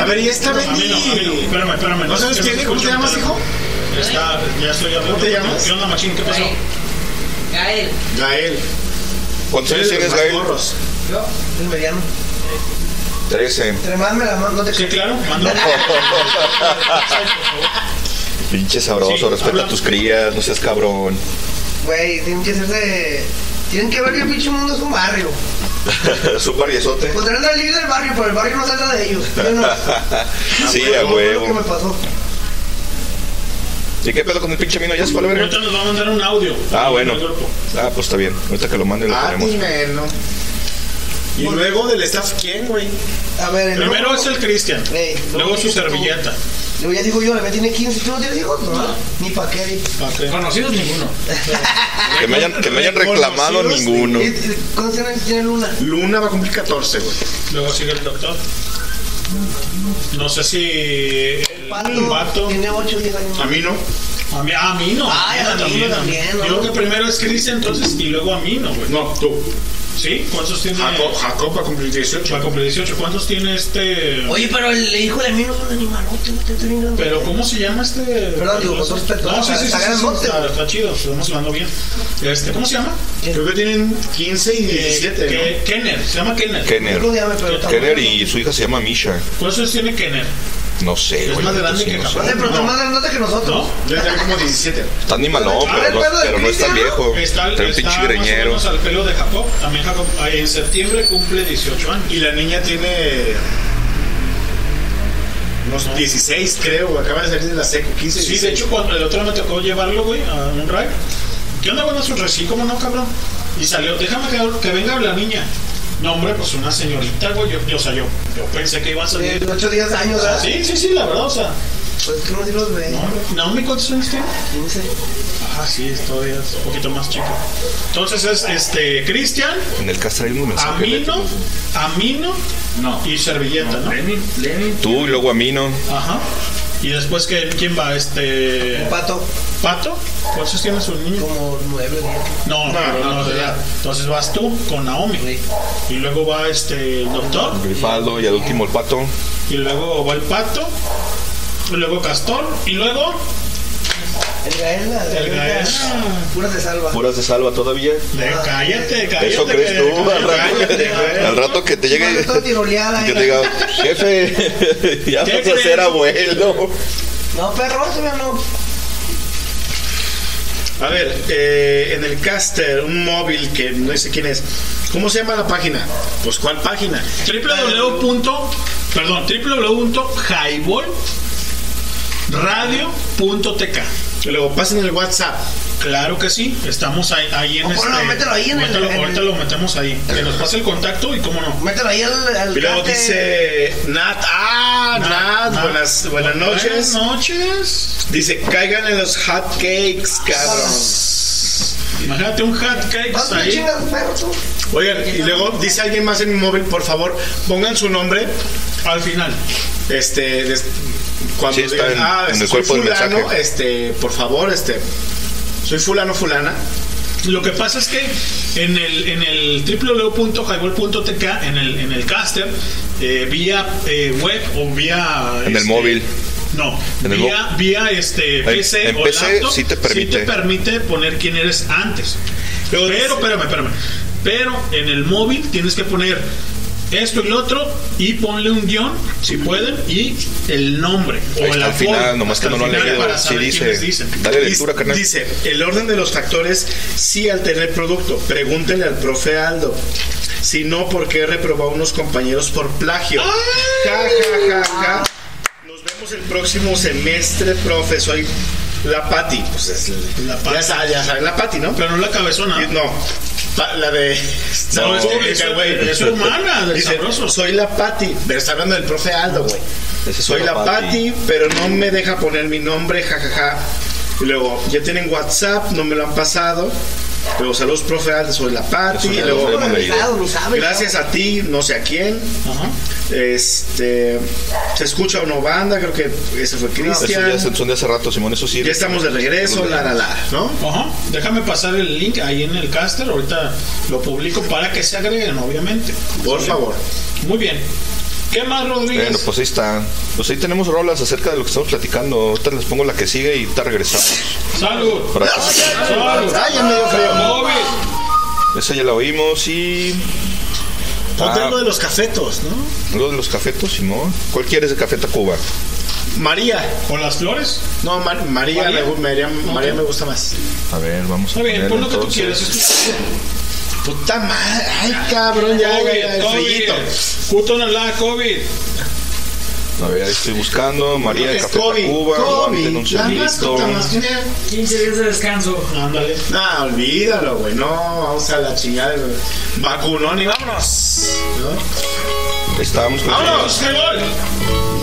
A ver, y esta Amino, Benny. Amino, espérame, espérame. ¿No sabes quién? ¿Cómo te llamas, hijo? Está, ya estoy hablando. ¿Cómo te llamas? ¿Qué onda, machín? ¿Qué pasó? Gael, Gael. ¿Cuántos años tienes, Gael? Yo, el mediano. 13. Entre más me la mando, no te Sí, claro. Manda. <laughs> Pinche sabroso, Sí, respeta habla- a tus crías, no seas cabrón. Güey, tienen que ser de. Tienen que ver que el pinche mundo es un barrio. <laughs> es un barriezote. Podrán salir del barrio, pero el barrio no salga de ellos. Yo no. <laughs> sí, a lo que me huevo. pasó. ¿Y qué pedo con el pinche mino? ¿Ya se fue a la verga? Ahorita nos va a mandar un audio. Ah, bueno. Ah, pues está bien. Ahorita que lo mande lo Ah, ponemos. dime, no. Y luego del staff, ¿quién, güey? A ver, el Primero loco- es el Cristian. Ey, Luego su servilleta. Luego ya digo yo, la mía tiene 15. ¿Tú no tienes hijos? No. Ni pa' qué. Conocidos ninguno. <laughs> Que me hayan, que me hayan reclamado ninguno. ¿Y- y ¿Cuántos años tiene Luna? Luna va a cumplir 14, güey. Luego sigue el doctor. No sé si el Pato, vato. Tiene 8 o 10 años. A mí no. A mí, a mí no. Ay, a mí no también, ¿no? Yo creo que primero es Cristian, entonces, y luego a mí no, güey. No, tú. ¿Sí? ¿Cuántos tiene? Jacob, Jacob va a cumplir 18. Va a cumplir 18. ¿Cuántos tiene este? Oye, pero el hijo de mí no es un animalote, no te. Pero ¿cómo se llama este? Perdón, digo, con todo respeto. No, sí, sí, sí, Está grandote, está, chido, estamos hablando bien. Este, ¿cómo se llama? Creo que tienen 15 y 17, Eh, Kenner, se llama Kenner. Kenner. Kenner y su hija se llama Misha. ¿Cuántos tiene Kenner? No sé, Es güey. más la grande sí que pero está No. más grandote que nosotros. ¿No? Debe tener como 17. Está animalón, A ver, pero de pero no es tan viejo. Está, Está un está pinche más greñero. al pelo de Jacob. También Jacob ah, en septiembre cumple 18 años. Y la niña tiene unos 16, creo. Acaba de salir de la seco, 15. Sí, 16. de hecho, cuando el otro me tocó llevarlo, güey, a un ride. ¿Qué onda, bueno, su sí, cómo no, cabrón? Y salió, déjame que, que venga la niña. No, hombre, pues una señorita, güey. Yo, yo, o sea, yo, yo pensé que iba a salir. De 8 o 10 años, ¿verdad? sí, sí, sí, la verdad, o sea. Pues que no decir los de. Naomi, ¿cuántos años tiene? 15. Ah, sí, todavía es un poquito más chico. Entonces es este Cristian, En el caso hay un mensaje. Amino, Amino No. y Servilleta, ¿no? Lenin, Lenin. Tú y luego Amino. Ajá. Y después, que, ¿quién va? Este. Pato. ¿Pato? ¿Cuántos tiene su niño? Como 9 días. No, pero no, de edad. Entonces vas tú con Naomi. Y luego va este el doctor. Grifaldo y al último el pato. Y luego va el pato. Y luego Castor. Y luego. El Gael, la de El Gael. Puras de salva. Puras de salva todavía. De- cállate, cállate. Eso crees tú, que- al rato, cállate, güey. al rato que te llegue tiroleada, que eh. te diga, jefe, <laughs> ya ¿Qué vas a ser abuelo. No, perro, no. A ver, eh, en el caster, un móvil que no sé quién es. ¿Cómo se llama la página? Pues, ¿cuál página? www. Perdón, www.highballradio.tk Y luego pasen el WhatsApp. Claro que sí, estamos ahí, ahí en O este. ponlo, mételo ahí en el- mételo- en el- ahorita lo metemos ahí. Que nos pase el contacto y cómo no. Mételo ahí al. al Y luego dice Nat, ah, Nat, Nat. buenas, buenas noches. Buenas noches. Dice, caigan en los hot cakes, cabrón. Imagínate un hot cake ¿Cuánto le ahí. chingas? Oigan, y luego dice alguien más en mi móvil, por favor, pongan su nombre Al final. Este des- cuando Sí, está digan, en- ah, en el soy cuerpo del fulano, mensaje. este, por favor, este, soy fulano, fulana. Lo que pasa es que en el, en el www.highball.tk, en el, en el caster, eh, vía eh, web o vía. En el este, móvil. No, En el vía, vía este, PC en o PC laptop, sí te permite. permite poner quién eres antes. Pero, dice- espérame, espérame. Pero en el móvil tienes que poner esto y lo otro y ponle un guion, si pueden, y el nombre. O Ahí está final, nomás que no lo han leído. Sí dice. dicen. Dale lectura, carnal. Dice, el orden de los factores sí altera el producto. Pregúntenle al profe Aldo. Si no, ¿por qué reprobó a unos compañeros por plagio? Ja, ja, ja, ja. Nos vemos el próximo semestre, profe. Soy la Pati. Pues es La Pati. Ya saben, ya la Pati, ¿no? Pero no la cabezona. No, la de. No, es es- pública, es- güey. es humana, del Dice, sabroso. soy la Pati. Pero está hablando del profe Aldo, güey. Soy la Pati, pero no me deja poner mi nombre, jajaja. Y luego, ya tienen WhatsApp, no me lo han pasado. Luego, saludos, profe Aldo, soy la. Eso Y luego, gracias a ti, no sé a quién. Ajá. Este, se escucha una banda, creo que ese fue Cristian. son de hace rato, Simón, eso sí. Ya estamos de regreso, la la la, ¿no? Ajá. Déjame pasar el link ahí en el caster. Ahorita lo publico para que se agreguen, obviamente. Por favor. Muy bien. ¿Qué más, Rodríguez? Bueno, pues ahí está. Pues ahí tenemos rolas acerca de lo que estamos platicando. Ahorita les pongo la que sigue y te regresamos. Salud. Para que- Salud. Ay, ya me dio frío. Esa ya la oímos y. Ponte Ah. algo de los cafetos, ¿no? Lo de los cafetos, Simón. ¿Cuál quieres de Café Tacuba? María. ¿O las flores? No, Mar- María, María. Me, María, María me gusta más. A ver, vamos a Está bien, ponerle pon lo que tú quieras. Puta madre. Ay, cabrón, ya, ya, ya, el COVID. COVID. Puto no la COVID. A ver, ahí estoy buscando. María de Café COVID, Tacuba. COVID, mascota más que- 15 días de descanso. Ándale. No, olvídalo, güey. No, vamos a la chingada. güey. Vacunón y vámonos. ¿no? Estábamos con ¡Vámonos! ¡Qué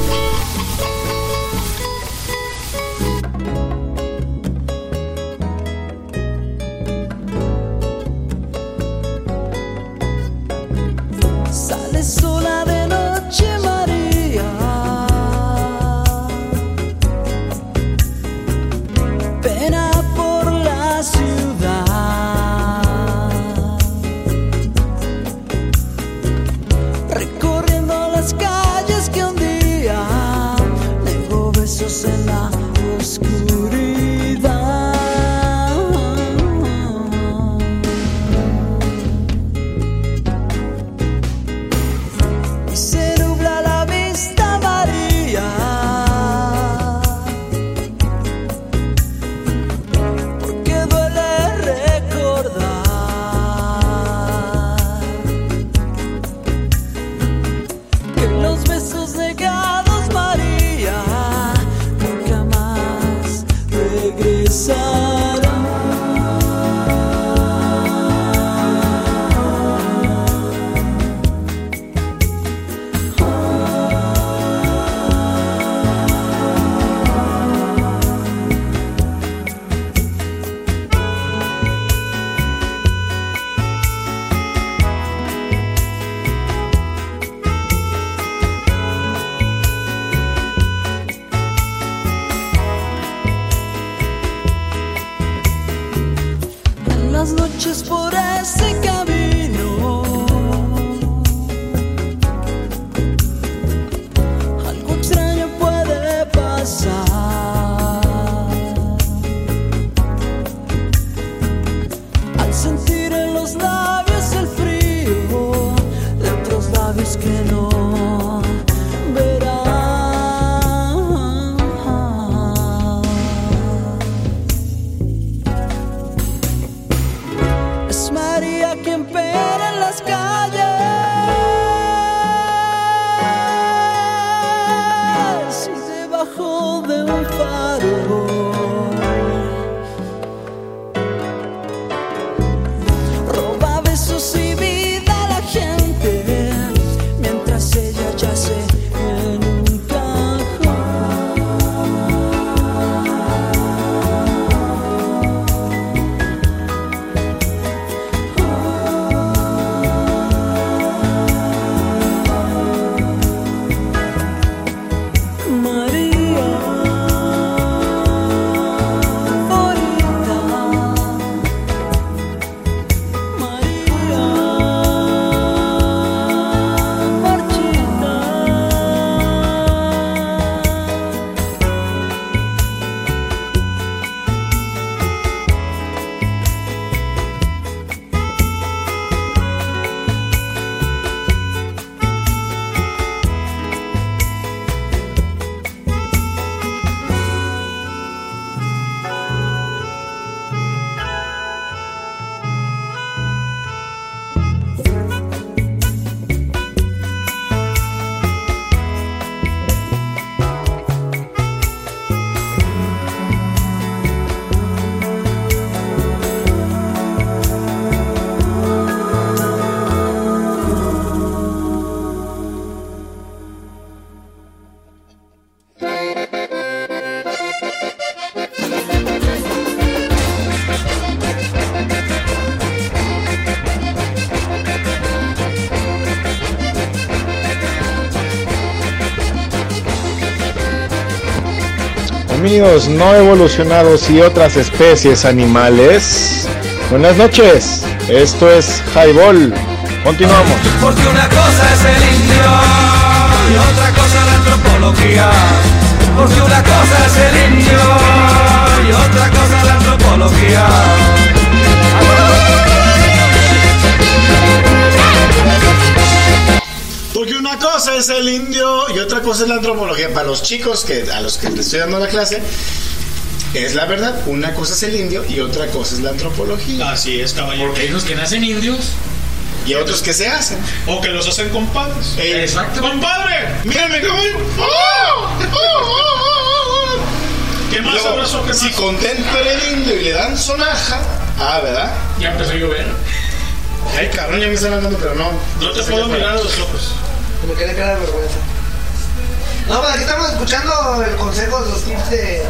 Amigos no evolucionados y otras especies animales. Buenas noches. Esto es Highball. Continuamos. Porque una cosa es el indio y otra cosa la antropología. Porque una cosa es el indio y otra cosa la antropología. Cosa es el indio y otra cosa es la antropología. Para los chicos que a los que les estoy dando la clase, es la verdad. Una cosa es el indio y otra cosa es la antropología. Así es, caballero. Porque hay unos que nacen indios Y otros que se hacen. O que los hacen compadres. Exacto. ¡Compadre! Mírame cómo. ¡Oh! ¡Oh, oh, oh, oh! ¿Qué más Luego, abrazo? ¿Qué si contento el indio y le dan sonaja. Ah, ¿verdad? Ya empezó a llover. Ay, cabrón, ya me están hablando, pero no. No te puedo mirar a los ojos. Me quedé cara de vergüenza. No, pues aquí estamos escuchando el consejo de los tips de.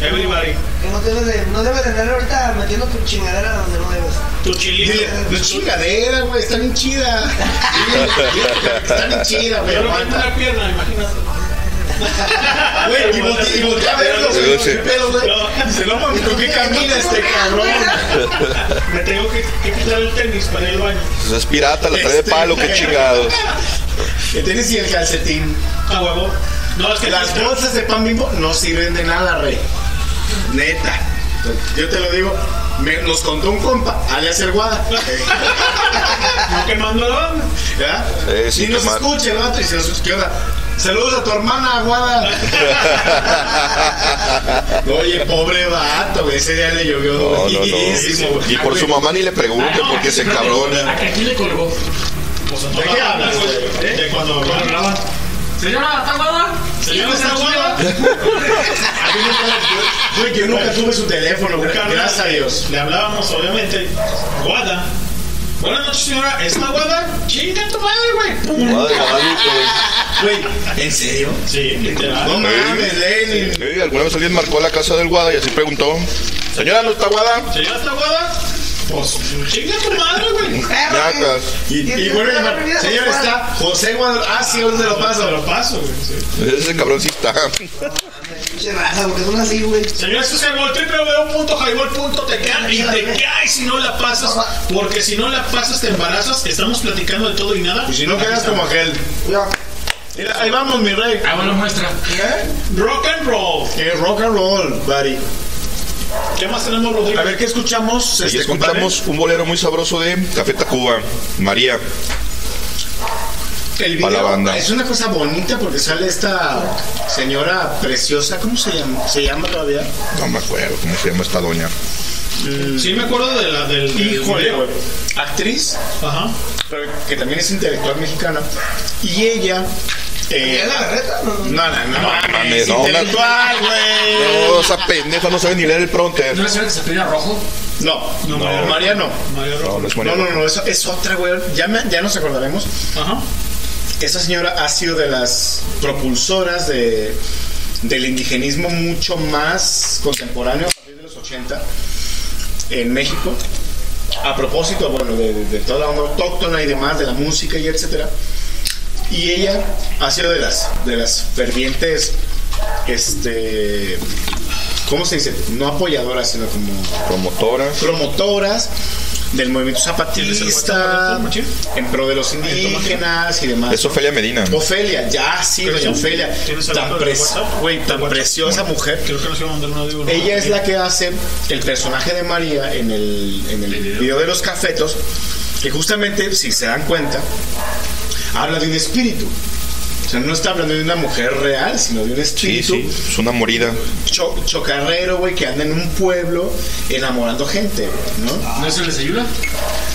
Everybody. Que no debes de, no debes de andar ahorita metiendo tu chingadera donde no debes. Tu chilito. No es chingadera, güey, está bien chida. <laughs> Está bien chida, güey, Yo no tengo una pierna, imagínate. Güey, y volteé y volteé a verlo, güey. ¿Qué pedo, güey? Dice, no mames, ¿con qué camina este cabrón? Me tengo que, que quitar el tenis para ir al baño. Pues es pirata, la trae de Este, palo, qué chingados. El tenis y el calcetín. A huevo. No, es que Las bolsas de pan bimbo no sirven de nada, rey. Neta. Yo te lo digo. Me, nos contó un compa, alias el Guada. No quemando la banda. ¿Verdad? Eh, sí, si nos quemar. escucha el vato y se nos escucha. Saludos a tu hermana, Guada. <laughs> Oye, pobre vato, güey. Ese día le llovió No. Y por su mamá ni le pregunte por qué se cabrona. ¿A quién le colgó? Pues ¿De qué hablas? De cuando hablaban. Señora, ¿está guada? Señora, ¿está guada? Güey, <laughs> yo nunca tuve su teléfono, Gracias a Dios. Le hablábamos, obviamente. Guada. Buenas noches, señora. ¿Está guada? Chinga tu madre, güey. Madre, Guadalupe. Güey, ¿en serio? Sí, literal. No mames, Lenin. Sí, alguna vez alguien marcó la casa del Guada y así preguntó: Señora, ¿no está Guada? ¿Señora, está guada? Pues, chinga tu madre, güey. Yacas. Y, y vuelve a llamar. Señor, está José Guadalupe. Ah, sí, te lo paso. Lo paso, güey. Ese cabrón sí está. Pinche raza, porque son así, güey. Señores, esto es el www.highball.tk y te caes si no la pasas, porque si no la pasas te embarazas. Estamos platicando de todo y nada. Y si no quedas como aquel. Mira, ahí vamos, mi rey. Ah, bueno, muestra. Rock and roll. Eh, rock and roll, buddy. ¿Qué más tenemos, Rodrigo? A ver, ¿qué escuchamos? Y Este, escuchamos un bolero muy sabroso de Café Tacuba, María. El Pa' la video banda. es una cosa bonita porque sale esta señora preciosa, ¿cómo se llama? ¿Se llama todavía? No me acuerdo cómo se llama esta doña. Sí, me acuerdo de la del. del Híjole, video. güey. Actriz, Ajá. pero que también es intelectual mexicana. Y ella. Eh, ¿Ya la berreta? No, no. no, no, no, mames, no, intelectual, güey. No, esa pendeja no sabe ni leer el pronter. ¿No es cierto que se pide rojo? No, No, no, María- María no. María Rojo. No, no es No, no, Rojo. no, eso es otra, güey. Ya, me- ya nos acordaremos. Ajá. Esa señora ha sido de las propulsoras de, del indigenismo mucho más contemporáneo a partir de los 80 en México. A propósito, bueno, de, de- de toda la onda autóctona y demás, de la música y etcétera. Y ella ha sido de las, de las fervientes, este, ¿cómo se dice? No apoyadoras, sino como Promotora. promotoras del movimiento zapatista, ¿Tienes el en pro de los indígenas y demás. Es Ofelia Medina. Ofelia, ya sí, doña ¿Tienes- Ofelia. Tan, pre- preciosa mujer. Creo que nos iba a mandar un audio. ¿no? Ella es la que hace el personaje de María en el, en el video de los cafetos, que justamente, si se dan cuenta, habla de un espíritu. O sea, no está hablando de una mujer real, sino de un Sí, espíritu sí, es una morida. cho- chocarrero, güey, que anda en un pueblo enamorando gente, ¿no? ¿No es el desayuno?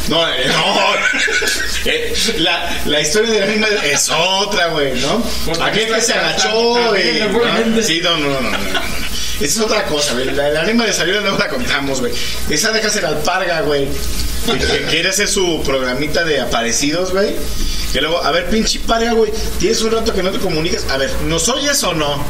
No, eh, no. <laughs> Eh, la, la historia del anime es otra, güey, ¿no? Aquel que se agachó está- y. está- ¿no? Sí, no, no, no, no, no, no. Esa es otra cosa, güey. La, el anime de salida no la contamos, güey. Esa deja ser alparga, güey. Que, quiere hacer su programita de aparecidos, güey. Que luego, a ver, pinche parga, güey. Tienes un rato que no te comunicas. A ver, ¿nos oyes o no?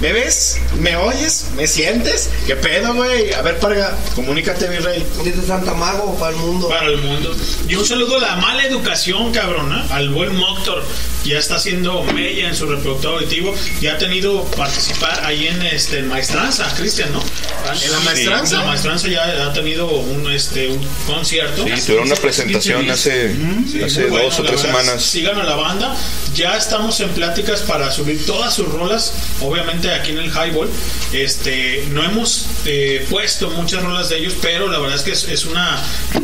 ¿Me ves? ¿Me oyes? ¿Me sientes? ¿Qué pedo, güey? A ver, parga, comunícate, mi rey. Dice Santa Mago para el mundo. Para el mundo. Y un saludo a la mala educación, cabrón, ¿eh? al buen Moctor. Ya está haciendo mella en su reproductor auditivo. Ya ha tenido participar ahí en este maestranza, Cristian, ¿no? ¿En la maestranza? En la maestranza ya ha tenido un, este, un concierto. Sí, tuvieron una presentación hace, hace Muy bueno, dos o tres verdad, semanas. Sigan a la banda. Ya estamos en pláticas para subir todas sus rolas. Obviamente aquí en el Highball. Este, no hemos eh, puesto muchas rolas de ellos, pero la verdad es que es, es una,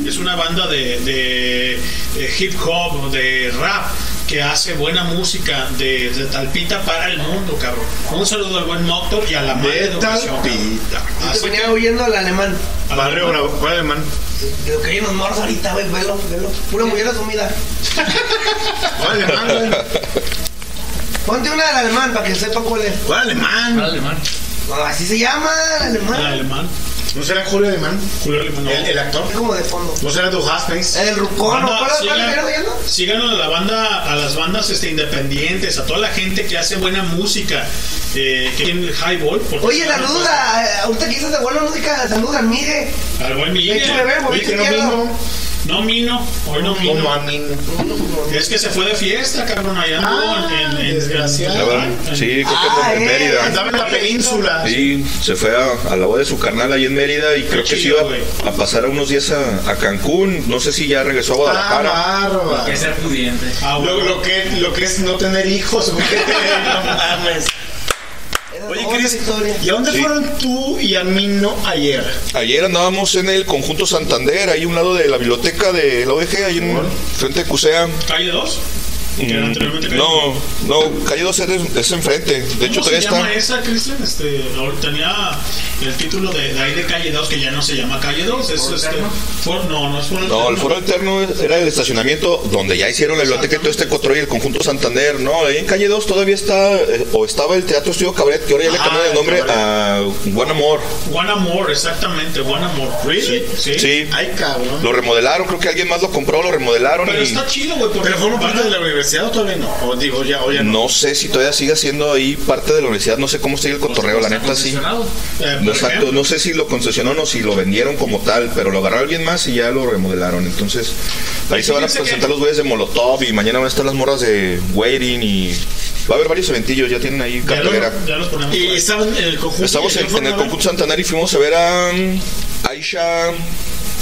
es una banda de, de, de hip hop, de rap que hace buena música de, de talpita para el mundo, cabrón. Un saludo al buen Moctor y a la mala De talpita. Te venía que- oyendo al alemán. Barrio Bravo. ¿Cuál alemán? Lo que hay unos morros ahorita, güey, velo, velo. Pura mujer asumida. ¿Cuál alemán, güey? <laughs> Ponte una del alemán para que sepa cuál es. ¿Cuál alemán? alemán. No, así se llama, el alemán. El alemán. ¿No será Julio Alemán? Julio Alemán, no. ¿El, el actor? Es como de fondo. ¿No será Du Haspens? El rucón, ¿no? ¿Cuál cuál sigan- a la banda, a las bandas este, independientes, a toda la gente que hace buena música, eh, que tiene el highball. Oye, son saludos cosas- a. a- Ahorita que dices de buena música, saludos al Migue. Al buen Miguel. Oye, que no izquierdo. No vino, hoy no vino. Como a mí. Es que se fue de fiesta, cabrón, allá Ah, en, en, en- desgraciado. La verdad, sí, creo que Ah, en eh, Mérida. Andaba en la península. Sí, se fue a, a la boda de su carnal ahí en Mérida y creo que se iba a pasar a unos días a, a Cancún. No sé si ya regresó a Guadalajara. Ah. Hay que ser pudiente. Ah, Lo, bueno. lo que, lo que es no tener hijos, güey. <laughs> <laughs> No mames. Oye, Cris, historia. ¿y a dónde Sí. fueron tú y a mí no ayer? Ayer andábamos en el conjunto Santander, ahí a un lado de la biblioteca de la OEG, ahí en frente de CUSEA. Calle 2. Que era Mm, anteriormente No, no, calle 2 es, es enfrente. De hecho, ¿Cómo se todavía llama está. esa, Cristian? Este, tenía el título de, de ahí de Calle 2, que ya no se llama Calle 2. Es, ¿Foro este, for- no, no es Foro No, el foro alterno era el estacionamiento donde ya hicieron la biblioteca y todo este cotorreo y el conjunto Santander. No, ahí en calle 2 todavía está, eh, o estaba el Teatro Estudio Cabaret, que ahora ya le Ah, cambiaron el nombre Cabaret. a Buen Amor. One Amor, exactamente, One Amor. ¿Really? Sí. Sí, Ay, cabrón. lo remodelaron, creo que alguien más lo compró, lo remodelaron Pero y. está chido, güey. porque forma parte de la universidad. Universidad o todavía no? O digo, ya, o ya no. No sé si todavía sigue siendo ahí parte de la universidad, no sé cómo sigue el cotorreo, la neta sí. Eh, exacto, no sé si lo concesionaron o si lo vendieron como tal, pero lo agarró alguien más y ya lo remodelaron. Entonces, ahí se van a presentar que- los güeyes de Molotov y mañana van a estar las morras de Waiting y va a haber varios eventillos, ya tienen ahí Ya, cartelera. ya los ponemos. Y por ahí. estaban en el conjunto. Estamos ¿y en, en el conjunto Santander y fuimos a ver a Aisha.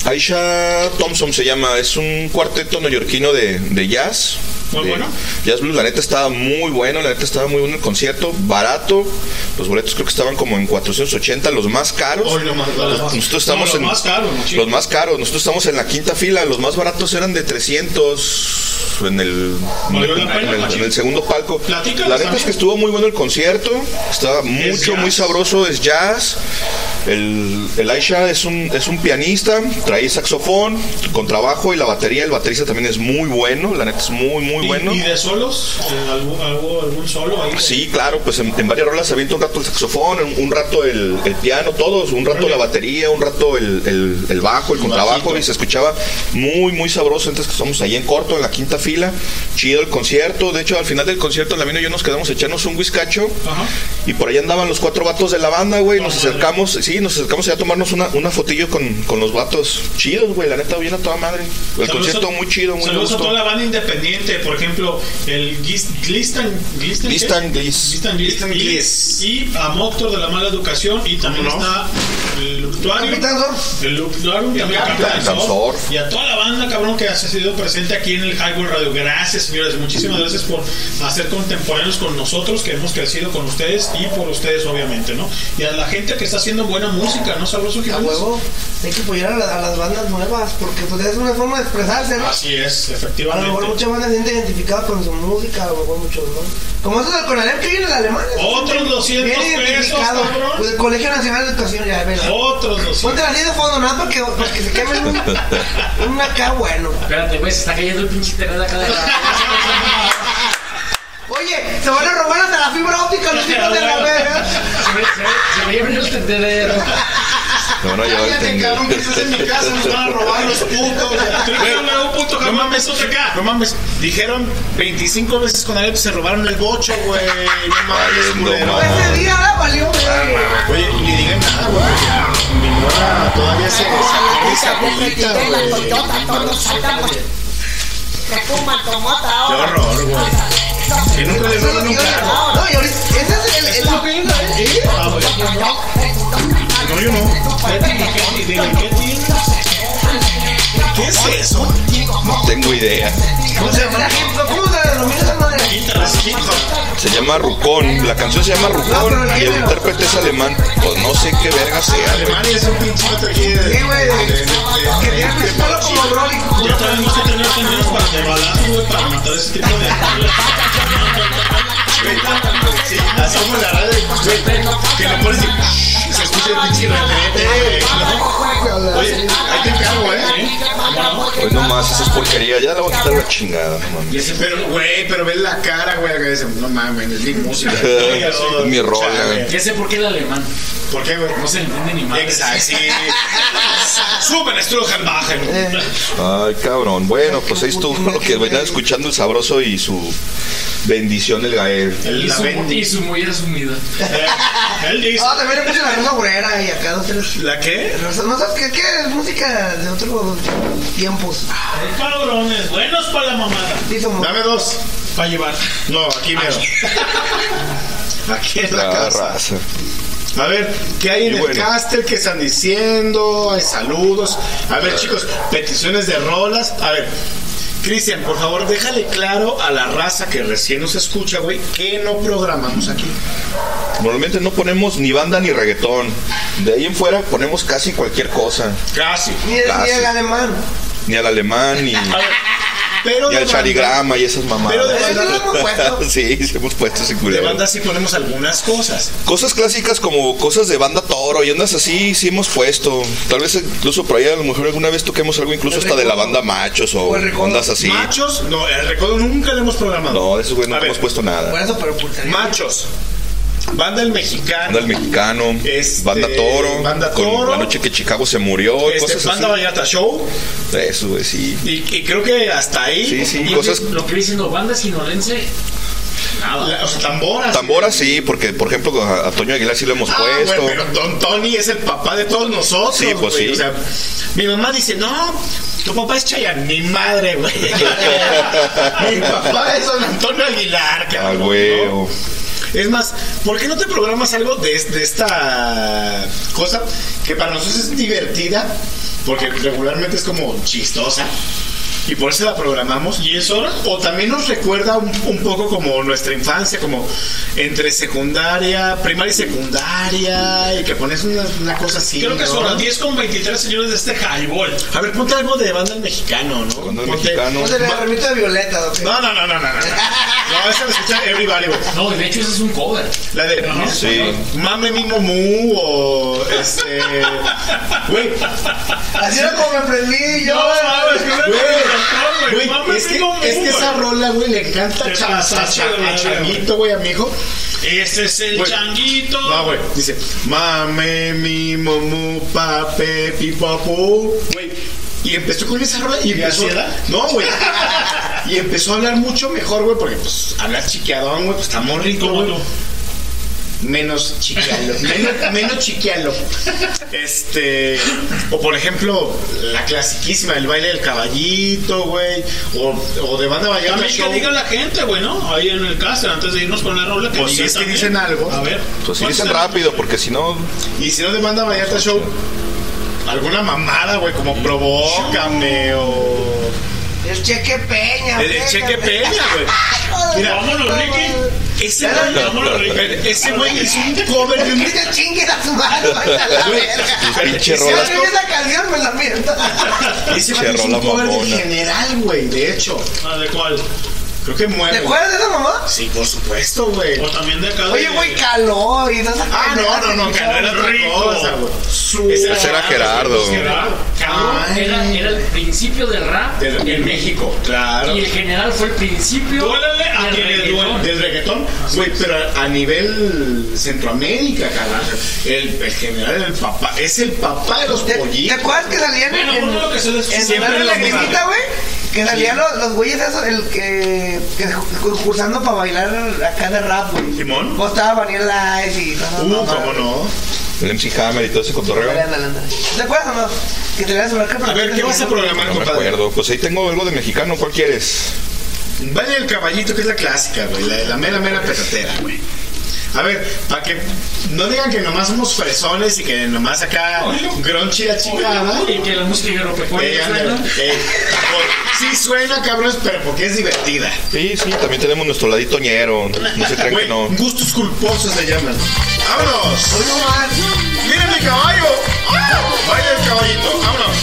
Aisha Thompson se llama, es un cuarteto neoyorquino de, de jazz. Muy de bueno. Jazz blues, la neta estaba muy bueno, la neta estaba muy bueno el concierto, barato. Los boletos creo que estaban como en 480, los más caros. Hoy lo más barato. Nosotros estamos No, los en más caros, los más caros, nosotros estamos en la quinta fila, los más baratos eran de 300 en el, pena, en el- machín. en el segundo palco. Platícanos La neta es que estuvo muy bueno el concierto, estaba mucho, muy sabroso, es jazz. El, el Aisha es un, es un pianista, trae saxofón, contrabajo y la batería. El baterista también es muy bueno, la neta es muy, muy ¿Y- bueno. ¿Y, de solos? Eh, ¿Algún, algo- algún solo ahí? Sí, claro, pues en, en varias rolas se avienta un rato el saxofón, un, un rato el, el piano, todos, un rato la batería, un rato el, el- el bajo, el contrabajo, y se escuchaba muy, muy sabroso. Entonces que estamos ahí en corto, en la quinta fila, chido el concierto. De hecho, al final del concierto, la y yo nos quedamos echarnos un whiskacho, y por ahí andaban los cuatro vatos de la banda, güey. Nos acercamos, sí, nos acercamos allá a tomarnos una, una fotillo con, con los vatos chidos, güey. La neta, bien a toda madre. El Saludos concierto a- muy chido, muy a Saludos a toda la banda independiente, por ejemplo, el Gis- Glistan, Glistan. Glistan Gliss. Glistan Gliss. Glistan Y- a Moctor de la mala educación y también está el Luctuario. El Luctuario también Capitán. Y a toda la banda, cabrón, que ha sido presente aquí en el Highway Radio. Gracias, señores. Muchísimas gracias por hacer contemporáneos con nosotros, que hemos crecido con ustedes y por ustedes, obviamente, ¿no? Y a la gente que está haciendo buena música, ¿no? Sabroso A Jiménez? huevo, hay que apoyar a, la- a las bandas nuevas porque pues es una forma de expresarse, ¿no? Así es, A lo efectivamente. mejor muchas bandas se sienten identificadas con su música, a lo mejor muchos, ¿no? Como esos del Conalep que viene el alemán. Otros 200 Bien pesos, cabrón. Pues el Colegio Nacional de Educación, ya ven. Otros 200. Ponte la línea de fondo, nada para que, para que se quemen un, <laughs> un acá bueno. Espérate, güey, se está cayendo el pinche internet acá de la. <laughs> Oye, se van a robar hasta la fibra óptica los hijos de la <laughs> verga. Se me, se me, se me el tendedero. Me van a llevar el tendero. cabrón, que estás en mi casa, nos van a robar los putos. No mames, no mames. Dijeron 25 veces con Alep se robaron el bocho, güey. No mames, culero. Ese día ahora valió, güey. Oye, ni digan nada, güey. Mi morra todavía se agüita, güey. Qué horror, güey. Que nunca le roban un carro. No, y ahorita, ese es el, el, Ah, güey. No, yo no. ¿Qué es eso? No tengo idea. ¿Cómo se llama? ¿Cómo se denomina esa madre? Se llama Rucón, la canción se llama Rucón y el intérprete es alemán. Pues no sé qué verga sea. Alemania es un pinche. Que. Ya tenemos tener para güey, para matar ese tipo de. <laughs> La radio, que lo pones y se escucha el pinche referente. Oye, ahí te encargo, ¿eh? Pues no más, esa es porquería. Ya la voy a quitar la chingada, no mames. Pero, güey, pero ves la cara, güey, que dice, no mames, es mi música. <laughs> Es mi rola, güey. Ya sé por qué el alemán. ¿Por qué, güey? No se entiende ni más. Exacto, sí. <laughs> Suben, Strugen, bajen. Ay, cabrón. Bueno, pues ahí estuvo lo que venían escuchando el sabroso y su bendición el Gael. Y su, y su mujer sumida. Él dice. Ah, también le puse la rosa obrera y acá dos, tres. ¿La qué? No sabes qué, qué es música de otros tiempos. Cabrones, buenos para la mamada. Sí. Dame dos. Para llevar. No, aquí mero. <laughs> Aquí en la La casa. raza. A ver, ¿qué hay en Y el bueno. castel? ¿Qué están diciendo? Hay saludos. A ver, chicos, peticiones de rolas. A ver, Cristian, por favor, déjale claro a la raza que recién nos escucha, güey, que no programamos aquí. Normalmente no ponemos ni banda ni reggaetón. De ahí en fuera ponemos casi cualquier cosa. Casi. Ni el, ni el alemán. Ni al alemán, ni, A ver, pero de al banda- charigrama y esas mamadas. Pero de Eso lo hemos puesto. <laughs> sí, sí hemos puesto ese De culero. banda sí ponemos algunas cosas. Cosas clásicas como cosas de banda toro y ondas así, sí hemos puesto. Tal vez incluso por ahí a lo mejor alguna vez toquemos algo incluso hasta de la banda machos o O ondas así. Machos, no, el recodo nunca le hemos programado. No, de esos güey no hemos puesto Por nada. eso, pero por Machos. Banda El Mexicano. Banda El Mexicano, Este, Banda Toro, Banda con Toro. La noche que Chicago se murió, Este, cosas Banda así. Vallarta Show. Eso, güey, sí. Y, y creo que hasta ahí. Sí, sí, Y cosas. Lo que diciendo, banda sinolense, nada. La- o sea, tamboras. Tambora sí, porque por ejemplo a, a Toño Aguilar sí lo hemos Ah, puesto. bueno, pero Don Tony es el papá de todos nosotros. Sí, pues güey. sí. O sea, mi mamá dice, no, tu papá es Chayanne. Mi madre, güey. <laughs> <laughs> mi papá es Don Antonio Aguilar, Ah, cabrón. güey. ¿no? Es más, ¿por qué no te programas algo de, de esta cosa que para nosotros es divertida? Porque regularmente es como chistosa. Y por eso la programamos. ¿Y es hora? O también nos recuerda un, un poco como nuestra infancia, como entre secundaria, primaria y secundaria, y que pones una, una cosa así. Creo que ¿no? son las 10 con 23 señores de este highball. A ver, ponte algo de banda mexicano, ¿no? Banda Mexicano. Ponte el remito de Violeta, ¿ok? No, no, no, no, no, no. <laughs> No, esa la escucha everybody, güey. No, de hecho ese es un cover. La de Sí. Mame mi Momu o este. Güey. Así era como me aprendí yo. No, mames, Güey, Güey, Mame es que, es esa rola, güey, le encanta a, Changuito, güey, a mi hijo. Ese es el changuito. No, güey, dice, mame mi momu pape pipapu, güey. Y empezó con esa rola y empezó. No, güey. Y empezó a hablar mucho mejor, güey, porque pues habla chiqueadón, güey, pues está muy rico, güey. Menos chiquialo, <laughs> menos, menos chiquialo. Este, o por ejemplo, la clasiquísima, el baile del caballito, güey, o, o de banda Vallarta También Show. que diga la gente, güey, ¿no? Ahí en el caster, antes de irnos con la rola. Que Pues si es que también. dicen algo. A ver. Pues ¿cuántos dicen rápido, porque si no. Y si no de banda Vallarta Show, alguna mamada, güey, como provócame o. El Cheque Peña. El, el cheque peña, güey. Mira, Vámonos, Ricky. ese güey, Vámonos, Ricky. ese güey hizo un cover de un. <laughs> Chingues a tu madre, vaya la verga. Pinche Si rola. esa canción, me la miento. Ese güey hizo un cover de mamona. general, güey, de hecho. Ah, ¿de cuál? Creo que muere. ¿Te acuerdas de esa mamá? Sí, por supuesto, güey. O también de acá. Oye, de- güey, caló y no Ah, no, no, no, no era otra Rico. cosa, güey. Ese era Gerardo. Gerardo. Era, era el principio del rap Del- en México. Claro. Y el general fue el principio Duélele a del quien le duele. Del reggaetón, güey, pero a, nivel Centroamérica, cabrón. El, el general, el papá, es el papá de los ¿Te, pollitos. ¿Te acuerdas que salían Bueno, en, uno lo que se les- en lo la mismo. Grimita, güey? Que salían los, los güeyes esos, el que, que concursando para bailar acá de rap, güey. ¿Simón? Vos estaba Vanilla Ice y todo. Uh, cómo no. El MC Hammer y todo ese cotorreo. ¿Te acuerdas o no? Que te le das a A ver, ¿qué vas a programar, No me compadre? acuerdo. Pues ahí tengo algo de mexicano. ¿Cuál quieres? Vale el caballito, que es la clásica, güey. La, la mera, mera petatera, güey. A ver, para que no digan que nomás somos fresones y que nomás acá gronchi la chingada. Y que la música agropecuaria Eh, suena. ándale, eh, sí suena, cabrones, pero porque es divertida. Sí, sí, también tenemos nuestro ladito ñero. No se crean que no. gustos culposos se llaman. ¡Vámonos! Hoy no más. ¡Miren mi caballo! ¡Ah! ¡Baila el caballito! ¡Vámonos!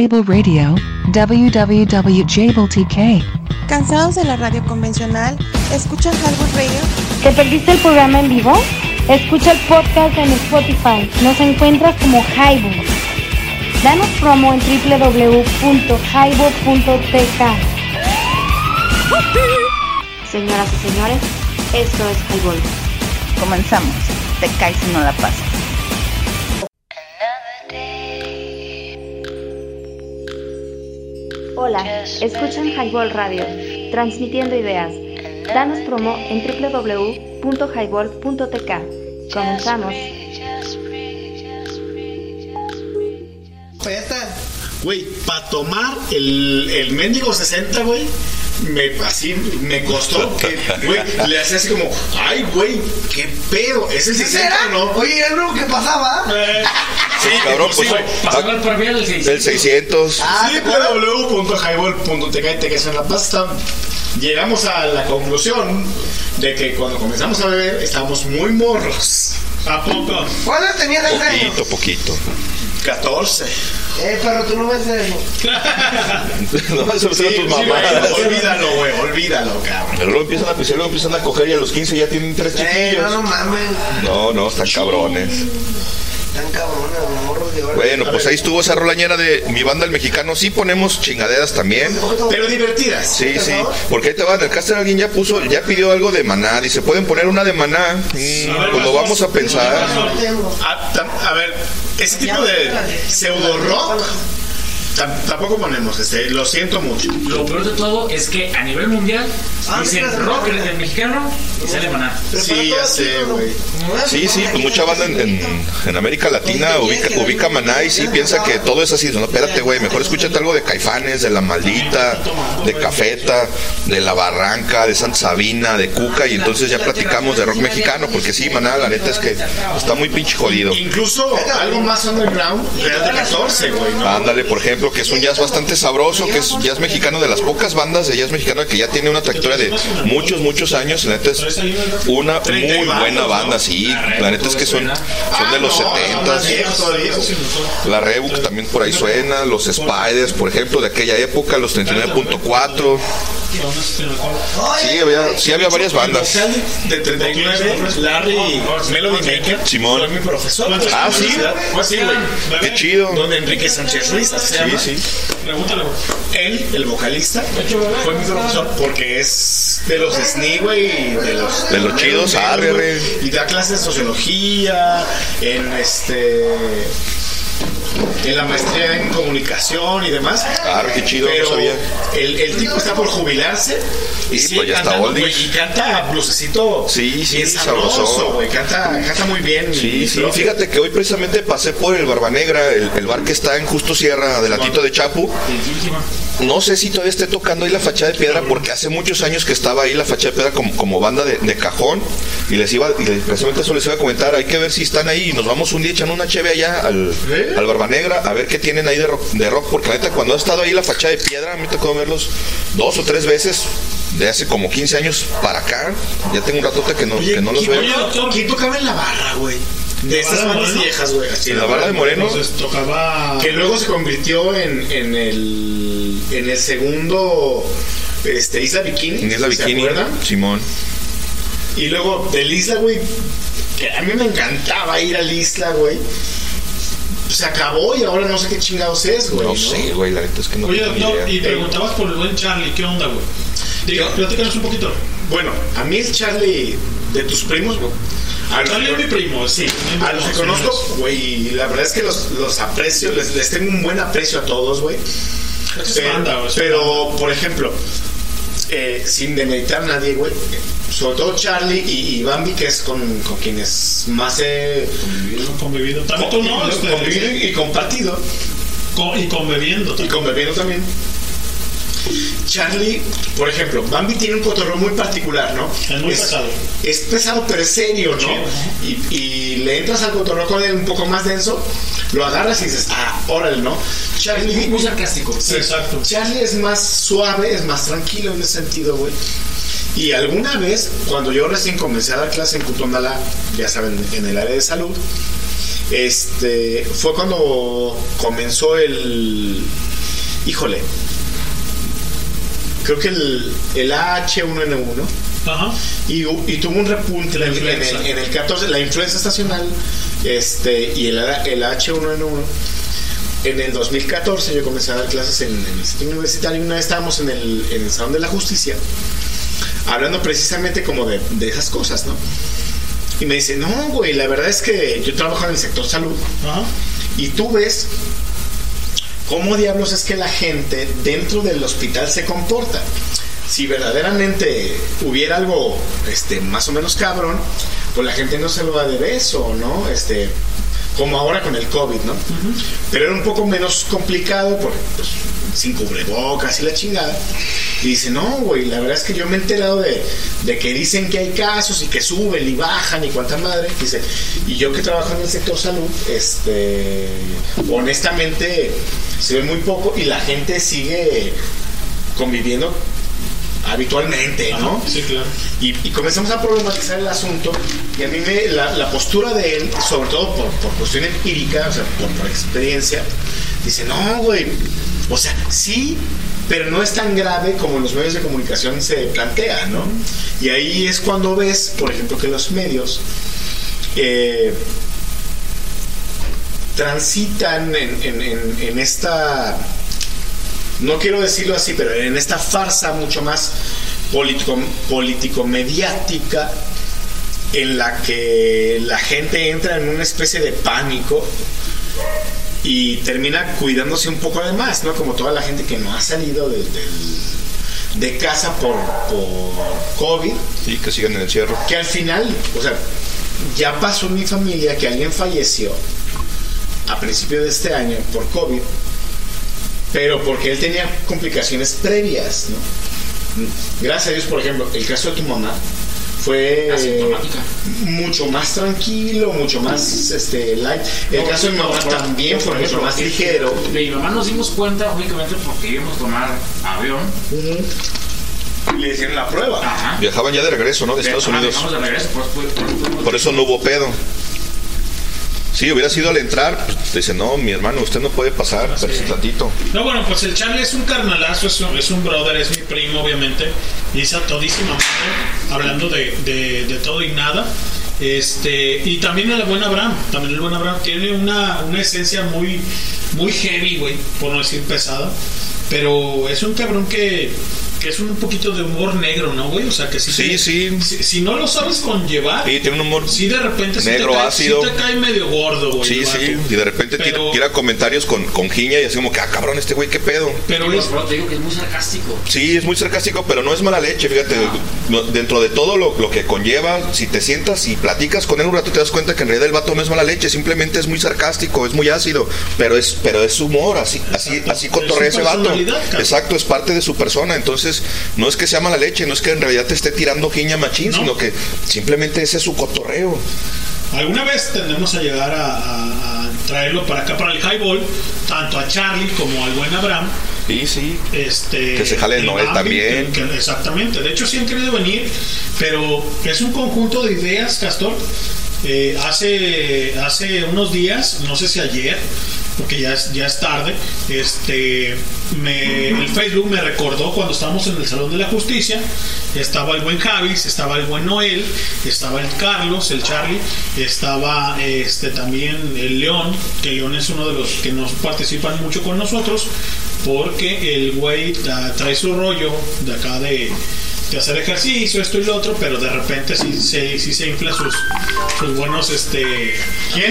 Jable Radio, www.jabletk. ¿Cansados de la radio convencional? ¿Escuchan Hardwood Radio? ¿Te perdiste el programa en vivo? Escucha el podcast en Spotify. Nos encuentras como Highball. Danos promo en www.highball.tk. Señoras y señores, esto es Highball. Comenzamos. Te caes si no la pasas. Escuchan Highball Radio, transmitiendo ideas. Danos promo en www.highball.tk. Comenzamos. Güey, para tomar el, el mendigo 60, güey, me, así me costó que, güey, le hacía así como, ay, güey, qué pedo, ¿es el 60 o no? Oye, ¿era lo que pasaba? Sí, Cabrón, pues, Pasó el promedio del 600. El 600. Ah, www.highball.tk te quedas en la pasta. Llegamos a la conclusión de que cuando comenzamos a beber estábamos muy morros. ¿A poco? ¿Cuántos tenías de años? Poquito, poquito. 14. Eh, pero tú no ves eso. <laughs> no vas a Sí, hacer a tus sí, mamadas. olvídalo, güey, olvídalo, cabrón. Pero luego empiezan a pisar, luego empiezan a coger y a los 15 ya tienen tres Eh, no, chiquillos. no mames. No, no, están cabrones. Tan cabrones los morros de ahora. Bueno, pues ahí estuvo esa rolañera de mi banda el mexicano. Sí ponemos chingaderas también. Pero divertidas. Sí, sí. Porque ahí te va, en el caster alguien ya puso, ya pidió algo de maná. Dice, ¿pueden poner una de maná? Mm, pues lo vamos a pensar. A, ver, ese tipo de pseudo rock tampoco ponemos, este, lo siento mucho. Lo peor de todo es que a nivel mundial dicen rock el, el mexicano y sale maná. Sí, ya sé, güey. Sí, sí, pues mucha banda en, en- en América Latina ubica, ubica Maná y sí piensa que todo es así. No, espérate, güey, mejor escúchate algo de Caifanes, de La Maldita, de Cafeta, de La Barranca, de Santa Sabina, de Cuca y entonces ya platicamos de rock mexicano porque sí, Maná, la neta es que está muy pinche jodido. Incluso algo más underground, Real de 14, güey, ¿no? Ándale, por ejemplo, que es un jazz bastante sabroso, que es jazz mexicano de las pocas bandas de jazz mexicano que ya tiene una trayectoria de muchos, muchos años. La neta es una muy buena banda, sí. La neta es que son, son de los 70 La Rebuc también por ahí suena, los Spiders, por ejemplo, de aquella época, los 39.4. Sí, había, sí había varias bandas. De 39, Larry Melody Maker. Simón. Ah, sí. Qué chido. Donde Enrique Sánchez Ruiz. Sí, sí. Pregúntale. Él, el vocalista, fue mi profesor porque es de los SNI, güey, y de los, De los chidos, arre. Y da clases de sociología, en este. En la maestría en comunicación y demás. Ah, qué chido, no Pero sabía. El, el tipo está por jubilarse y Sí, pues ya cantando, güey, y canta blusecito Sí, sí, sabroso. güey. Canta, canta muy bien. Sí, sí, fíjate que hoy precisamente pasé por el Barba Negra, el, el bar que está en Justo Sierra, delatito de Chapu. No sé si todavía esté tocando ahí la fachada de piedra, porque hace muchos años que estaba ahí la fachada de piedra como, como banda de, de cajón. Y les iba, y les- precisamente eso les iba a comentar, hay que ver si están ahí y nos vamos un día echando una cheve allá al, al Barba Negra, a ver qué tienen ahí de rock, de rock, porque la neta cuando ha estado ahí la fachada de piedra, a mí me tocó verlos dos o tres veces. De hace como 15 años para acá, ya tengo un ratote que no, que no los ¿quién, veo. oye, ¿quién tocaba en la barra, güey? De ¿La esas bandas viejas, güey. así, ¿En la barra de Moreno? Entonces tocaba. Que luego se convirtió en, en el en el segundo este, Isla Bikini. En Isla ¿se Bikini, acuerdan? Simón. Y luego del Isla, güey, que a mí me encantaba ir al Isla, güey. Se acabó y ahora no sé qué chingados es, güey. No sé, güey, la neta es que no Oye, idea. y preguntabas por el buen Charlie, ¿qué onda, güey? Diga, platícanos un poquito. Bueno, a mí el Charlie de tus primos, güey. A los Charlie es mi primo, sí. A los que conozco, güey, y la verdad es que los, los aprecio, les, les tengo un buen aprecio a todos, güey. Es Pero, banda, es pero, por ejemplo, eh, sin demeritar a nadie, güey, sobre todo Charlie y, y Bambi, que es con, con quienes más he Convivido. También tú no, este, convivido y compartido. Co- y conviviendo Y también. conviviendo también. Charlie, por ejemplo, Bambi tiene un cotorreo muy particular, ¿no? Es muy pesado. Es pesado, pero es serio, ¿no? Sí, y, y le entras al cotorreo con él un poco más denso, lo agarras y dices, ah, órale, ¿no? Charlie. Muy, muy sarcástico. Sí, Exacto. Charlie es más suave, es más tranquilo en ese sentido, güey. Y alguna vez, cuando yo recién comencé a dar clase en Cutondala, ya saben, en el área de salud, este, fue cuando comenzó el, híjole, creo que el, el AH1N1, Ajá. y, y tuvo un repunte en, el, en el 14, la influenza estacional este, y el, el H1N1. En el 2014 yo comencé a dar clases en, en el sitio universitario y una vez estábamos en el, en el Salón de la Justicia hablando precisamente como de, de esas cosas, ¿no? Y me dice, no, güey, la verdad es que yo trabajo en el sector salud Ajá. y tú ves cómo diablos es que la gente dentro del hospital se comporta. Si verdaderamente hubiera algo este, más o menos cabrón, pues la gente no se lo da de beso, ¿no? Este, como ahora con el COVID, ¿no? Pero era un poco menos complicado porque pues, sin cubrebocas y la chingada. Y dice, no, güey, la verdad es que yo me he enterado de, de que dicen que hay casos y que suben y bajan y cuánta madre. Dice, y yo que trabajo en el sector salud, este, honestamente se ve muy poco y la gente sigue conviviendo habitualmente, ¿no? Sí, claro. Y, y comenzamos a problematizar el asunto y a mí me, la, la postura de él, sobre todo por, por cuestión empírica, o sea, por, por experiencia, dice, no, güey, o sea, sí, pero no es tan grave como los medios de comunicación se plantean, ¿no? Y ahí es cuando ves, por ejemplo, que los medios eh, transitan en, esta no quiero decirlo así, pero en esta farsa mucho más político, político mediática en la que la gente entra en una especie de pánico y termina cuidándose un poco de más, ¿no? Como toda la gente que no ha salido de, del- de casa por, por COVID, Sí, que sigan en el encierro. que al final, o sea, ya pasó en mi familia que alguien falleció a principio de este año por COVID, pero porque él tenía complicaciones previas, ¿no? Gracias a Dios, por ejemplo, el caso de tu mamá fue mucho más tranquilo, mucho más este, light. El caso de mi mamá también fue mucho más ligero. De mi mamá nos dimos cuenta únicamente porque íbamos a tomar avión. Y le hicieron la prueba. Ajá. Viajaban ya de regreso, ¿no? De Estados Ajá, Unidos. De regreso, por, por, por- por- Por eso no hubo pedo. Sí, hubiera sido al entrar, pues dice, no, mi hermano, usted no puede pasar, espérese tantito. No, bueno, pues el Charlie es un carnalazo, es un, es un brother, es mi primo, obviamente. Y es a todísima madre, hablando de, de, de todo y nada. Este, y también el buen Abraham, también el buen Abraham tiene una, una esencia muy, muy heavy, güey, por no decir pesada. Pero es un cabrón que, que es un poquito de humor negro, ¿no, güey? O sea, que si, Sí, te- sí. si, si no lo sabes conllevar, Sí, tiene un humor sí de repente negro, te cae, ácido. sí te cae medio gordo, güey. Sí, sí, y de repente tira, Pero- tira comentarios con, con giña y así como que, ah, cabrón, este güey, qué pedo. Pero Pero, es- te digo que es muy sarcástico. Sí, es muy sarcástico, pero no es mala leche, fíjate. no- dentro de todo lo, lo que conlleva, si te sientas y platicas con él un rato, te das cuenta que en realidad el vato no es mala leche, simplemente es muy sarcástico, es muy ácido, pero es, pero es humor, así, así, así cotorrea Es su ese vato. personalidad, cabrón. Exacto, es parte de su persona. Entonces, no es que sea mala leche, no es que en realidad te esté tirando giña machín, No. sino que simplemente ese es su cotorreo. Alguna vez tendremos a llegar a, a- a traerlo para acá, para el highball, tanto a Charlie como al buen Abraham. Sí, sí. Este, Que se jale el Noel también. que- exactamente. De hecho, sí han querido venir, pero es un conjunto de ideas, Castor. Eh, hace, hace unos días, no sé si ayer, porque ya es, ya es tarde, este, me, el Facebook me recordó cuando estábamos en el Salón de la Justicia, estaba el buen Javis, estaba el buen Noel, estaba el Carlos, el Charlie, estaba este, también el León, que León es uno de los que nos participan mucho con nosotros, porque el güey tra- trae su rollo de acá de, de hacer ejercicio, esto y lo otro, pero de repente sí, se sí se infla sus, sus buenos este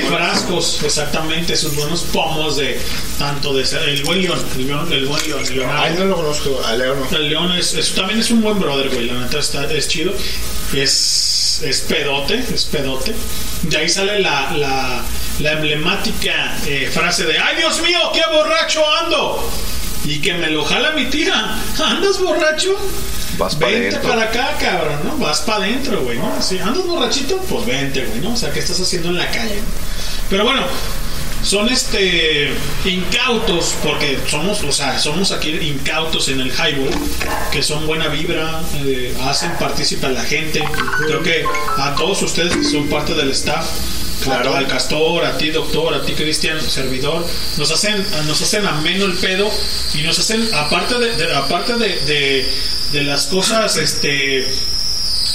frascos, exactamente, sus buenos pomos de tanto de ser el buen león, el león, el buen león, el Leonardo. Ay, no lo conozco, a Leo no. El León es, es- también es un buen brother, güey. La neta está, es chido. Es, es pedote, es pedote. De ahí sale la, la, la emblemática eh, frase de ¡Ay, Dios mío, qué borracho ando! Y que me lo jala mi tía. ¿Andas borracho? Vas para Vente para acá, cabrón, ¿no? Vas para adentro, güey, ¿no? Si andas borrachito, pues vente, güey, ¿no? O sea, ¿qué estás haciendo en la calle? Pero bueno, son este incautos porque somos o sea somos aquí incautos en el highball que son buena vibra eh, hacen partícipe a la gente creo que a todos ustedes que son parte del staff Claro. al castor a ti doctor a ti Cristian servidor nos hacen nos hacen ameno el pedo y nos hacen aparte de, de- aparte de, de, de las cosas este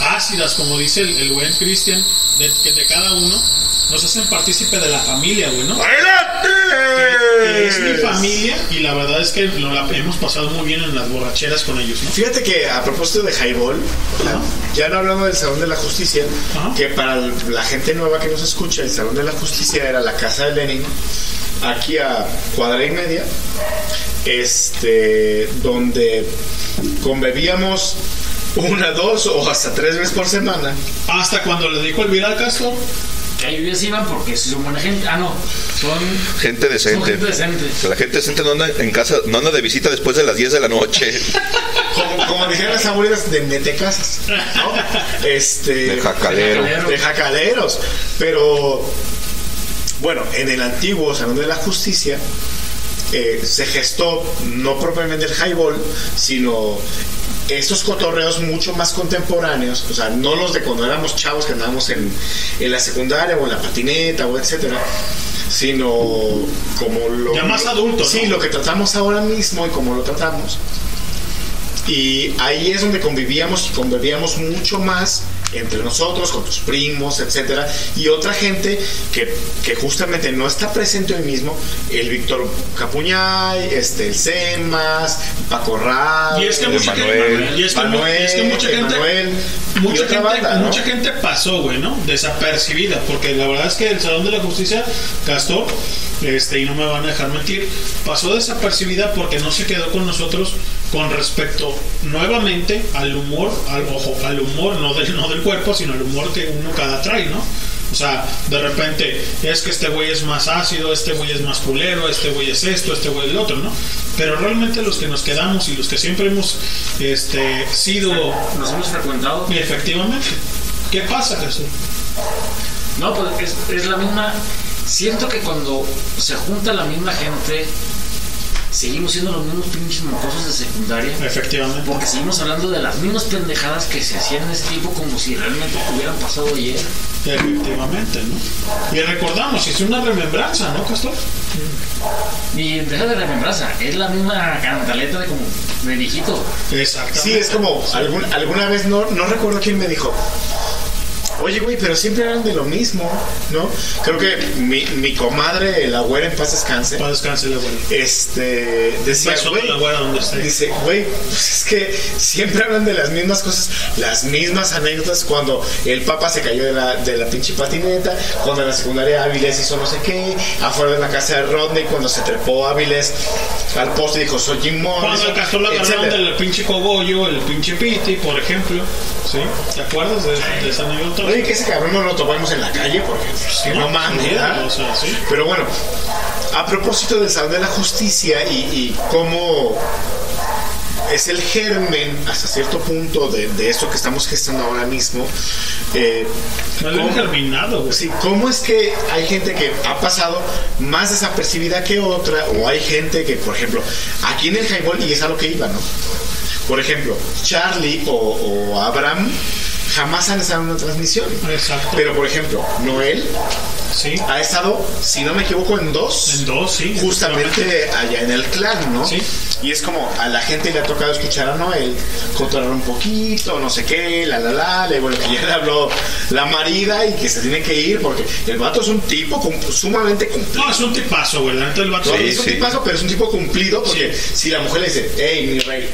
ácidas, como dice el, el buen Cristian, de, que de cada uno, nos hacen partícipe de la familia, güey, ¿no? Que- es mi familia y la verdad es que lo la hemos pasado muy bien en las borracheras con ellos, ¿no? Fíjate que a propósito de Highball, ya no hablando del Salón de la Justicia, que para la gente nueva que nos escucha, el Salón de la Justicia era la casa de Lenin, aquí a cuadra y media, este, donde convivíamos una, dos o hasta tres veces por semana. Hasta cuando le dijo el viral Castro. Que ellos iban porque son buena gente. Ah, no. Son. Gente decente. Son gente decente. La gente decente no anda en casa, no anda de visita después de las 10 de la noche. <laughs> Como, como dijeron las abuelas de metecasas, ¿no? Este, De jacalero. De jacaleros. Pero, bueno, en el antiguo Salón de la Justicia eh, se gestó no propiamente el highball, sino estos cotorreos mucho más contemporáneos, o sea, no los de cuando éramos chavos que andábamos en, en la secundaria o en la patineta o etcétera, sino como lo Ya más adulto, ¿no? Sí, lo que tratamos ahora mismo y como lo tratamos. Y ahí es donde convivíamos y convivíamos mucho más entre nosotros, con tus primos, etcétera, y otra gente que, que justamente no está presente hoy mismo, el Víctor Capuñay, este, el Semas, Paco Rao, Y es que mucha Manuel, gente, y es que, mu- Manuel, es que mucha gente, Emanuel, y mucha otra gente, banda, ¿no? mucha gente pasó, güey, ¿no? Desapercibida, porque la verdad es que el Salón de la Justicia, Castor, este, y no me van a dejar mentir, pasó desapercibida porque no se quedó con nosotros con respecto nuevamente al humor, al ojo, al humor no del, no del cuerpo, sino al humor que uno cada trae, ¿no? O sea, de repente es que este güey es más ácido, este güey es más culero, este güey es esto, este güey es el otro, ¿no? Pero realmente los que nos quedamos y los que siempre hemos este, sido... Nos hemos frecuentado. Efectivamente. ¿Qué pasa, Jesús? No, pues es, es la misma. Siento que cuando se junta la misma gente, seguimos siendo los mismos pinches mocosos de secundaria. Efectivamente. Porque seguimos hablando de las mismas pendejadas que se hacían en ese tiempo como si realmente hubieran pasado ayer. Efectivamente, ¿no? Y recordamos, es una remembranza, ¿no, Castor? Y deja de remembranza, es la misma cantaleta de como de viejito. Exactamente. Sí, es como algún- alguna vez, no, no recuerdo quién me dijo, Oye, güey, pero siempre hablan de lo mismo, ¿no? Creo que mi, mi comadre, la güera en paz descanse. Paz descanse la güera. Este, decía, güey, la güera donde esté. dice, güey, pues es que siempre hablan de las mismas cosas, las mismas anécdotas cuando el papa se cayó de la, de la pinche patineta, cuando en la secundaria Áviles hizo no sé qué, afuera de la casa de Rodney, cuando se trepó Áviles al poste y dijo, soy Jim Morrison, Cuando lo agarraron etcétera. del pinche cogollo, el pinche piti, por ejemplo. ¿Sí? ¿Te acuerdas de, de esa anécdota? Oye, que ese cabrón no lo tomamos en la calle porque pues, Sí, no mames, ¿verdad? sí. Pero bueno, a propósito del Salón de la Justicia y, y cómo es el germen hasta cierto punto de, de esto que estamos gestando ahora mismo. Eh, No lo han ¿cómo- germinado, güey. Sí, ¿cómo es que hay gente que ha pasado más desapercibida que otra? O hay gente que, por ejemplo, aquí en el highball, y es a lo que iba, ¿no? Por ejemplo, Charlie o, o Abraham jamás han estado en una transmisión. Exacto. Pero, por ejemplo, Noel Sí. ha estado, si no me equivoco, en dos. En dos, sí. Justamente allá en el clan, ¿no? Sí. Y es como a la gente le ha tocado escuchar a Noel controlar un poquito, no sé qué, la la la, le, bueno, <laughs> que ya le habló la marida y que se tiene que ir porque el vato es un tipo sumamente cumplido. No, es un tipazo, güey. Del vato No, Sí, es un sí. tipazo, pero es un tipo cumplido porque si la mujer le dice, hey, mi rey,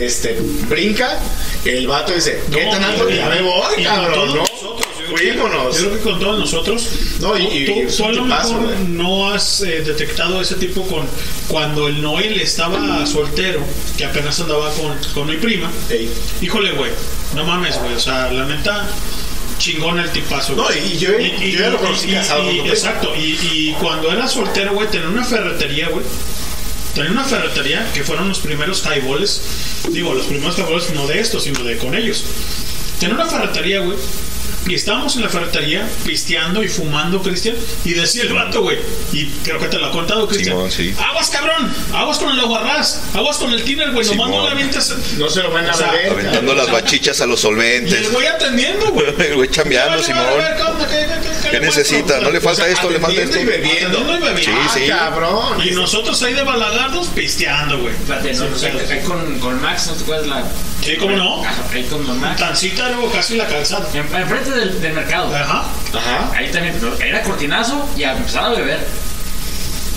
este, brinca, el vato dice, ¿qué No, tan alto? y- Ya me voy, y cabrón, todos ¿no? nosotros, Fuímonos. Yo creo que con todos nosotros. No, y- y- tú, y tú a lo mejor güey. no has eh, detectado ese tipo con cuando el Noel estaba soltero, que apenas andaba con, con mi prima. Ey. Híjole, güey, no mames, güey. O sea, la neta, chingón el tipazo. No, y yo- yo ya lo conocí casado. Exacto, y, y cuando era soltero, güey, tenía una ferretería, güey. Tenía una ferretería que fueron los primeros highballs. Digo, los primeros highballs no de estos, sino de con ellos. Tenía una ferretería, güey. Y estábamos en la ferretería pisteando y fumando, Cristian. Y decía el vato, güey. Y creo que te lo ha contado, Cristian. Sí. Aguas, cabrón. Aguas con el aguarrás. Aguas con el tiner, güey. Nomás no le avientes. No se lo van a O sea, beber. Aventando las bachichas a los Y solventes. el güey atendiendo, güey. <laughs> El güey chambeando, Simón. ¿qué onda? ¿Qué- qué- qué- ¿Qué le necesita? ¿No le falta O sea, esto? ¿Le falta esto? y bebiendo. Y. Sí, sí. Ah, cabrón. Y nosotros ahí de balagardos pisteando, güey. Con Max, ¿no te acuerdas la. Sí, ¿cómo no? Con. Tancita, luego casi la calzada. En- Enfrente del, del mercado. Ajá. Ajá. Ahí también, pero era cortinazo y a empezar a beber.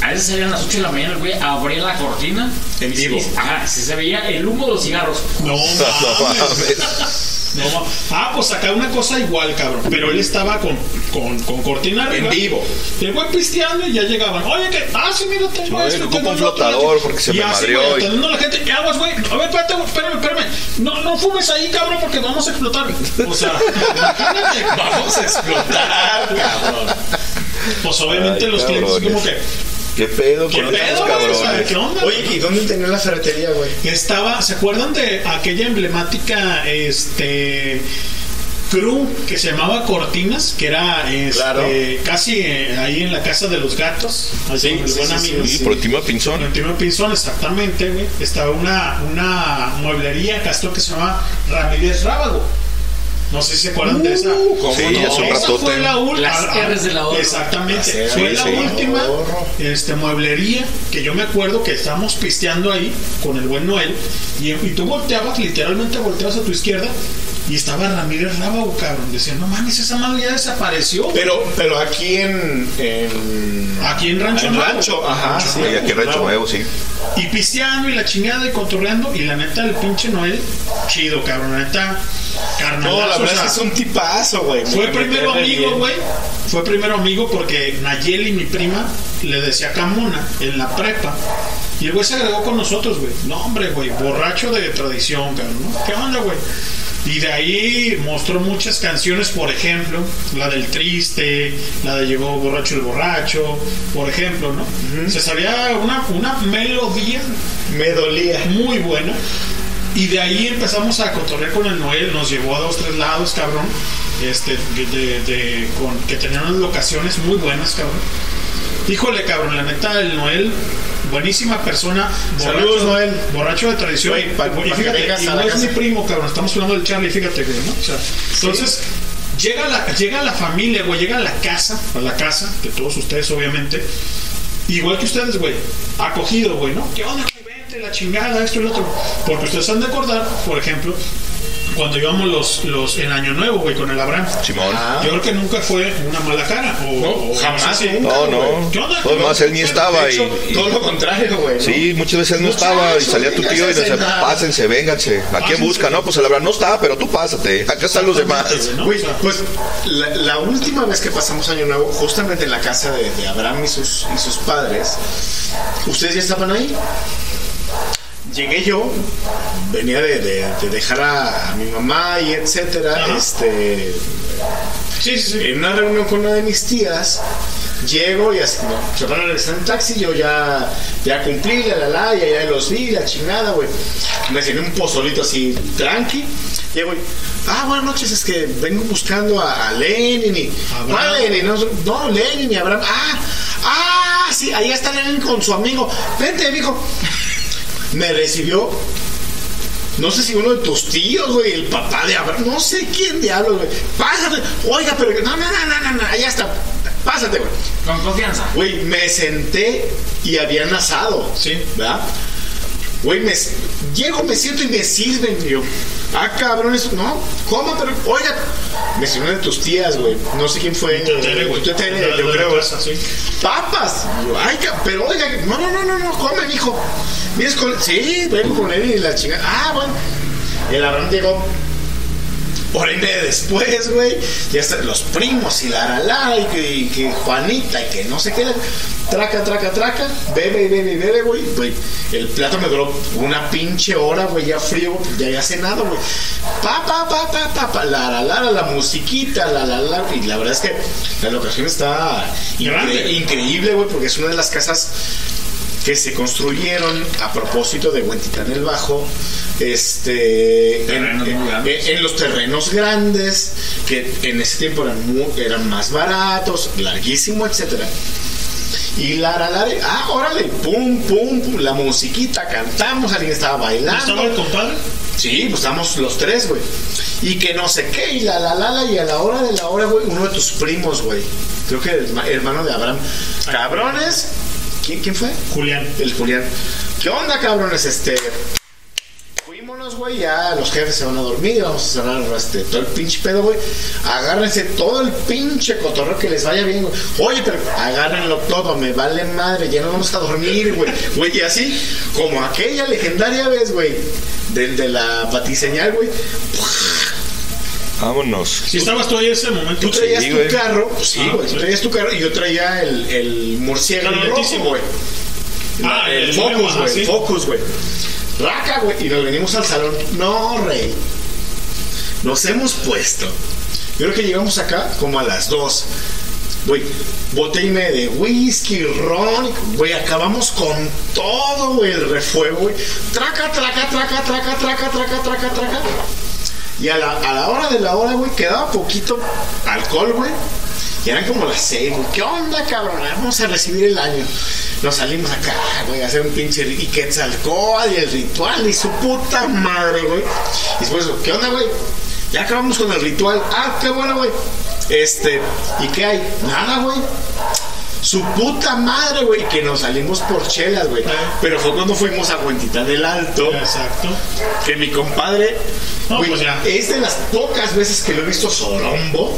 A veces salían las 8 de la mañana el güey abría la cortina. En y- vivo. ajá, se, se veía el humo de los cigarros. No <laughs> No mames. No, ah, pues acá una cosa igual, cabrón. Pero él estaba con, con, con cortina arriba. En vivo. Y el güey pisteando y ya llegaban. Oye, que. Ah, sí, mira, tengo Oye, esto, tengo un flotador porque se y me así, madreó güey, y- la gente. ¿Qué aguas, güey? A ver, espérate, espérame, espérame. No, no fumes ahí, cabrón, porque vamos a explotar. O sea, imagínate, Vamos a explotar, cabrón. Pues obviamente Ay, los clientes como que. ¿Qué pedo ¿Qué pedo, güey? O sea, cabrones? ¿Qué onda? Oye, ¿y dónde tenía la ferretería, güey? Estaba, ¿se acuerdan de aquella emblemática este crew que se llamaba Cortinas? Que era este, Claro. casi eh, ahí en la casa de los gatos. Ahí Sí, con el sí, buen sí, amigo. Sí, de Pinzón. Timo Pinzón, exactamente, güey. Estaba una, una mueblería Castro que se llama Ramírez Rábago. No sé si se acuerdan de esa. ¿cómo Sí, no? es un Esa fue la última. Las R's del ahorro. Exactamente. Las fue la última este, mueblería que yo me acuerdo que estábamos pisteando ahí con el buen Noel. Y, y tú volteabas, literalmente volteabas a tu izquierda. Y estaba Ramírez Rábago, cabrón. Decía, no mames, esa madre ya desapareció. Pero, pero aquí en, en. Aquí en Rancho En Nuevo. Rancho, ajá, Rancho sí. Y aquí en Rancho Nuevo, sí. Y pisteando y la chingada y cotorreando. Y la neta, el pinche Noel, chido, cabrón. La neta, carnal. No, la verdad es que es un tipazo, güey. Fue Me- me primero amigo, güey. Fue primero amigo porque Nayeli, mi prima, le decía Camona en la prepa. Y el güey se agregó con nosotros, güey. No, hombre, güey, borracho de tradición, cabrón. ¿no? ¿Qué onda, güey? Y de ahí mostró muchas canciones, por ejemplo, la del triste, la de Llegó borracho el borracho, por ejemplo, ¿no? Se sabía una, una melodía Me dolía. muy buena. Y de ahí empezamos a cotorrear con el Noel, nos llevó a dos, tres lados, cabrón. Este, de, de- con, que tenían unas locaciones muy buenas, cabrón. Híjole, cabrón, la neta, el Noel, buenísima persona. Saludos, Noel. Borracho de tradición. Pa- y pa' fíjate, y no es mi primo, cabrón. Estamos hablando del Charlie, fíjate, güey, ¿no? O sea, entonces, llega, la, llega la familia, güey, llega a la casa, a la casa, de todos ustedes, obviamente. Igual que ustedes, güey, acogido, güey, ¿no? ¿Qué onda, güey? Vente, la chingada, esto y lo otro. Porque ustedes han de acordar, por ejemplo, cuando íbamos los, los en Año Nuevo, güey, con el Abraham. Simón. Yo creo que nunca fue una mala cara. O, o jamás, No, no. ¿Qué onda? Todo más, él ni estaba hecho, y. todo lo contrario, güey. ¿no? Sí, muchas veces él no estaba y salía tu tío y decía, pásense, vénganse. ¿A quién busca? No, pues el Abraham no está, pero tú pásate. Acá están los demás. Güey, pues la, la última vez que pasamos Año Nuevo, justamente en la casa de, de Abraham y sus, y sus padres, ¿ustedes ya estaban ahí? Llegué yo, venía de, de- de dejar a, a mi mamá y etcétera, este, en una reunión con una de mis tías, llego y así, no, se van a regresar en taxi, yo ya, ya cumplí, la la la, ya, ya los vi, la chingada, güey. Me sirvió un pozolito así, tranqui, llego y, ah, buenas noches, es que vengo buscando a, a Lenin y, no, Lenin, no, no, Lenin y Abraham, ah, ah, sí, ahí está Lenin con su amigo, vente, mijo. Me recibió no sé si uno de tus tíos, güey, el papá de Abraham, no sé quién diablos, güey. Pásate, oiga, pero no, no, no, no, no, no, allá está. Pásate, güey. Con confianza. Güey, me senté y habían asado. Sí. ¿Verdad? Güey, me, llego, me siento y me sirven, yo. Ah, cabrones, no, coma, pero, oiga, me sirven de tus tías, güey. No sé quién fue. Yo creo. Papas. Ay, pero oiga, no, no, no, no, no, come, mijo. ¿Vienes con Sí, vengo con él y la chingada. Ah, bueno. Y el Abraham llegó y media después, güey, ya están los primos y la la la y que, y que Juanita y que no sé qué, traca, traca, traca, bebe, bebe, bebe, güey, güey, el plato me duró una pinche hora, güey, ya frío, ya había cenado, güey, pa, pa, pa, pa, pa, pa, la, la, la, la, la musiquita, la, la, la, y la verdad es que la locación está incre- increíble, güey, porque es una de las casas que se construyeron a propósito de Huentitán el Bajo, este, en, en- en los terrenos grandes, que en ese tiempo eran, mu- eran más baratos, larguísimo, etcétera. Y la, la, la, ah, órale, pum, pum, pum, la musiquita, cantamos, alguien estaba bailando. ¿Estaba el compadre? Sí, pues estamos los tres, güey. Y que no sé qué, y la, la, la, la, y a la hora de la hora, güey, uno de tus primos, güey. Creo que el ma- hermano de Abraham. Cabrones. ¿Quién, quién fue? Julián. El Julián. ¿Qué onda, cabrones? Este. Fuímonos, güey, ya los jefes se van a dormir y vamos a cerrar este, todo el pinche pedo, güey. Agárrense todo el pinche cotorreo que les vaya bien, güey. Oye, pero agárrenlo todo, me vale madre, ya no vamos a dormir, güey. Güey, y así, como aquella legendaria vez, güey, del de la batiseñal, güey. Vámonos. Si estabas tú ahí en ese momento. Tú traías Sí, tu güey. carro, pues sí, Ah, güey, tú traías tu carro y yo traía el, el murciélago rojo, güey. Ah, el, el Focus, güey, sí. Focus, güey. Raca, güey, y nos venimos al salón. No, rey. Nos hemos puesto. Yo creo que llegamos acá como a las 2. Güey, botella y media de whisky, ron, güey, acabamos con todo, güey, el refuego, güey. Traca, traca, traca, traca, traca, traca, traca, traca. Y a la, a la hora de la hora, güey, quedaba poquito alcohol, güey. Y eran como las seis, güey. ¿Qué onda, cabrón? Vamos a recibir el año. Nos salimos acá, güey, a hacer un pinche y Quetzalcóatl y el ritual y su puta madre, güey. Y después, ¿qué onda, güey? Ya acabamos con el ritual. Ah, qué bueno, güey. Este, ¿y qué hay? Nada, güey. Su puta madre, güey, que nos salimos por chelas, güey. Pero fue cuando fuimos a Huentita del Alto. Exacto. Que mi compadre, No, pues ya. es de las pocas veces que lo he visto sorombo.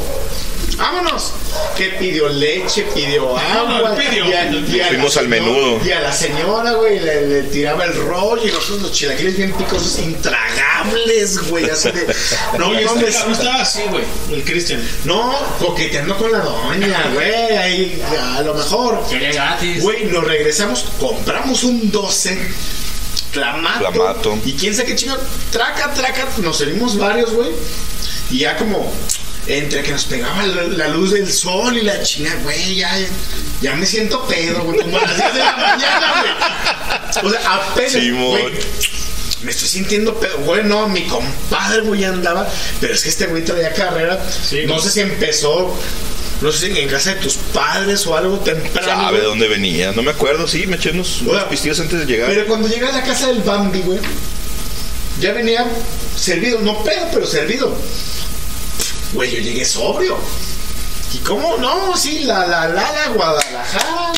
Vámonos. Que pidió leche, pidió agua. no, pidió. y a- y a la Fuimos al señora- menudo. Y a la señora, güey, le, le tiraba el rol y nosotros los chilaquiles bien picosos, intragables, güey, así de. <laughs> No este mames. cabrón estaba así, güey. El Cristian. No, coqueteando con la doña, güey, ahí a lo mejor. Quería gratis. Güey, nos regresamos, compramos un 12. Clamato. Clamato. Y quién sabe qué chingón. Traca, traca. Nos salimos varios, güey. Y ya como. Entre que nos pegaba la, la luz del sol y la chinga, güey, ya, ya me siento pedo, güey. Como a las 10 de la mañana, güey. O sea, apenas. Simón. güey, me estoy sintiendo pedo. Güey, no, mi compadre, güey, andaba. Pero es que este güey traía carrera. no sé si empezó. No sé si en casa de tus padres o algo temprano. ¿Sabe de dónde venía? No me acuerdo, sí, me eché unos, unos pistillos antes de llegar. Pero cuando llegué a la casa del Bambi, güey, ya venía servido, no pedo, pero servido. Güey, yo llegué sobrio. ¿Y cómo? No, sí, la, la, la, la, Guadalajara.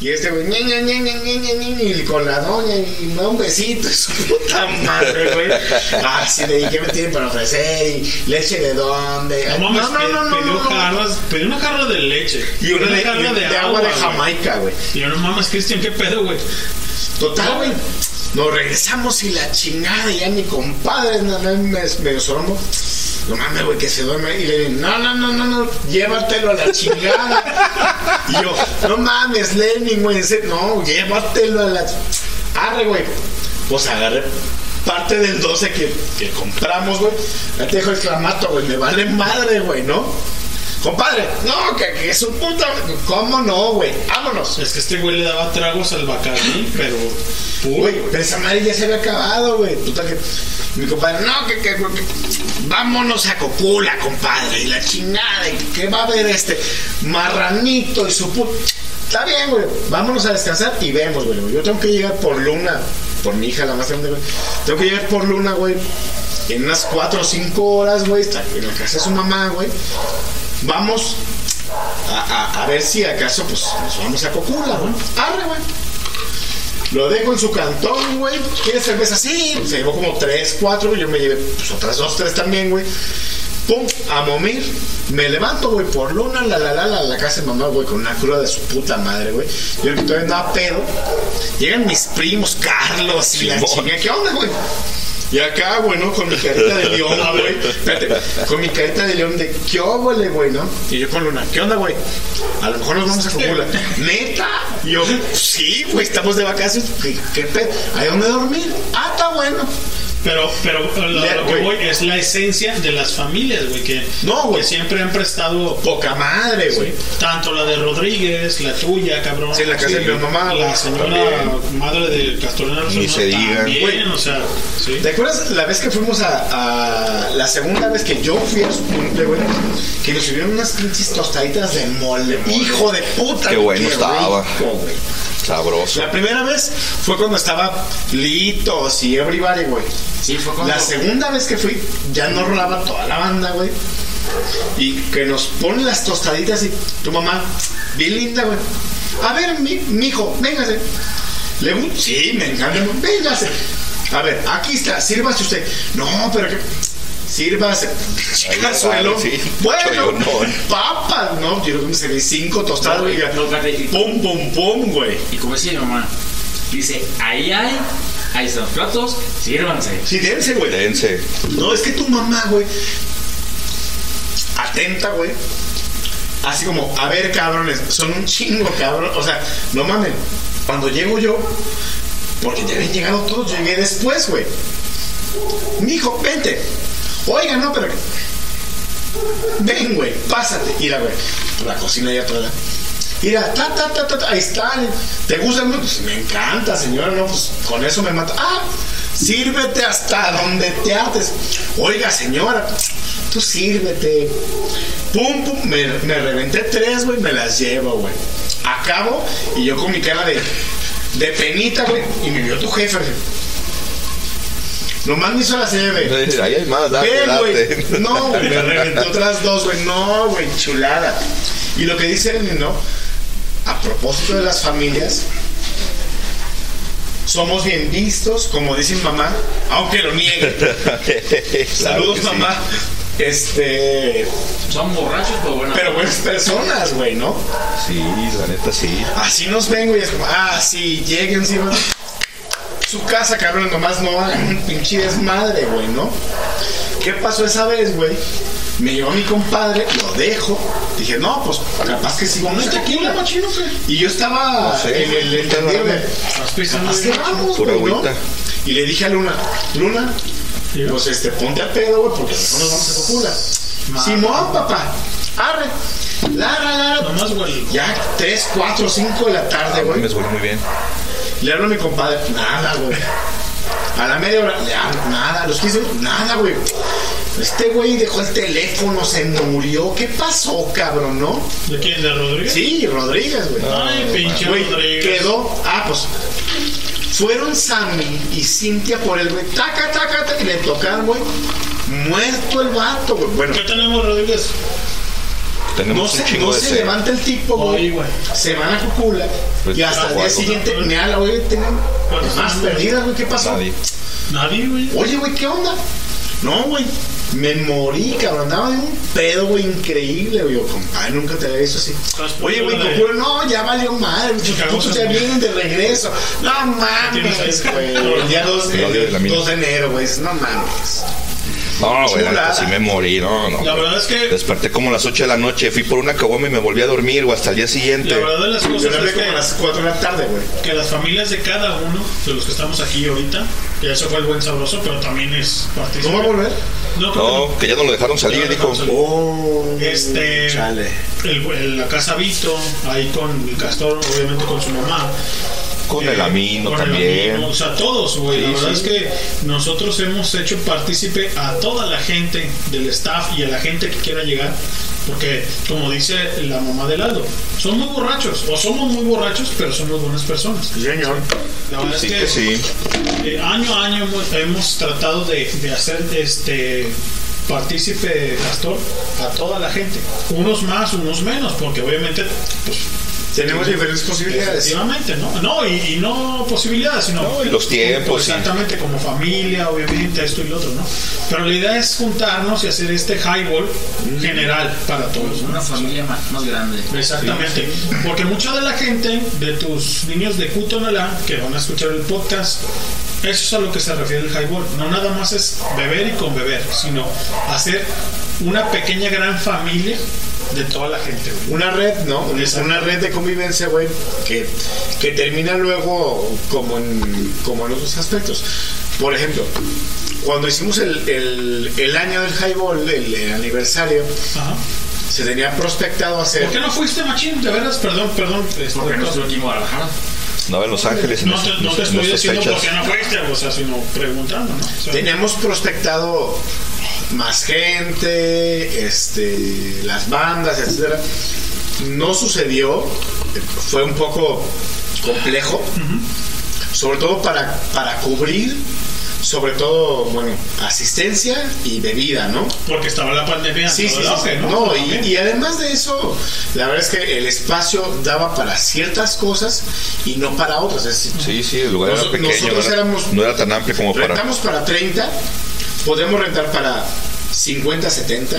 Y este güey, ñe, ñe, ñe, ñe, ñe, ñe, y con la doña, y me da un besito, <laughs> su puta madre, güey. Ah, sí, de, ¿y qué me tienen para ofrecer? Y leche de dónde. No no, no, no, no, pidió jarras, pidió una jarra de leche. Y una de, jarra de agua de Jamaica, güey. Y yo, no mames, Cristian, ¿qué pedo, güey? Total, güey. Nos regresamos y la chingada, ya mi compadre, no, no, me, sorombo. No mames, güey, que se duerme. Y le digo, no, no, no, no, no, llévatelo a la chingada. y yo, no mames, Lenin, güey, no, llévatelo a la. Arre, güey. Pues agarré parte del 12 que, que compramos, güey. Ya te dejo el clamato, güey, me vale madre, güey, ¿no? Compadre, no, que, que es un puta. ¿Cómo no, güey? Vámonos. Es que este güey le daba tragos al Bacardí, pero. Güey, pero esa madre ya se había acabado, güey. Total que. Mi compadre, no, que, que, que- vámonos a Copula, compadre. Y la chingada, y que va a haber este marranito y su puta. Está bien, güey. Vámonos a descansar y vemos, güey. Yo tengo que llegar por luna, por mi hija, la más grande, güey. Tengo que llegar por luna, güey. En unas 4 o 5 horas, güey. Está en la casa de su mamá, güey. Vamos a, a- a ver si acaso, pues, nos vamos a Cocula, güey. Arre, güey. Lo dejo en su cantón, güey. ¿Quieres cerveza? Sí. Se llevó como tres, cuatro. Yo me llevé pues, otras dos, tres también, güey. Pum, a momir. Me levanto, güey, por luna, la la la la, la casa de mamá, güey, con una cruda de su puta madre, güey. Yo que todavía andaba pedo. Llegan mis primos, Carlos y la chinga. ¿Qué onda, güey? Y acá, güey, ¿no? Con mi carita de león, <laughs> güey. Espérate, con mi carita de león de ¿qué óvole, güey, no? Y yo con Luna, ¿qué onda, güey? A lo mejor nos vamos a Cocula. <laughs> ¿Neta? Y yo, sí, güey, estamos de vacaciones. ¿Qué, qué pedo? ¿Hay dónde dormir? Ah, está bueno. Pero, pero lo, Le- lo que voy es la esencia de las familias, güey, que, No, güey. que siempre han prestado Poca madre, güey. tanto la de Rodríguez, la tuya, cabrón. Sí, la casa de mi mamá, La señora también. madre de Castorena Ni se diga. Güey. o sea, sí. ¿Te acuerdas la vez que fuimos a, a- la segunda vez que yo fui a su cumple, güey? Que nos subieron unas pinches tostaditas de mole. Hijo de puta. Qué bueno estaba. rico. Sabroso. La primera vez fue cuando estaba Litos y Everybody, güey. Sí, fue cuando. La segunda vez que fui, ya no rolaba toda la banda, güey. Y que nos ponen las tostaditas y tu mamá, bien linda, güey. A ver, mi, mi hijo, véngase. Le sí, me encanta, ¿no? véngase. A ver, aquí está, sírvase usted. No, pero que. Sírvase. <laughs> Cazuelo. sí, bueno, papas, ¿no? Yo creo que se ve cinco tostadas, güey. y ya, No, y- Pum, pum, pum, güey. Y como decía mi mamá, dice, ahí hay, ahí están los platos, sírvanse. Sí, dense, güey. Dense. No, es que tu mamá, güey, atenta, güey. Así como, a ver, cabrones, son un chingo, cabrón. O sea, no mames. Cuando llego yo, porque ya habían llegado todos, yo llegué después, güey. Mijo, vente. Oiga, no, pero. Ven, güey, pásate. Mira, güey, la cocina ya toda. Mira, ta, ta, ta, ta, ta, ahí está. ¿Te gusta? No, Pues me encanta, señora, no, pues con eso me mata. Ah, sírvete hasta donde te hartes. Oiga, señora, tú sírvete. Pum, pum, me, me reventé tres, güey, me las llevo, güey. Acabo y yo con mi cara de, de penita, güey, y me vio tu jefe. güey. Nomás me hizo la de. Ahí hay más, date, Ven, date. No, güey, me reventé otras dos, güey. No, güey, chulada. Y lo que dice el ¿no? A propósito de las familias, somos bien vistos, como dice mi mamá, aunque lo niegue. <laughs> Claro Saludos, sí. mamá. Este. Son borrachos, pero bueno. Pero buenas personas, güey, ¿no? Sí, la neta sí. Así nos ven, güey. Es como, ah, sí, lleguen, sí, van. Su casa, cabrón, nomás no hagan un pinche desmadre, güey, ¿no? ¿Qué pasó esa vez, güey? Me llevó mi compadre, lo dejo. Dije, no, pues capaz que sí vamos a tequila. Y yo estaba No sé, en el entendido de. Capaz que vamos, Pura güey, ¿no? agüita. Y le dije a Luna, Luna, pues este, ponte a pedo, güey, porque no nos vamos a Cocula. Simón, papá, arre. Lara, lara. Nomás, güey. Ya 3, 4, 5 de la tarde, güey. Me muy bien. Le hablo a mi compadre, nada, güey. A la media hora, le hablo, nada. A los 15 minutos, nada, güey. Este güey dejó el teléfono, se murió. ¿Qué pasó, cabrón, no? ¿De quién? ¿De Rodríguez? Sí, Rodríguez, güey. Ay, pinche Güey, Rodríguez. Quedó, ah, pues. Fueron Sammy y Cintia por el güey. Taca, taca, taca. Y le tocaron, güey. Muerto el vato, güey. Bueno, ¿Qué tenemos, Rodríguez? Tenemos no un se, chingo no de se sed. levanta el tipo, güey. Se van a Cucula Pues, y hasta el día siguiente, me habla, oye, tengo más perdidas, güey, ¿qué pasó? Nadie. Nadie, güey. Oye, güey, ¿qué onda? No, güey. Me morí, cabrón. Andaba de un pedo, güey, increíble, güey. Yo, compadre, nunca te había visto así. Oye, güey, Cucula, no, ya valió madre. Muchos putos ya vienen de regreso. No mames, güey. El día 2 El odio de la de, mina. 2 de enero, güey. No mames. No, güey, la neta Chulada. sí me morí, no, no. La verdad es que Desperté como a las 8 de la noche, fui por una caguama y me volví a dormir, o hasta el día siguiente. la verdad de las cosas es como a que, las 4 de la tarde, güey. que las familias de cada uno, de los que estamos aquí ahorita, que ya se fue el buen sabroso, pero también es partícipe. ¿No va a volver? No, que No, que ya no lo dejaron salir, dijo. salir. Oh, Este, chale. el- el- la casa Vito, ahí con el castor, obviamente con su mamá. Con Eh, el amino con el también. amino, o sea, todos, güey. Sí, la verdad sí. es que nosotros hemos hecho partícipe a toda la gente del staff y a la gente que quiera llegar. Porque, como dice la mamá del Aldo, son muy borrachos, o somos muy borrachos, pero somos buenas personas. Señor. La verdad Sí es que que sí. eh, año a año hemos, hemos tratado de, de hacer este partícipe Castor a toda la gente. Unos más, unos menos, porque obviamente pues, Tenemos diferentes posibilidades. Efectivamente, ¿no? No, y, y no posibilidades, sino No, y los tiempos, sí. Exactamente, como familia, obviamente, esto y lo otro, ¿no? Pero la idea es juntarnos y hacer este highball general para todos. ¿no? Una familia más, más grande. Exactamente, porque mucha de la gente, de tus niños de Cutonalá, que van a escuchar el podcast, eso es a lo que se refiere el highball. No nada más es beber y con beber, sino hacer una pequeña gran familia de toda la gente. güey. Una red, ¿no? Una- Exacto. Una red de convivencia, güey, que, que termina luego como en, como en otros aspectos. Por ejemplo, cuando hicimos el, el, el año del highball, el, el aniversario, Ajá. se tenía prospectado hacer... ¿Por qué no fuiste, Machín? De veras, perdón, perdón. este, Porque no estuve aquí en Guadalajara. Andaba en Los Ángeles en, No te, no te estoy diciendo por qué no fuiste, o sea, sino preguntando, ¿no? O sea, Teníamos prospectado más gente, este, las bandas, etcétera. No sucedió, fue un poco complejo, sobre todo para, para cubrir, sobre todo, bueno, asistencia y bebida, ¿no? porque estaba la pandemia. Sí, sí, sí, auge. ¿no? No, y, además de eso, la verdad es que el espacio daba para ciertas cosas y no para otras. Es decir, Sí, sí, el lugar era pequeño, no nosotros era, éramos- no era tan amplio como para... Rentamos para 30, podemos rentar para 50, 70.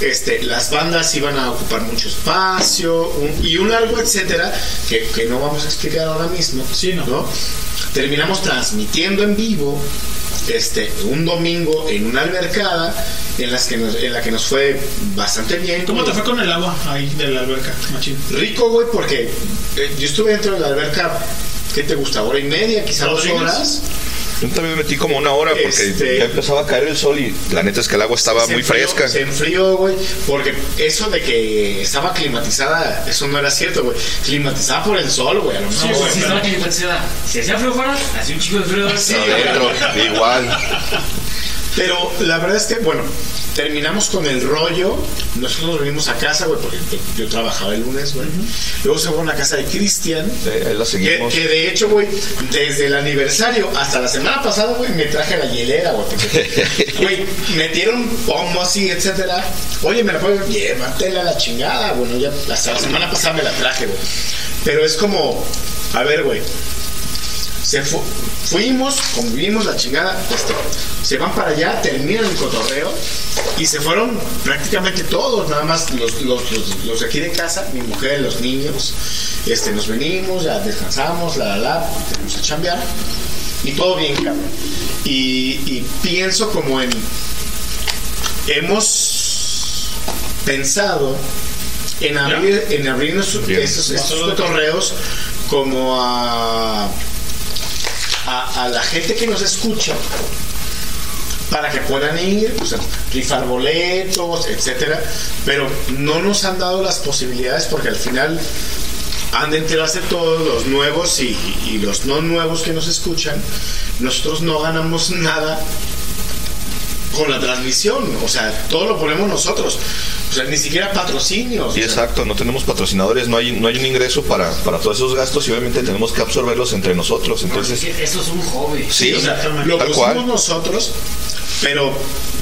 Este, las bandas iban a ocupar mucho espacio un- y un largo etcétera que, que no vamos a explicar ahora mismo. Sí, no. Terminamos transmitiendo en vivo este, un domingo en una albercada en, las que nos, en la que nos fue bastante bien. ¿Cómo te fue con el agua ahí de la alberca, Machín? Rico, güey, porque eh, yo estuve dentro de la alberca, ¿qué te gusta? ¿Hora y media? Quizá dos horas. Yo también me metí como una hora porque Este- ya empezaba a caer el sol y la neta es que el agua estaba muy enfrió- fresca. Se enfrió, güey, porque eso de que estaba climatizada, eso no era cierto, güey. Climatizada por el sol, güey, a lo Sí, güey, Si estaba climatizada. Si hacía frío fuera, hacía un chico de frío. Sí, Adentro, igual. <laughs> Pero la verdad es que, bueno, terminamos con el rollo. Nosotros venimos a casa, güey, porque yo, trabajaba el lunes, güey. Luego se fue a la casa de Cristian. La Que, que de hecho, güey, desde el aniversario hasta la semana pasada, güey, me traje la hielera, güey. <laughs> Güey, metieron pomos y etcétera. Oye, me la puedo llévatela a la chingada. Bueno, ya hasta la semana pasada me la traje, güey. Pero es como, a ver, güey. Se fu- fuimos, convivimos la chingada, este, se van para allá, terminan el cotorreo y se fueron prácticamente todos, nada más los, los, los- los de aquí de casa, mi mujer, los niños, este, nos venimos, ya descansamos, la la la, tenemos que chambear y todo bien, cabrón. Y, y pienso como en, hemos pensado en abrir, en abrirnos esos, estos cotorreos como a, a, la gente que nos escucha para que puedan ir, rifar boletos, etcétera, pero no nos han dado las posibilidades porque al final han de enterarse todos los nuevos y los no nuevos que nos escuchan. Nosotros no ganamos nada con la transmisión, o sea, todo lo ponemos nosotros, o sea, ni siquiera patrocinios. Sí, o sea, exacto, no tenemos patrocinadores, no hay, no hay un ingreso para, para todos esos gastos y obviamente tenemos que absorberlos entre nosotros. Entonces, Eso es un hobby. sí, o sea, lo pusimos nosotros, pero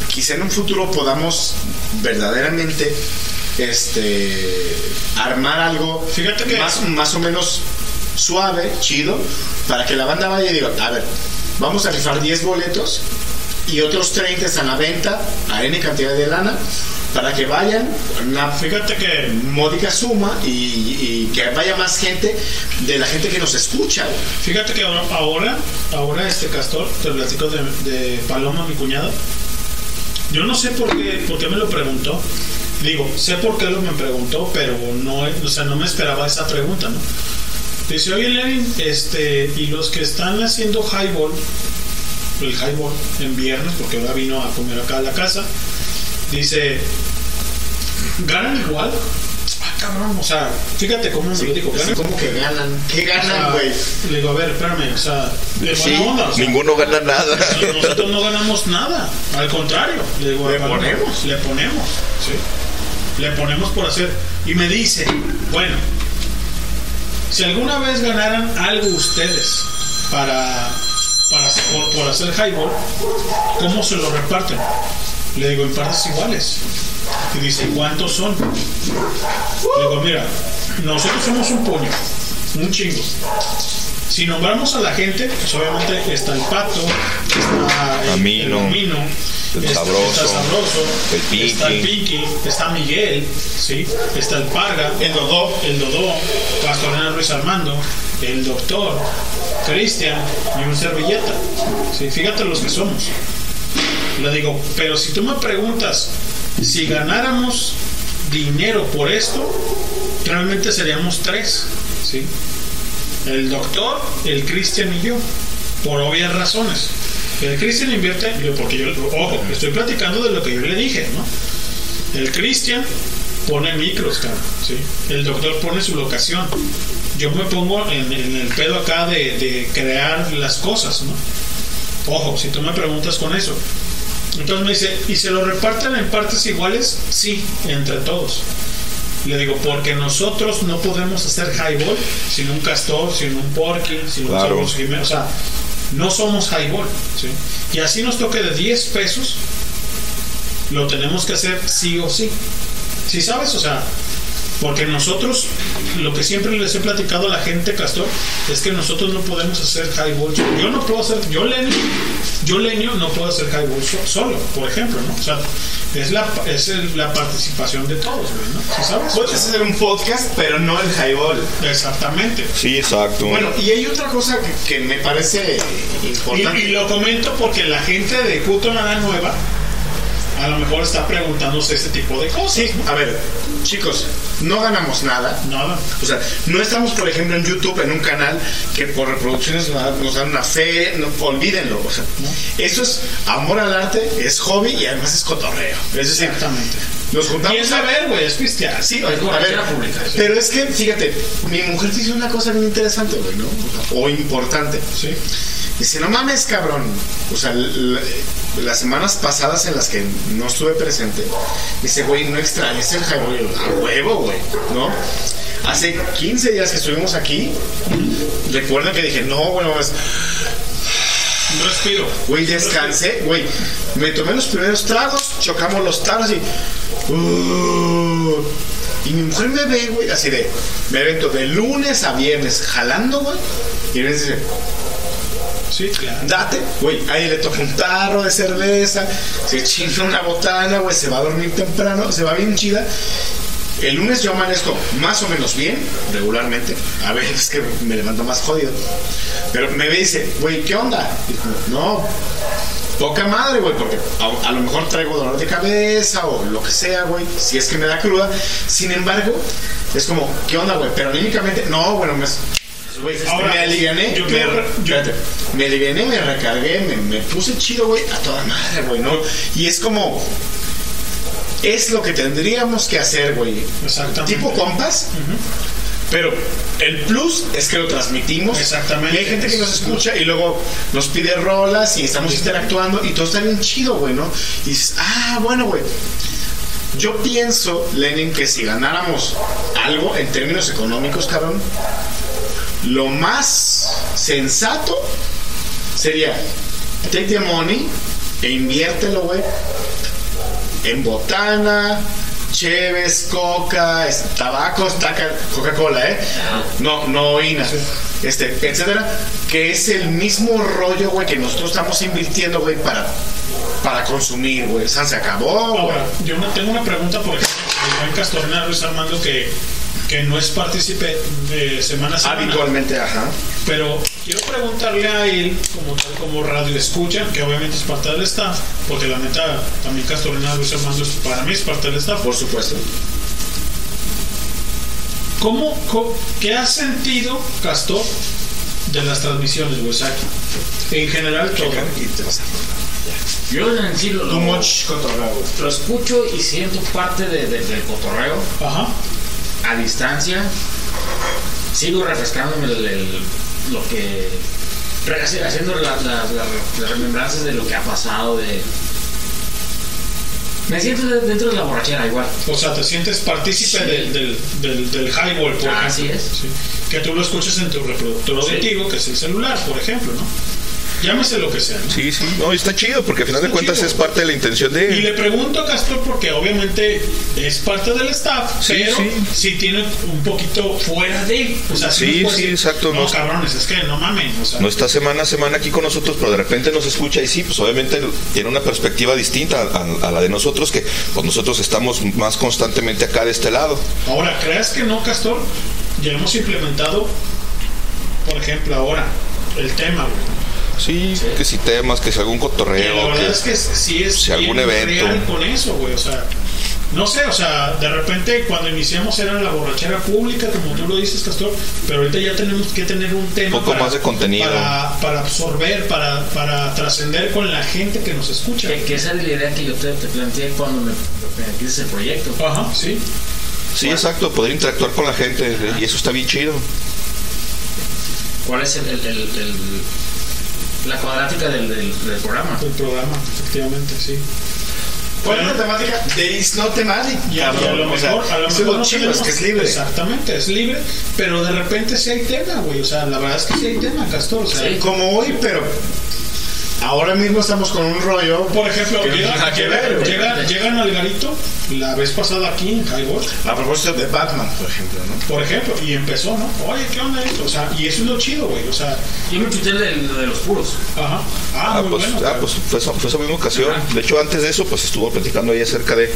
quizá en un futuro podamos verdaderamente este armar algo Fíjate que- más, más o menos suave, chido, para que la banda vaya y diga, a ver, vamos a rifar 10 boletos y otros 30 están a la venta a N cantidad de lana para que vayan una Fíjate que módica suma y, y que vaya más gente de la gente que nos escucha. Fíjate que ahora, ahora, este castor, te platico de, de Paloma, mi cuñada. Yo no sé por qué, por qué me lo preguntó. Digo, sé por qué lo me preguntó, pero no, o sea, no me esperaba esa pregunta, ¿no? Dice, oye Lenin, este, y los que están haciendo highball, el highball en viernes, porque ahora vino a comer acá a la casa, dice, ¿ganan igual? Ah, cabrón, o sea, fíjate cómo me lo dijo, ¿ganan? como que ganan. ¿Qué O sea, ganan, güey? Le digo, a ver, espérame, o sea, de Sí, buena onda, o sea, ninguno gana nada. nosotros no ganamos nada, al contrario, le digo, Le ponemos. le ponemos, sí, le ponemos por hacer, y me dice, bueno, si alguna vez ganaran algo ustedes para, para por, por hacer highball, ¿cómo se lo reparten? Le digo, en partes iguales. Y dice, ¿cuántos son? Le digo, mira, nosotros somos un puño, un chingo. Si nombramos a la gente, pues obviamente está el pato, está el, Amino, el, Amino, el está, Sabroso, está Sabroso, el Pinky. está el Pinky, está Miguel, ¿sí? está el Parga, el Dodó, el Dodó, Pastorena Ruiz Armando, el Doctor, Cristian y un servilleta. ¿sí? Fíjate los que somos. Le digo, pero si tú me preguntas si ganáramos dinero por esto, realmente seríamos tres, ¿sí? El doctor, el Cristian y yo, por obvias razones. El Cristian invierte, porque yo, ojo, estoy platicando de lo que yo le dije, ¿no? El Cristian pone micros, cabrón, ¿sí? El doctor pone su locación. Yo me pongo en, en el pedo acá de, de crear las cosas, ¿no? Ojo, si tú me preguntas con eso. Entonces me dice, ¿y se lo reparten en partes iguales? Sí, entre todos. Le digo, porque nosotros no podemos hacer highball sin un castor, sin un porky, sin Claro. un Jiménez. O sea, no somos highball. ¿sí? Y así nos toque de 10 pesos, lo tenemos que hacer sí o sí. ¿Sí sabes? O sea, porque nosotros, lo que siempre les he platicado a la gente, Castor, es que nosotros no podemos hacer highball. Yo no puedo hacer, yo Lenio, yo Lenio no puedo hacer highball so- solo, por ejemplo, ¿no? O sea, es la, es el- la participación de todos, ¿no? ¿Sí sabes? Puedes hacer un podcast, pero no el highball. Exactamente. Sí, exacto. Bueno, y hay otra cosa que, que me parece Y, importante. y lo comento porque la gente de Cuto Nada Nueva a lo mejor está preguntándose este tipo de cosas. Sí, a ver, chicos, no ganamos nada. Nada. O sea, no estamos, por ejemplo, en YouTube, en un canal que por reproducciones nos da- nos dan una fe, no, olvídenlo. O sea, eso es amor al arte, es hobby y además es cotorreo. Es decir, Exactamente. Nos juntamos. Y es a ver, güey, es pistear. Sí, Es a ver, pública. pero es que, fíjate, mi mujer dice una cosa bien interesante, güey, ¿no? O importante. Sí. Dice, no mames, cabrón. O sea, las semanas pasadas en las que no estuve presente, dice, güey, no extrañes el yo, A huevo, güey, ¿no? Hace 15 días que estuvimos aquí, recuerden que dije, no, bueno, es, Un respiro. güey, descansé, güey. Me tomé los primeros tragos, chocamos los tragos y. uh, y mi mujer me ve, güey, así de. Me avento de lunes a viernes jalando, güey. Y me dice, Sí, claro. date, güey. Ahí le toca un tarro de cerveza, se chinga una botana, güey, se va a dormir temprano, se va bien chida. El lunes yo amanezco más o menos bien, regularmente. A veces que me levanto más jodido. Pero me dice, güey, ¿qué onda? Y como, no, poca madre, güey, porque a, a lo mejor traigo dolor de cabeza o lo que sea, güey, si es que me da cruda. Sin embargo, es como, ¿qué onda, güey? Pero anímicamente, no, bueno, me, Ahora, me aliviané, yo me, quiero re- yo- espérate, me aliviané, me recargué, me, me puse chido, güey, a toda madre, güey, ¿no? Y es como, es lo que tendríamos que hacer, güey. Exactamente. Tipo compas, pero el plus es que lo transmitimos. Exactamente. Y hay gente que nos escucha y luego nos pide rolas y estamos interactuando y todo está bien chido, güey, ¿no? Y dices, ah, bueno, güey. Yo pienso, Lenin, que si ganáramos algo en términos económicos, cabrón, lo más sensato sería take the money e inviértelo, güey, en botana, Cheves, Coca, tabacos, taca- Coca-Cola, ¿eh? No, no Ina, este, etcétera, que es el mismo rollo, güey, que nosotros estamos invirtiendo, güey, para, para consumir, güey. O sea, se acabó, güey. Ahora, yo tengo una pregunta, por el buen Castorena Luis Armando, que, que no es partícipe de semana a semana. Habitualmente, ajá. Pero quiero preguntarle a él, como tal, como radio escucha, que obviamente es parte del staff, porque la neta, también Castorena Luis Armando es- para mí es parte del staff. Por supuesto. ¿Cómo, co- qué has sentido, Castor, de las transmisiones, güey? O sea, en general todo. Yo en sí lo, much cotorreo. lo escucho y siento parte de- de- del cotorreo. Ajá. A distancia. Sigo refrescándome el- el- lo que. Haciendo la- la- la- las remembranzas de lo que ha pasado. de Me siento de- dentro de la borrachera igual. O sea, te sientes partícipe del, del, del, del highball, por Así ejemplo. es. Sí. Que tú lo escuches en tu reproductor Sí. auditivo, que es el celular, por ejemplo, ¿no? Llámese lo que sea. ¿no? Sí, sí, no, y está chido porque al final de cuentas chido. es parte de la intención Y de... le pregunto a Castor porque obviamente es parte del staff, Sí, pero sí. sí. tiene un poquito fuera de. O sea, Sí, nos puede sí, exacto, No, no- cabrones, es que no mamen. O sea, No está semana a semana aquí con nosotros, pero de repente nos escucha y sí, pues obviamente tiene una perspectiva distinta a, a la de nosotros, que pues nosotros estamos más constantemente acá de este lado. Ahora, ¿crees que no, Castor? Ya hemos implementado, por ejemplo, ahora, el tema, güey. Sí, que si temas, que si algún Y la cotorreo, verdad que es que sí es si algún evento. real con eso, güey. O sea, no sé, o sea, de repente cuando iniciamos era la borrachera pública, como tú lo dices, Castor, pero ahorita ya tenemos que tener un tema Un poco más de contenido. para, para absorber, para, para trascender con la gente que nos escucha. Que, que esa es la idea que yo te, te planteé cuando me, el proyecto. Ajá, sí. Sí, exacto, poder interactuar con la gente y eso está bien chido. ¿Cuál es el, el- el- el- la cuadrática del, del- del programa? El programa, efectivamente, sí. ¿Cuál es la temática? There is no thematic. Y a, lo O sea, mejor, a lo mejor no chido, es que es libre. Exactamente, es libre, pero de repente sí hay tema, güey. O sea, la verdad es que sí hay tema, Castor. O sea, Como hoy, pero ahora mismo estamos con un rollo. Por ejemplo, llega- que llega- ver, güey. llega- llegan al garito la vez pasada aquí en Highball. A propósito de Batman, por ejemplo, ¿no? Por ejemplo, y empezó, ¿no? Oye, ¿qué onda esto? O sea, y eso es lo chido, güey. O sea, Yo me chuté el de, de los puros. ajá. Ah, Ah, muy pues, bueno. ah, pues fue, esa, fue esa misma ocasión. De hecho, antes de eso, pues estuvo platicando ahí acerca de.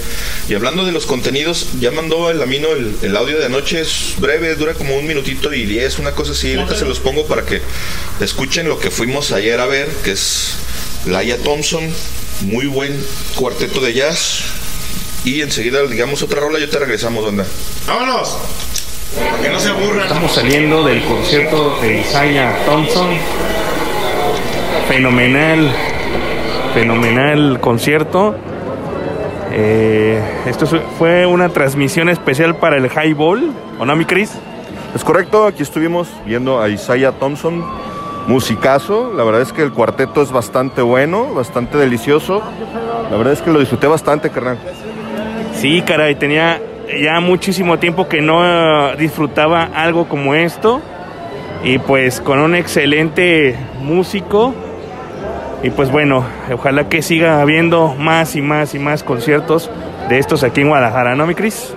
Y hablando de los contenidos, ya mandó el Amino el, el audio de anoche, es breve, dura como un minutito y diez, una cosa así. Ahorita se los pongo para que escuchen lo que fuimos ayer a ver, que es Laia Thompson, muy buen cuarteto de jazz. Y enseguida, digamos, otra rola, yo te regresamos, onda. ¡Vámonos! Para que no se aburran. Estamos saliendo del concierto de Isaiah Thompson. Fenomenal, fenomenal concierto. Eh, esto es- fue una transmisión especial para el Highball, ¿o no, mi Cris? Es correcto, aquí estuvimos viendo a Isaiah Thompson, musicazo. La verdad es que el cuarteto es bastante bueno, bastante delicioso. La verdad es que lo disfruté bastante, carnal. Sí, caray, tenía ya muchísimo tiempo que no eh, disfrutaba algo como esto. Y pues con un excelente músico. Y pues bueno, ojalá que siga habiendo más y más y más conciertos de estos aquí en Guadalajara, ¿no, mi Cris?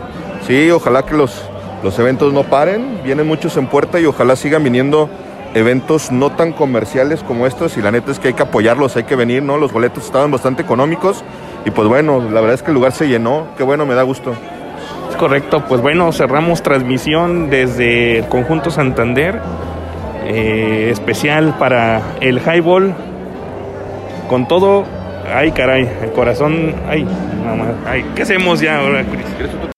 Sí, ojalá que los, los eventos no paren. Vienen muchos en puerta y ojalá sigan viniendo eventos no tan comerciales como estos. Y la neta es que hay que apoyarlos, hay que venir, ¿no? Los boletos estaban bastante económicos. Y pues bueno, la verdad es que el lugar se llenó. Qué bueno, me da gusto. Es correcto, pues bueno, cerramos transmisión desde el conjunto Santander, eh, especial para el highball, con todo, ay caray, el corazón, ay, mamá, ay, ¿qué hacemos ya ahora, Cris?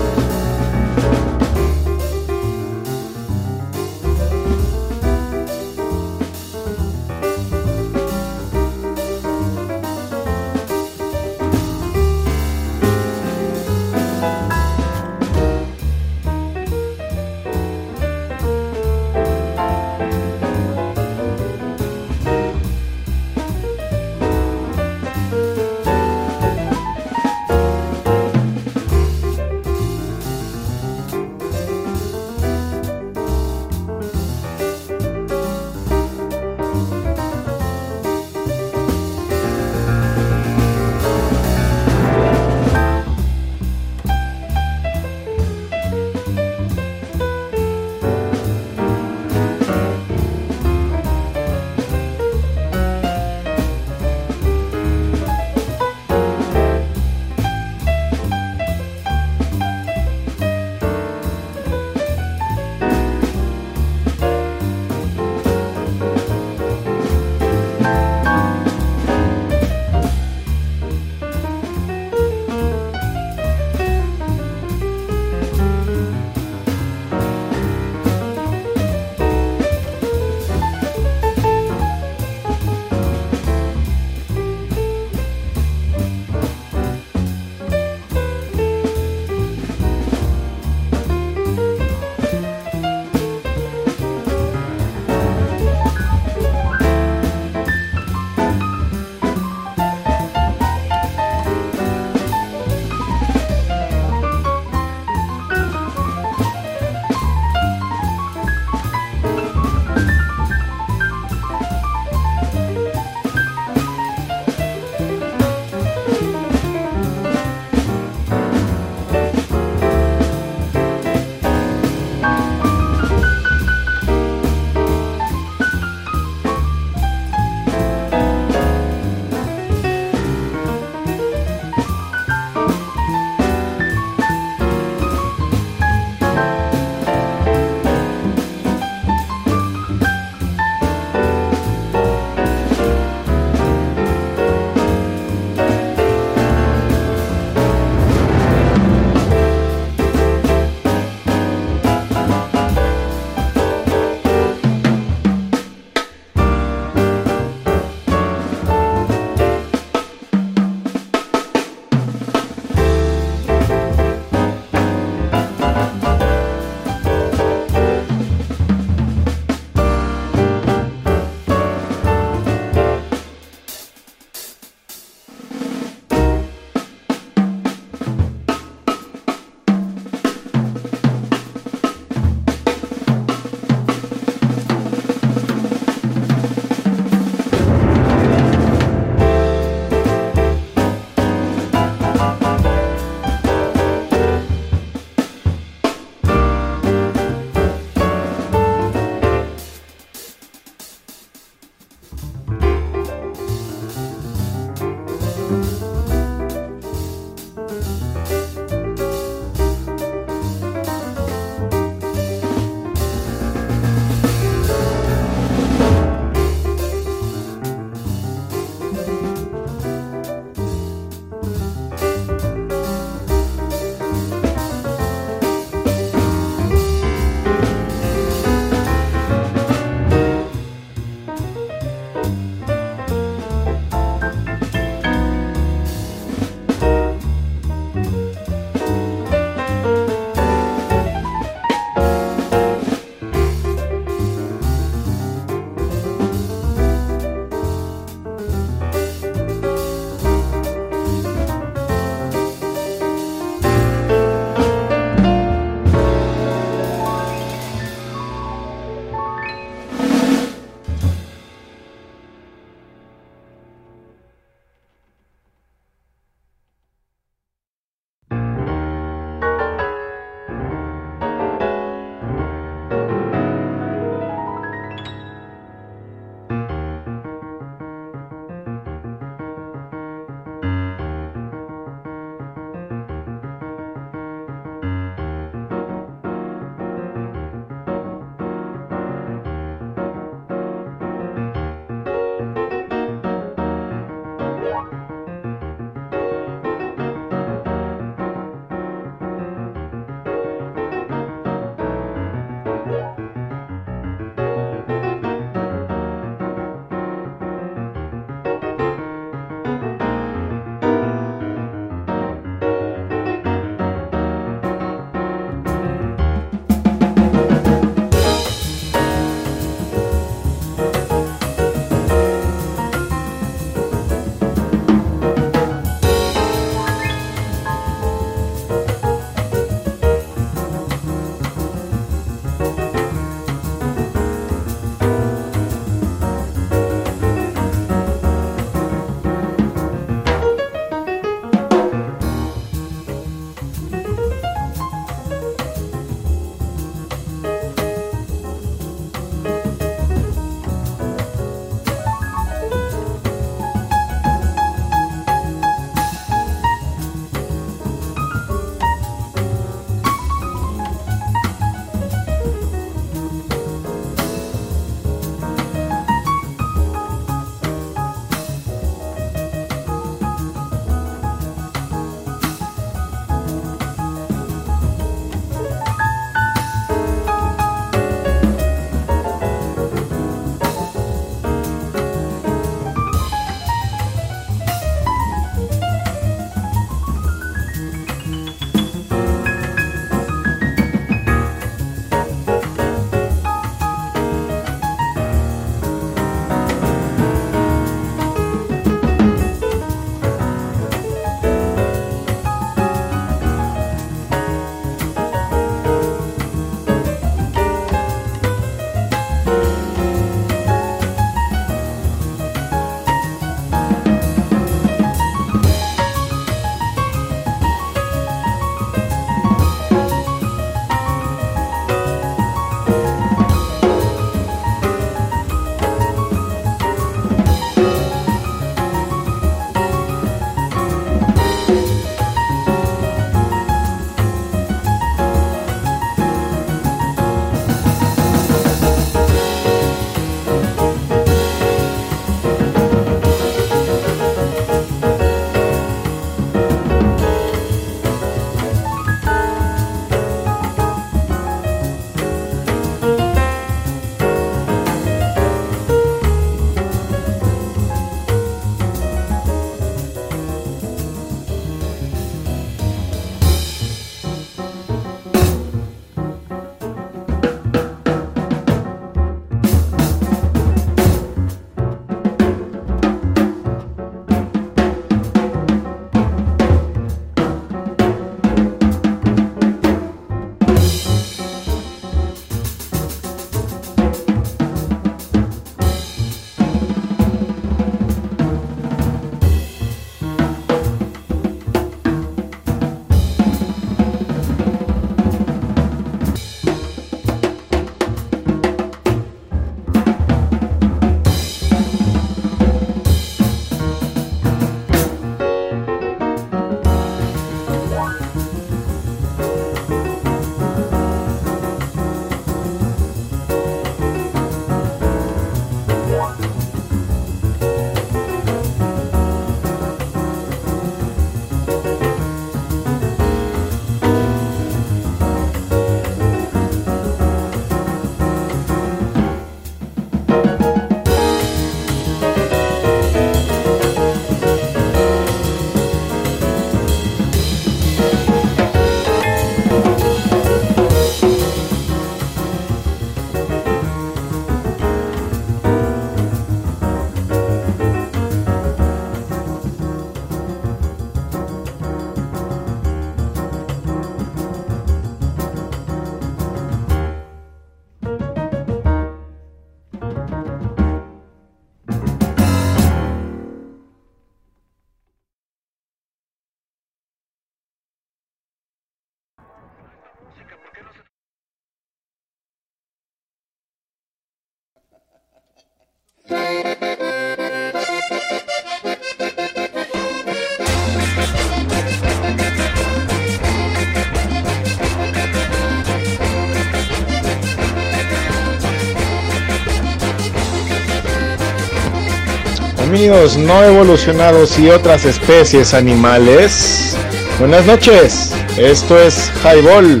Amigos no evolucionados y otras especies animales. Buenas noches. Esto es Highball.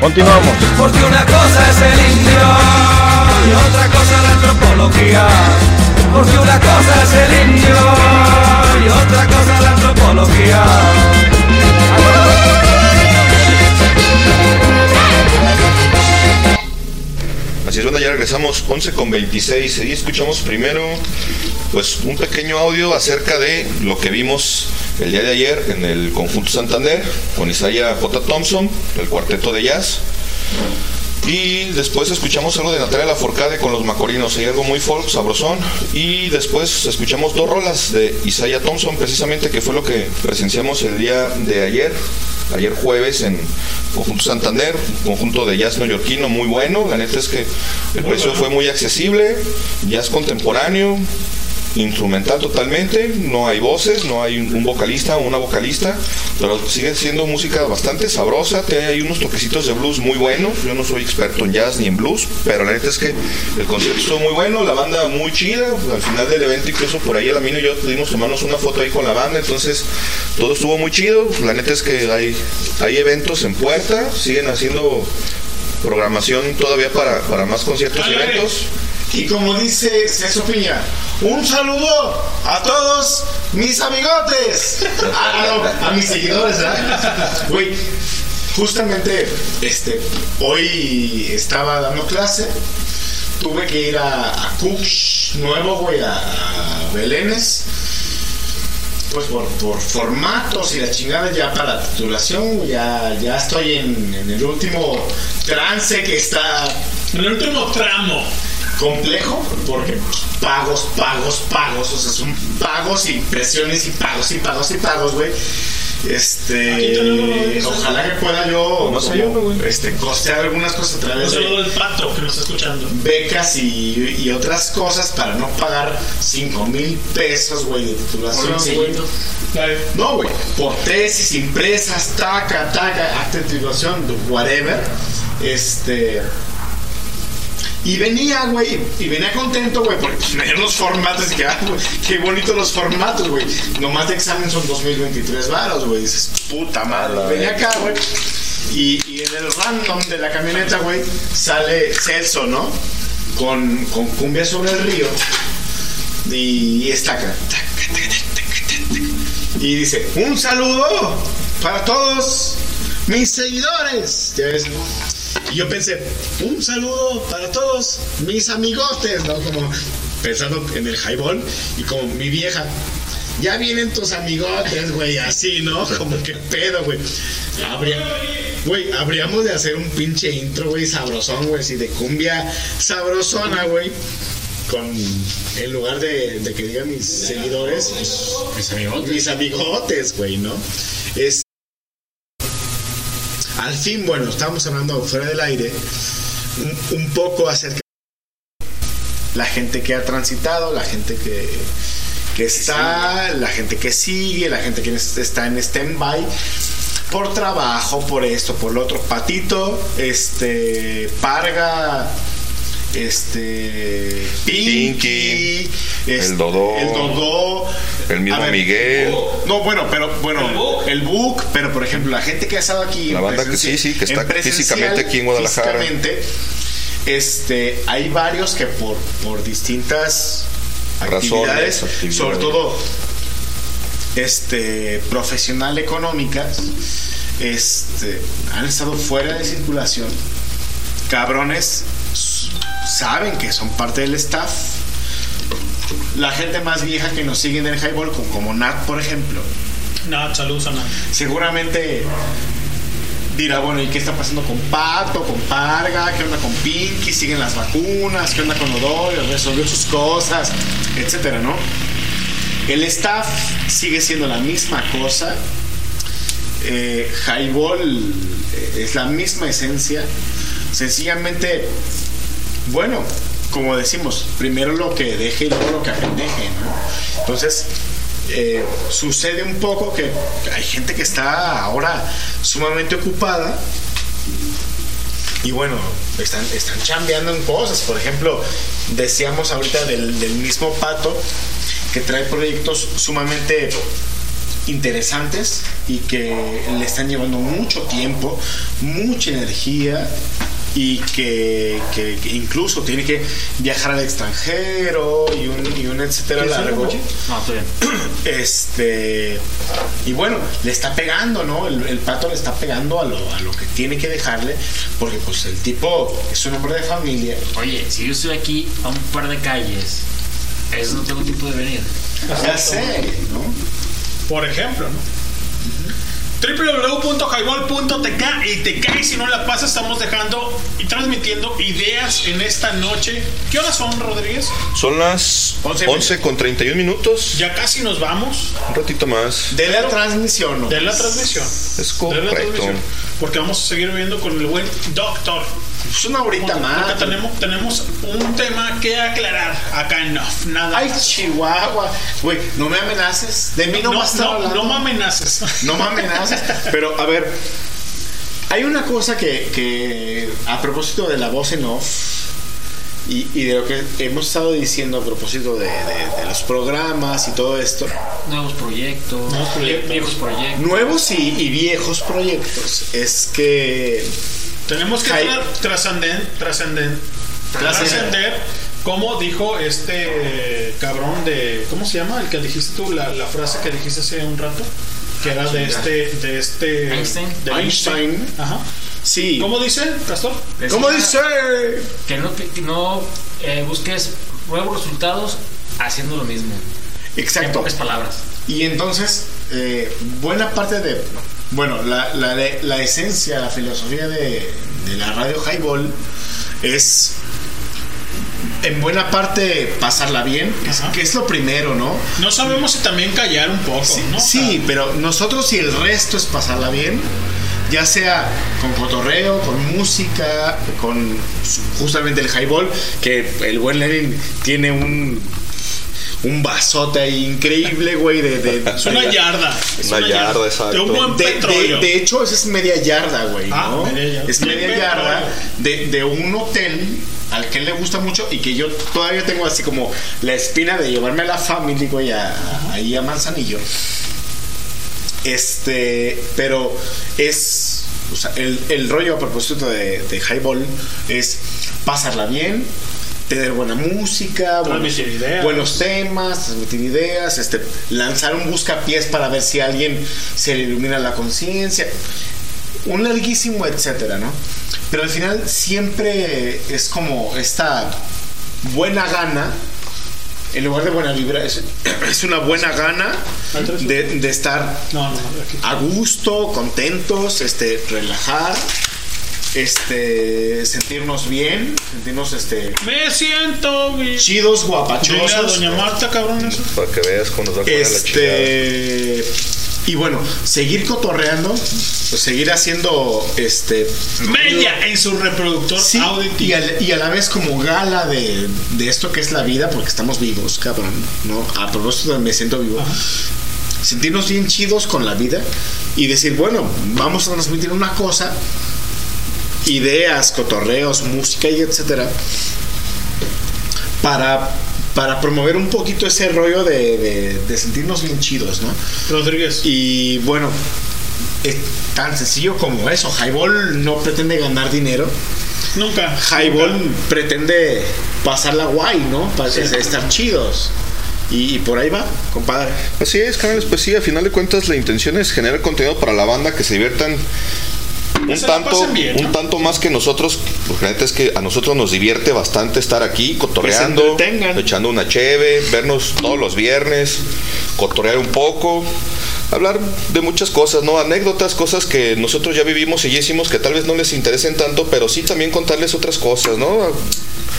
Continuamos. Porque una cosa es el indio y otra cosa la antropología. Porque una cosa es el indio y otra cosa la antropología. Así es, bueno, ya regresamos 11 con 26 y escuchamos primero pues un pequeño audio acerca de lo que vimos el día de ayer en el conjunto Santander con Isaiah J. Thompson, el cuarteto de jazz. Y después escuchamos algo de Natalia Laforcade con los Macorinos, hay algo muy folk, sabrosón. Y después escuchamos dos rolas de Isaiah Thompson, precisamente que fue lo que presenciamos el día de ayer, ayer jueves en Conjunto Santander, un conjunto de jazz neoyorquino muy bueno. La neta es que el precio fue muy accesible, jazz contemporáneo, instrumental totalmente, no hay voces, no hay un vocalista o una vocalista, pero sigue siendo música bastante sabrosa, tiene ahí unos toquecitos de blues muy buenos, yo no soy experto en jazz ni en blues, pero la neta es que el concierto estuvo muy bueno, la banda muy chida, al final del evento incluso por ahí el Amino y yo pudimos tomarnos una foto ahí con la banda, entonces todo estuvo muy chido, la neta es que hay, hay eventos en puerta, siguen haciendo programación todavía para, para más conciertos y eventos. Y como dice Piña, un saludo a todos mis amigotes. Ah, a mis seguidores, ¿verdad? Güey, justamente este, hoy estaba dando clase. Tuve que ir a, a nuevo, güey, a, a Belénes. Pues por, por formatos y la chingada ya para la titulación, ya, ya estoy en el último trance que está. En el último tramo complejo porque pagos, pagos, pagos, o sea, son pagos y presiones y pagos y pagos y pagos, güey. Este, ojalá que pueda yo No sé, yo, güey. este, costear algunas cosas a través de del pato que nos está escuchando. becas y, y otras cosas para no pagar 5 mil pesos, güey, de titulación. No, güey, por tesis, impresas, taca, taca, acta de titulación, whatever. Este. Y venía, güey, y venía contento, güey, porque <laughs> dieron los formatos y que, ah, qué bonitos los formatos, güey. Nomás de examen son 2023 varos, güey. Dices, puta madre. Venía acá, güey. Y, y en el random de la camioneta, güey, sale Celso, ¿no? Con, con cumbia sobre el río. Y está acá. Y dice, un saludo para todos mis seguidores. Ya ves. Y yo pensé, un saludo para todos mis amigotes, ¿no? Como pensando en el highball y como mi vieja. Ya vienen tus amigotes, güey, así, ¿no? Como que pedo, güey. Habría, güey, habríamos de hacer un pinche intro, güey, sabrosón, güey, así de cumbia sabrosona, güey. Con, en lugar de, de que digan mis seguidores, Mis amigotes. mis amigotes, güey, ¿no? Es, al fin, bueno, estábamos hablando fuera del aire un, un poco acerca de la gente que ha transitado, la gente que, que está, la gente que sigue, la gente que está en stand-by por trabajo, por esto, por lo otro. Patito, este, Parga, este, Pinky, este, el Dodó, el Dodó, el mismo A ver, Miguel. no, bueno, pero bueno, el book, pero por ejemplo, la gente que ha estado aquí La en banda que sí, sí, que está físicamente aquí en Guadalajara. físicamente, este, hay varios que por, por distintas actividades, Razones, actividades. sobre todo este, profesional económicas, este, han estado fuera de circulación. Cabrones saben que son parte del staff. La gente más vieja que nos sigue en el highball, como, como Nat, por ejemplo, No, saludos a Nat. seguramente dirá, bueno, ¿y qué está pasando con Pato, con Parga? ¿Qué onda con Pinky? ¿Siguen las vacunas? ¿Qué onda con Odorio? ¿Resolvió sus cosas? Etcétera, ¿no? El staff sigue siendo la misma cosa. Eh, Highball eh, es la misma esencia. Sencillamente, bueno, como decimos, primero lo que deje y luego lo que apendeje, ¿no? Entonces, eh, sucede un poco que hay gente que está ahora sumamente ocupada y bueno, están, están chambeando en cosas. Por ejemplo, decíamos ahorita del, del mismo Pato que trae proyectos sumamente interesantes y que le están llevando mucho tiempo, mucha energía y que, que- que incluso tiene que viajar al extranjero y un, y un etcétera ¿Quieres algo, largo. No, estoy bien. <clears throat> Este y bueno, le está pegando, ¿no? El, el pato le está pegando a lo, a lo que tiene que dejarle, porque pues el tipo es un hombre de familia. Oye, si yo estoy aquí a un par de calles, eso no tengo tiempo de venir. Ya sé, ¿no? Por ejemplo, ¿no? www.highball.tk y te cae si no la pasa estamos dejando y transmitiendo ideas en esta noche ¿qué horas son Rodríguez? Son las 11 con 31 minutos. ya casi nos vamos Un ratito más. De la transmisión, ¿no? de la transmisión Es de la correcto. transmisión porque vamos a seguir viendo con el buen doctor Es una horita Porque más. tenemos, tenemos un tema que aclarar acá en Off, nada Ay, más. Chihuahua. Güey, no me amenaces. De mí no, no, vas a estar no, hablando. no me amenaces No me amenaces. Pero, a ver, hay una cosa que, que a propósito de la voz en off y, y de lo que hemos estado diciendo a propósito de, de- de los programas y todo esto, Nuevos proyectos, Nuevos proyectos. viejos proyectos. nuevos y, y viejos proyectos, es que Tenemos que trascender, trascender, Trascender. como dijo este eh, cabrón de, ¿cómo se llama? El que dijiste tú, la, la frase que dijiste hace un rato, que era de este, de este, Einstein. de Einstein. Ajá. sí. ¿Cómo dice, Castor? Decía ¿Cómo dice? Que no, que no eh, busques nuevos resultados haciendo lo mismo. En Exacto. pocas palabras. Y entonces, eh, buena parte de, bueno, la, la, la esencia, la filosofía de, de la radio Highball es en buena parte pasarla bien, que es, Ajá. que es lo primero, ¿no? No sabemos si también callar un poco, Sí, ¿no? sí, pero nosotros y el resto es pasarla bien, ya sea con cotorreo, con música, con justamente el highball, que el buen Lenin tiene un un vasote ahí increíble, güey, de, de- <laughs> Es una yarda. es Una yarda, exacto. De un buen de, de- petróleo. de hecho, esa es media yarda, güey, Ah, ¿no? media yarda. Es media yarda de, de un hotel al que él le gusta mucho y que yo todavía tengo así como la espina de llevarme a la family, güey, a- a- ahí a Manzanillo. Este, pero es, o sea, el, el rollo a propósito de, de Highball es pasarla bien, tener buena música, buenos, ideas. buenos temas, transmitir ideas, este, lanzar un buscapiés para ver si a alguien se le ilumina la conciencia, un larguísimo etcétera, ¿no? Pero al final siempre es como esta buena gana, en lugar de buena vibra, es, <clears throat> es una buena gana de, de estar No, no, a gusto, contentos, este, relajar, este, sentirnos bien, sentirnos este, Me siento bien. chidos, Dile a guapachosos. doña Marta, cabrón, eso. Para que veas cómo nos va la. Este y bueno, seguir cotorreando, pues seguir haciendo este Mella en su reproductor Sí, auditivo. y, al- y a la vez como gala de, de esto que es la vida, porque estamos vivos, cabrón, ¿no? A propósito de me siento vivo. Sentirnos bien chidos con la vida y decir, bueno, vamos a transmitir una cosa, ideas, cotorreos, música y etcétera, para, para promover un poquito ese rollo de, de- de sentirnos bien chidos, ¿no? Rodríguez. Y bueno, es tan sencillo como eso. Highball no pretende ganar dinero. Nunca. Highball nunca. pretende pasarla guay, ¿no? Para Sí. estar chidos. Y, y por ahí va, compadre. Así es, canales, pues sí, a final de cuentas la intención es generar contenido para la banda que se diviertan un tanto, un tanto más que nosotros, porque la neta es que a nosotros nos divierte bastante estar aquí cotorreando, Que echando una cheve, vernos todos los viernes, cotorrear un poco, hablar de muchas cosas, ¿no? Anécdotas, cosas que nosotros ya vivimos y ya hicimos que tal vez no les interesen tanto, pero sí también contarles otras cosas, ¿no?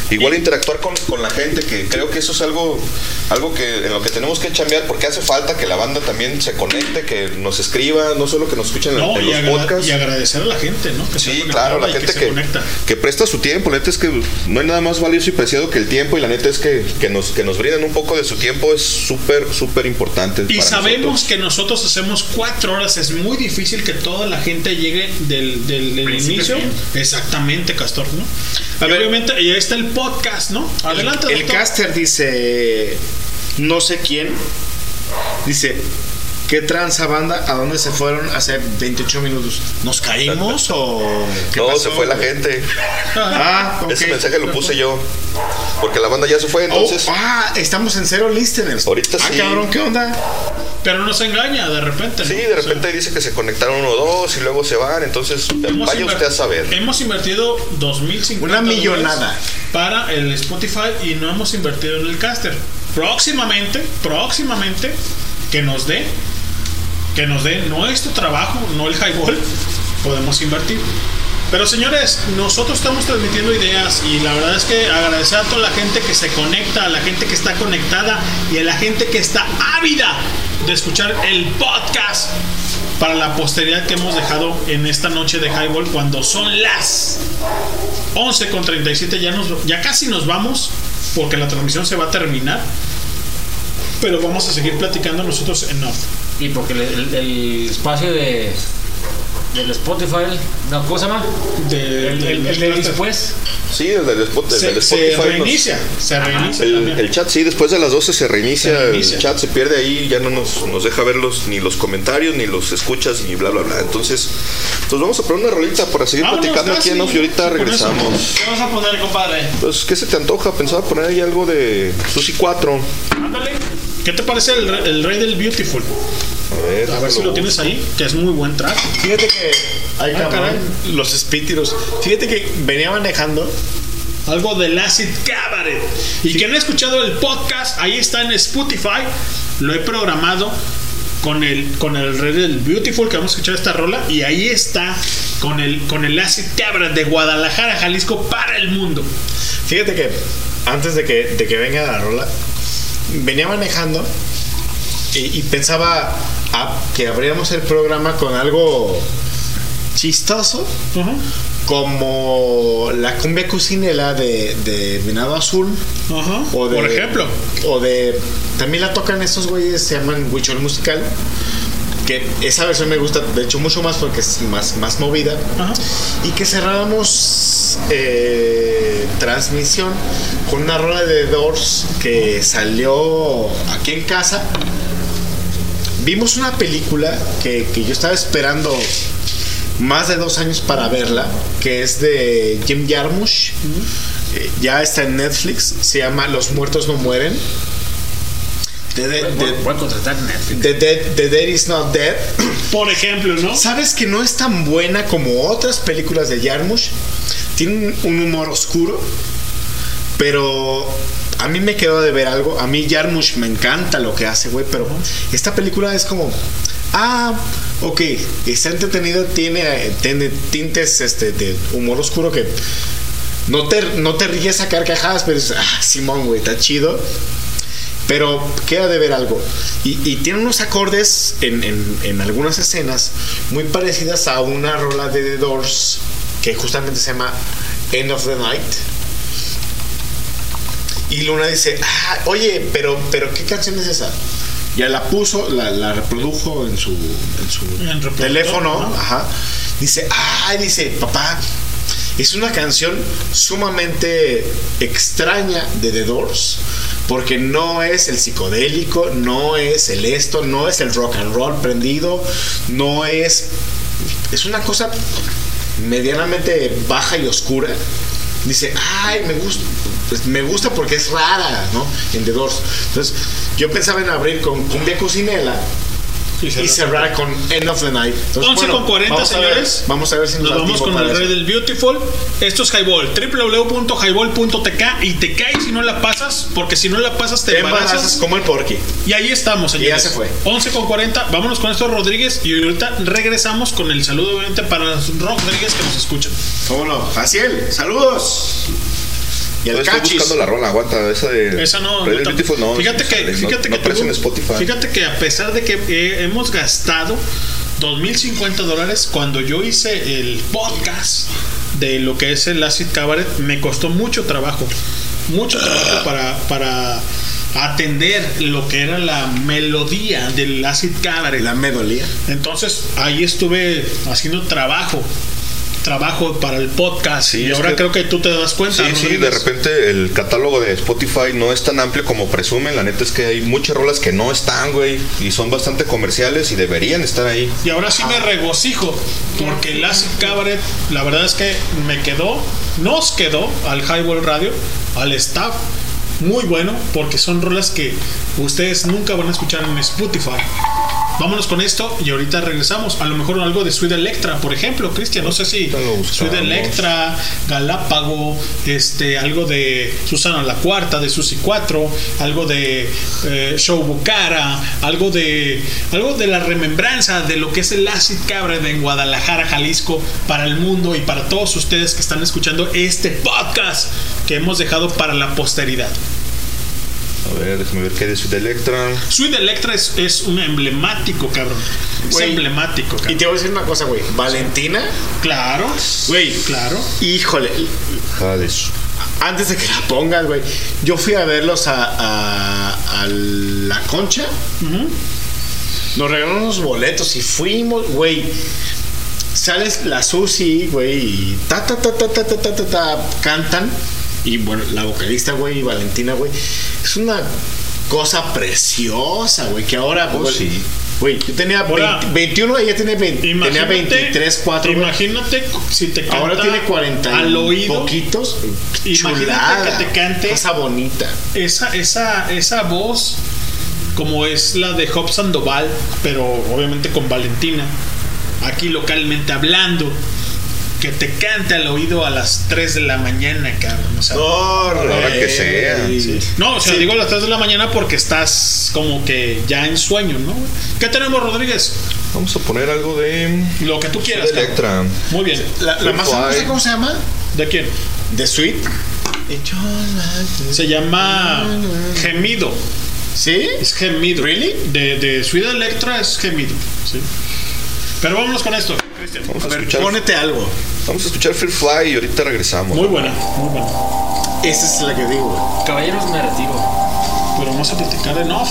Igual interactuar con, con la gente, que creo que eso es algo, algo que en lo que tenemos que chambear, porque hace falta que la banda también se conecte, que nos escriba, no solo que nos escuchen en, No, en los podcasts. y agradecer a la gente, ¿no? Que se Sí, claro, la gente que, conecta. que presta su tiempo. La neta es que no hay nada más valioso y preciado que el tiempo. Y la neta es que, que nos, que nos brinden un poco de su tiempo es súper, súper importante. Y para sabemos nosotros. que nosotros hacemos cuatro horas. Es muy difícil que toda la gente llegue del, del- inicio. a. Exactamente, Castor, ¿no? Y obviamente, y ahí está el podcast, ¿no? Adelante, El doctor. caster dice, no sé quién, dice, ¿qué tranza banda? ¿A dónde se fueron hace 28 minutos? ¿Nos caímos o qué No, pasó, se fue la gente. Ah, ok. Ese mensaje lo puse yo. Porque la banda ya se fue, Oh, entonces. ah, estamos en cero listeners. Ahorita ah, sí. cabrón, ¿qué onda? Pero nos engaña de repente. ¿no? Sí, de repente dice que se conectaron uno o dos y luego se van. Entonces, vaya usted a saber. Hemos invertido 2050 Una millonada. para el Spotify y no hemos invertido en el caster. Próximamente, próximamente, que nos dé, que nos dé nuestro trabajo, no el highball, podemos invertir. Pero señores, nosotros estamos transmitiendo ideas y la verdad es que agradecer a toda la gente que se conecta, a la gente que está conectada y a la gente que está ávida de escuchar el podcast para la posteridad que hemos dejado en esta noche de Highball cuando son las 11 con 37 ya, nos, ya casi nos vamos porque la transmisión se va a terminar pero vamos a seguir platicando nosotros en off Y porque el, el- el espacio de del Spotify, no, ¿cómo se llama? De- el, el- el de después. Sí, el del, Spot- el Se- del se Spotify. nos- reinicia, se reinicia El, también. el chat, sí, después de las 12 se reinicia, Se reinicia. el chat se pierde ahí, ya no nos, nos deja ver los, ni los comentarios, ni los escuchas, ni bla, bla, bla. Entonces, pues vamos a poner una rolita para seguir Vámonos, platicando aquí en y ahorita regresamos. ¿Qué vas a poner, compadre? Pues, ¿qué se te antoja? Pensaba poner ahí algo de Susi 4. Ándale. ¿Qué te parece el, el rey del Beautiful? A ver, A ver si lo tienes ahí, que es muy buen track. Fíjate que. Ay, Ah, caray. Los espíritus. Fíjate que venía manejando. Algo del Acid Cabaret. Y quien no ha escuchado el podcast, ahí está en Spotify. Lo he programado con el, con el Rey del Beautiful, que vamos a escuchar esta rola. Y ahí está con el, con el Acid Cabaret de Guadalajara, Jalisco, para el mundo. Fíjate que antes de que, de que venga la rola, venía manejando y, y pensaba ah, que abríamos el programa con algo chistoso, como la cumbia cocinela de, de Venado Azul. o de, Por ejemplo. O de. También la tocan estos güeyes, se llaman Huichol Musical. Que esa versión me gusta, de hecho, mucho más porque es más, más movida. Y que cerrábamos eh, transmisión con una rola de Doors que salió aquí en casa. Vimos una película que, que yo estaba esperando más de dos años para verla, que es de Jim Jarmusch. Eh, ya está en Netflix, se llama Los muertos no mueren. The, Dead- Voy a contratar Netflix. The Dead- The Dead is Not Dead. Por ejemplo, ¿no? ¿Sabes que no es tan buena como otras películas de Jarmusch? Tiene un, un humor oscuro, pero a mí me quedó de ver algo. A mí Jarmusch me encanta lo que hace, güey, pero esta película es como... Ah, ok, está entretenido, tiene, tiene tintes este, de humor oscuro que no te, no te ríes a carcajadas, pero es, ah, Simón, güey, está chido. Pero queda de ver algo. Y, y tiene unos acordes en, en- en algunas escenas muy parecidas a una rola de The Doors que justamente se llama End of the Night. Y Luna dice, ah, oye, pero, pero ¿qué canción es esa? Ya la puso, la, la reprodujo en su, en su teléfono. ajá. Ajá. Dice, ah, dice, papá, es una canción sumamente extraña de The Doors, porque no es el psicodélico, no es el esto, no es el rock and roll prendido, no es... Es una cosa medianamente baja y oscura. Dice, ay, me gusta, pues, me gusta porque es rara, ¿no? En The Doors. Entonces, yo pensaba en abrir con Cumbia Cocinela Y y cerrar con End of the Night. Entonces, 11 bueno, con 40, vamos a ver- señores. vamos a ver si nos, vamos con el eso. rey del Beautiful. Esto es Highball. www.highball.tk y te caes si no la pasas, porque si no la pasas te Te embarazas. embarazas como el porky. Y ahí estamos, señores. Y ya se fue. 11 con 40. Vámonos con esto, Rodríguez. Y ahorita regresamos con el saludo, obviamente, para los Rodríguez que nos escuchan. ¿Cómo no? Faciel, saludos. Y el Estoy cachis. buscando la rola, aguanta, esa de. Esa no. Red no Beautiful, fíjate que, no- fíjate no que aparece tuvo- en Spotify. Fíjate que a pesar de que eh, hemos gastado 2.050 dólares cuando yo hice el podcast de lo que es el Acid Cabaret, me costó mucho trabajo. Mucho trabajo para, para atender lo que era la melodía del Acid Cabaret. La melodía. Entonces ahí estuve haciendo trabajo. Trabajo para el podcast. y ahora que- creo que tú te das cuenta. Sí, sí, de repente el catálogo de Spotify no es tan amplio como presumen. La neta es que hay muchas rolas que no están, güey, y son bastante comerciales y deberían estar ahí. Y ahora sí me regocijo, porque el Acid Cabaret, la verdad es que me quedó, nos quedó al Highball Radio, al staff, muy bueno, porque son rolas que ustedes nunca van a escuchar en Spotify. Vámonos con esto y ahorita regresamos. A lo mejor algo de Sweet Electra, por ejemplo, Cristian. No sé si Sweet Electra, Galápago, este, algo de Susana la Cuarta, de Susi 4, algo de eh, Show Bucara, algo de algo de la remembranza de lo que es el Acid Cabra en Guadalajara, Jalisco, para el mundo y para todos ustedes que están escuchando este podcast que hemos dejado para la posteridad. A ver, déjame ver qué de Sweet Electra. Sweet Electra es, es un emblemático, cabrón. Es emblemático, cabrón. Y te voy a decir una cosa, güey. Valentina. Claro. Güey. Claro. Híjole. Hades. Antes de que la pongas, güey. Yo fui a verlos a, a, a la concha. Nos regalaron unos boletos y fuimos, güey. Sales la Susi, güey, y ta ta ta ta ta ta ta ta, ta, cantan. Y bueno, la vocalista, güey, y Valentina, güey. Es una cosa preciosa, güey, que ahora, Oh, güey, sí. güey, yo tenía Ahora, 20 21, ella tenía, 20 tenía Imagínate- 23, 4, güey. Imagínate si te canta Ahora tiene 40 al oído. poquitos. Imagínate Chulada. que te cante Cosa bonita. esa, esa, esa voz como es la de Job Sandoval, pero obviamente con Valentina, aquí localmente hablando, que te cante al oído a las 3 de la mañana, cabrón. O sea, A la hora que sea. Sí. No, o sea, digo a las 3 de la mañana porque estás como que ya en sueño, ¿no? ¿Qué tenemos, Rodríguez? Vamos a poner algo de. Lo que tú quieras. Electra. Muy bien. La, la más famosa, ¿cómo se llama? ¿De quién? The Sweet. Se llama Gemido. ¿Sí? Es Gemido. ¿Really? De, de Sweet Electra es Gemido. Sí. Pero vámonos con esto. Vamos a, A ver, escuchar. pónete algo. Vamos a escuchar Free Fly y ahorita regresamos. Muy buena, muy buena. Esa es la que digo. Caballeros, me retiro. Pero vamos a platicar en off.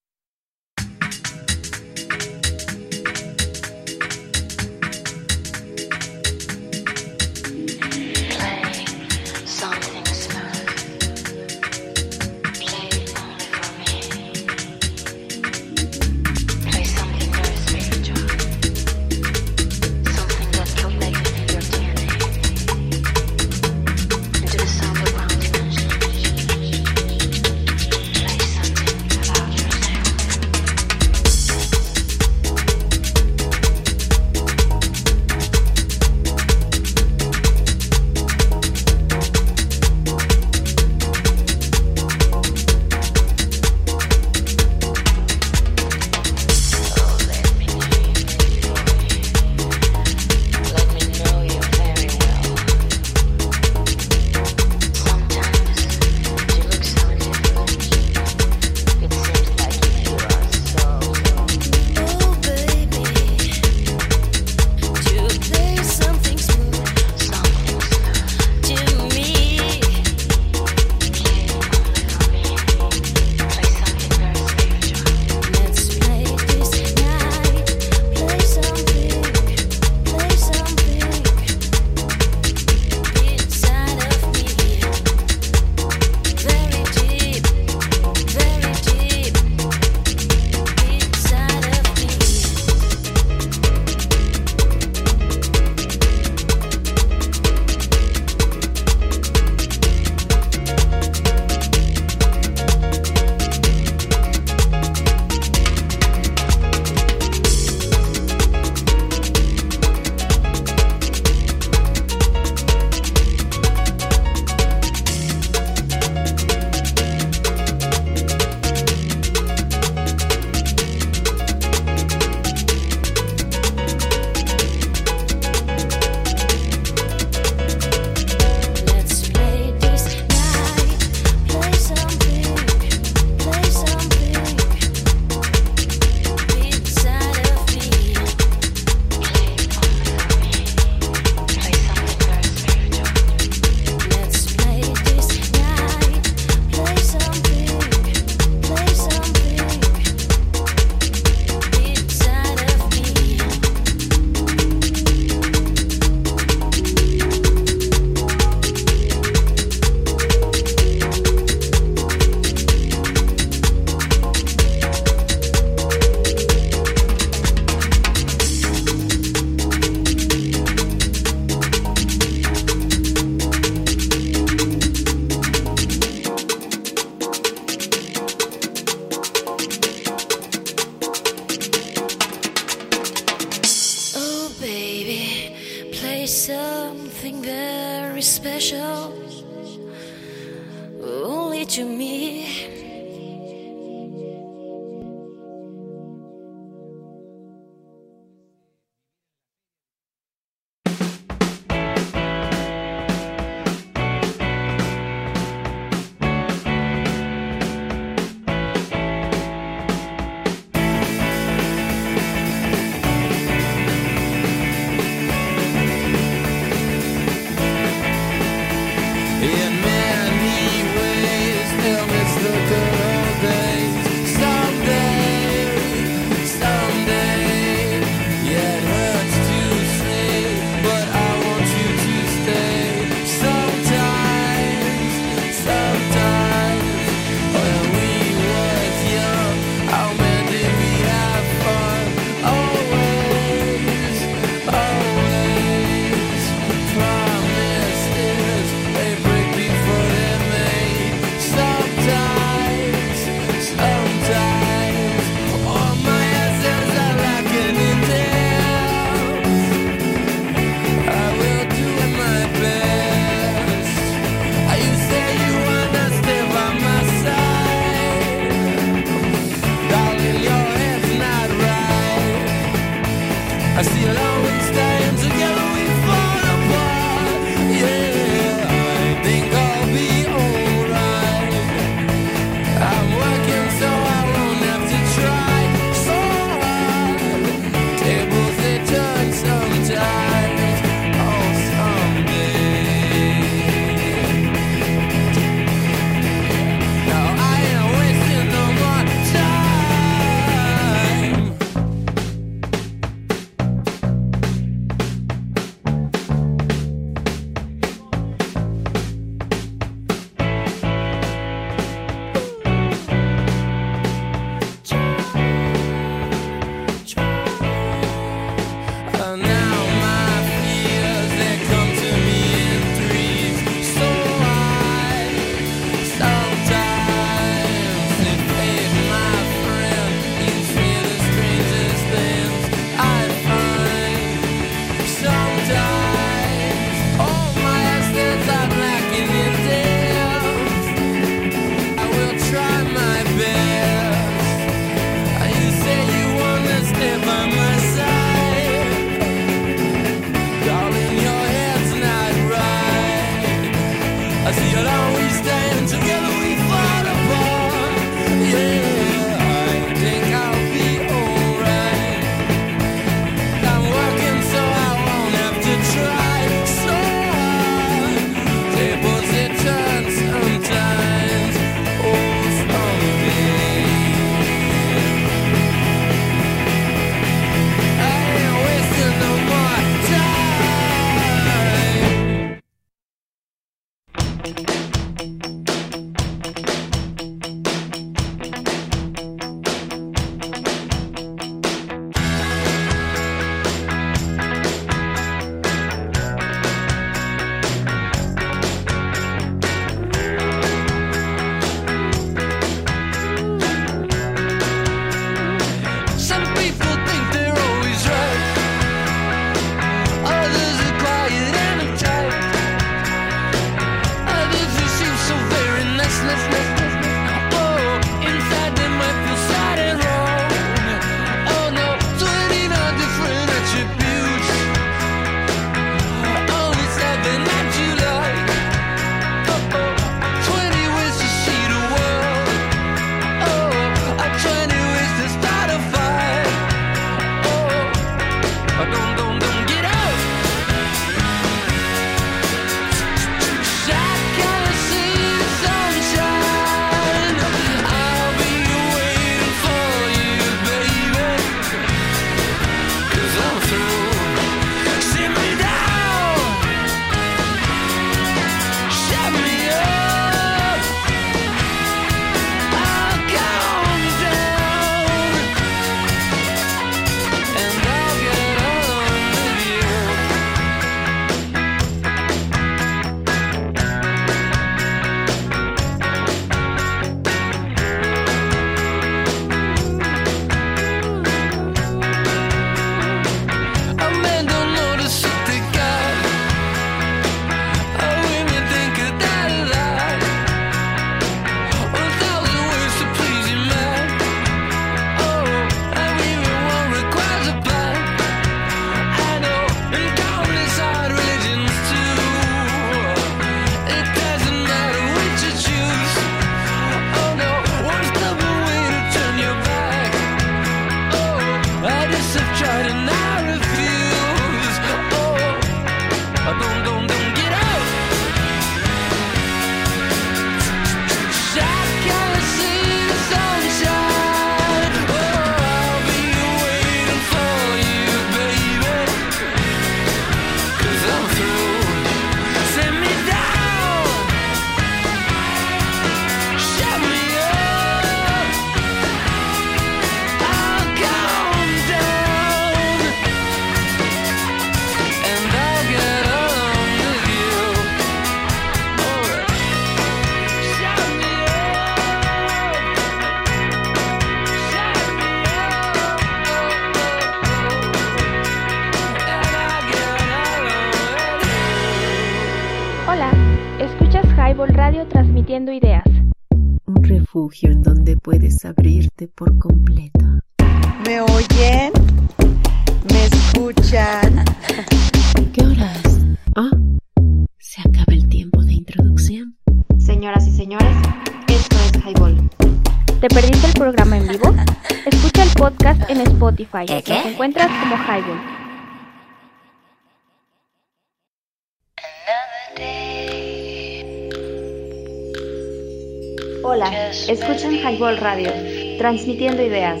Transmitiendo ideas.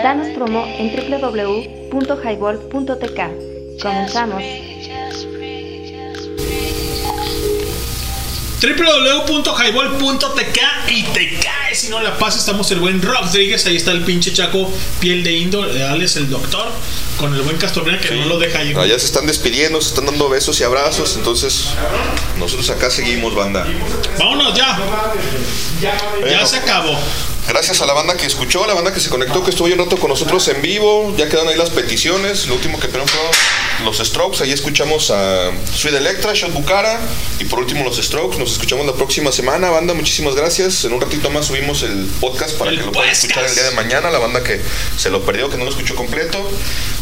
Danos promo en www.highball.tk. Comenzamos. www.highball.tk y te caes si no la pasas. Estamos el buen Rodríguez, ahí está el pinche chaco piel de indo, Alex el doctor, con el buen Castorena que no lo deja ir. Allá se están despidiendo, se están dando besos y abrazos. Entonces, nosotros acá seguimos, banda. Vámonos ya. Ya se acabó. Gracias a la banda que escuchó, a la banda que se conectó, que estuvo ahí un rato con nosotros en vivo. Ya quedan ahí las peticiones. Lo último que pedimos fueron los Strokes. Ahí escuchamos a Sweet Electra, Shot Bucara. Y por último, los Strokes. Nos escuchamos la próxima semana, banda. Muchísimas gracias. En un ratito más subimos el podcast para que lo puedan escuchar el día de mañana. La banda que se lo perdió, que no lo escuchó completo.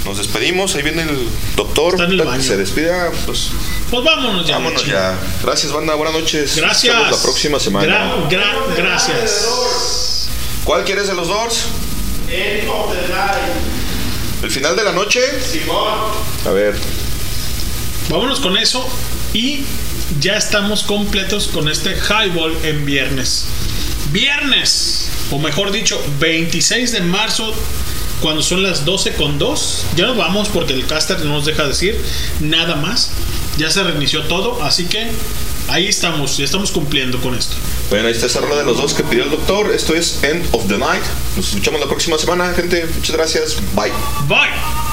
Nos despedimos. Ahí viene el doctor. Se despide. Ah, Pues Pues vámonos ya. vámonos ya. Gracias, banda. Buenas noches. Gracias. Nos vemos la próxima semana. Gra- gra- gracias. ¿Cuál quieres de los Doors? ¿El final de la noche? A ver. Vámonos con eso y ya estamos completos con este highball en viernes. Viernes, o mejor dicho, 26 de marzo, cuando son las 12 con 2. Ya nos vamos porque el caster no nos deja decir nada más. Ya se reinició todo, así que ahí estamos, ya estamos cumpliendo con esto. Bueno, ahí está esa rola de los dos que pidió el doctor. Esto es End of the Night. Nos escuchamos la próxima semana, gente. Muchas gracias. Bye. Bye.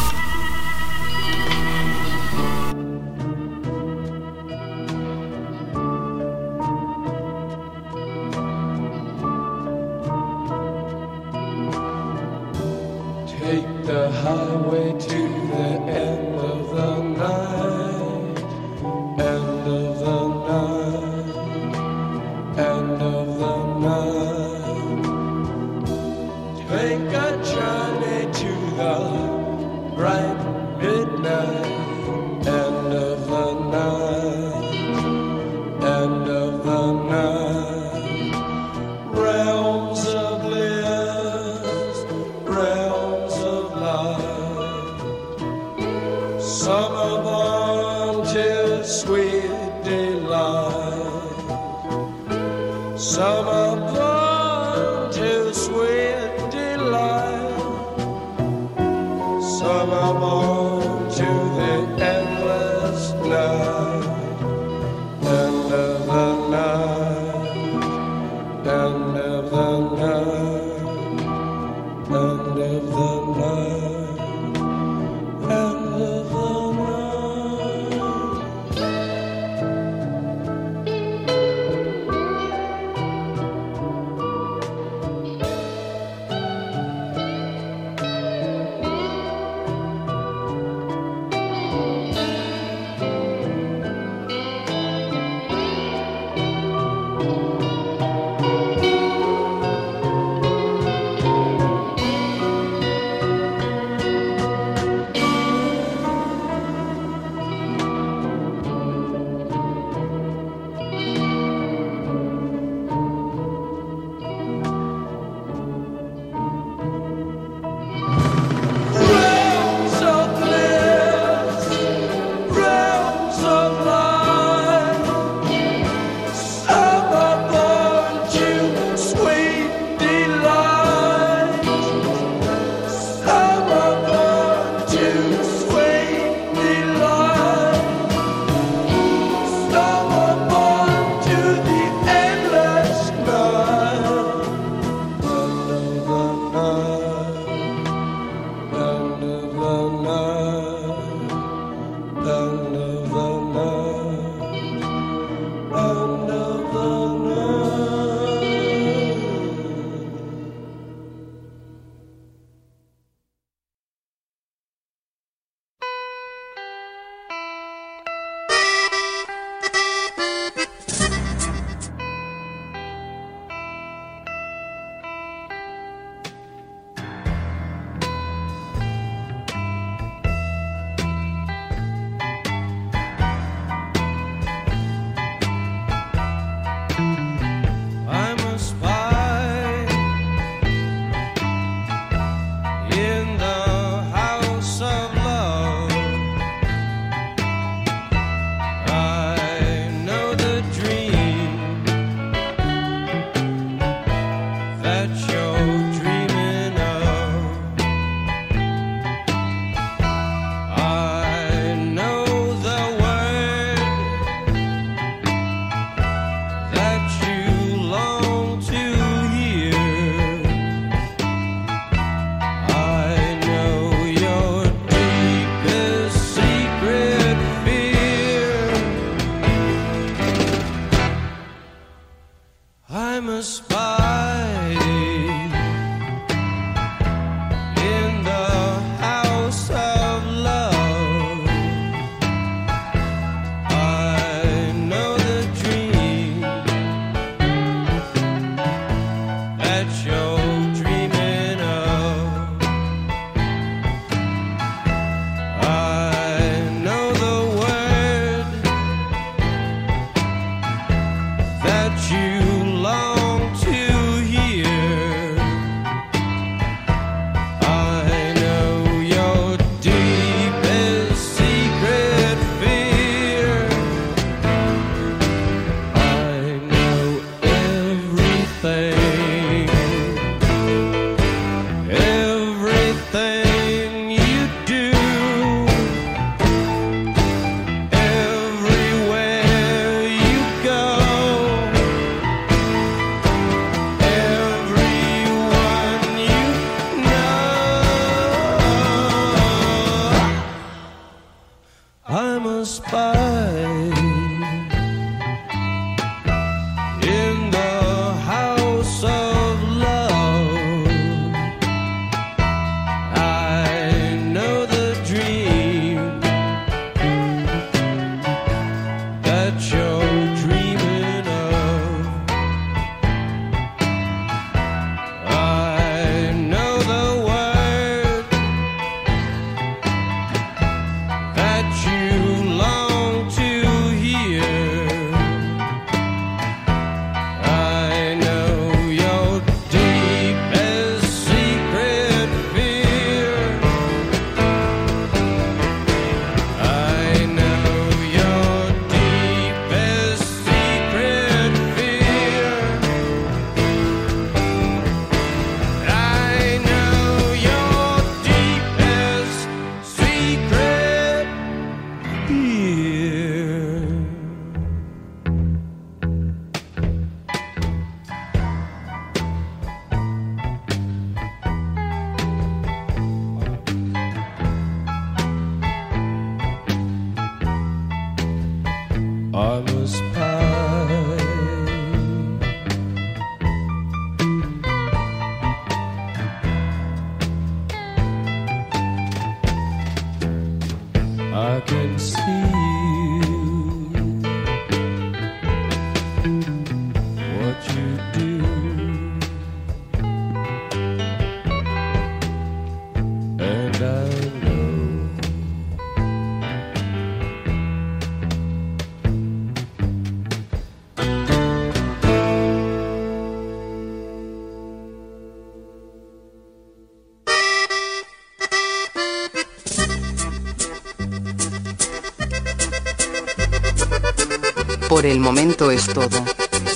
Es todo.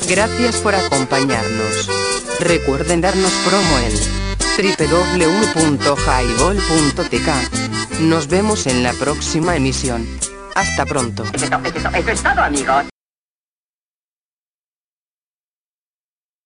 Gracias por acompañarnos. Recuerden darnos promo en www.highball.tk. Nos vemos en la próxima emisión. Hasta pronto. Eso, eso, eso es todo, amigos.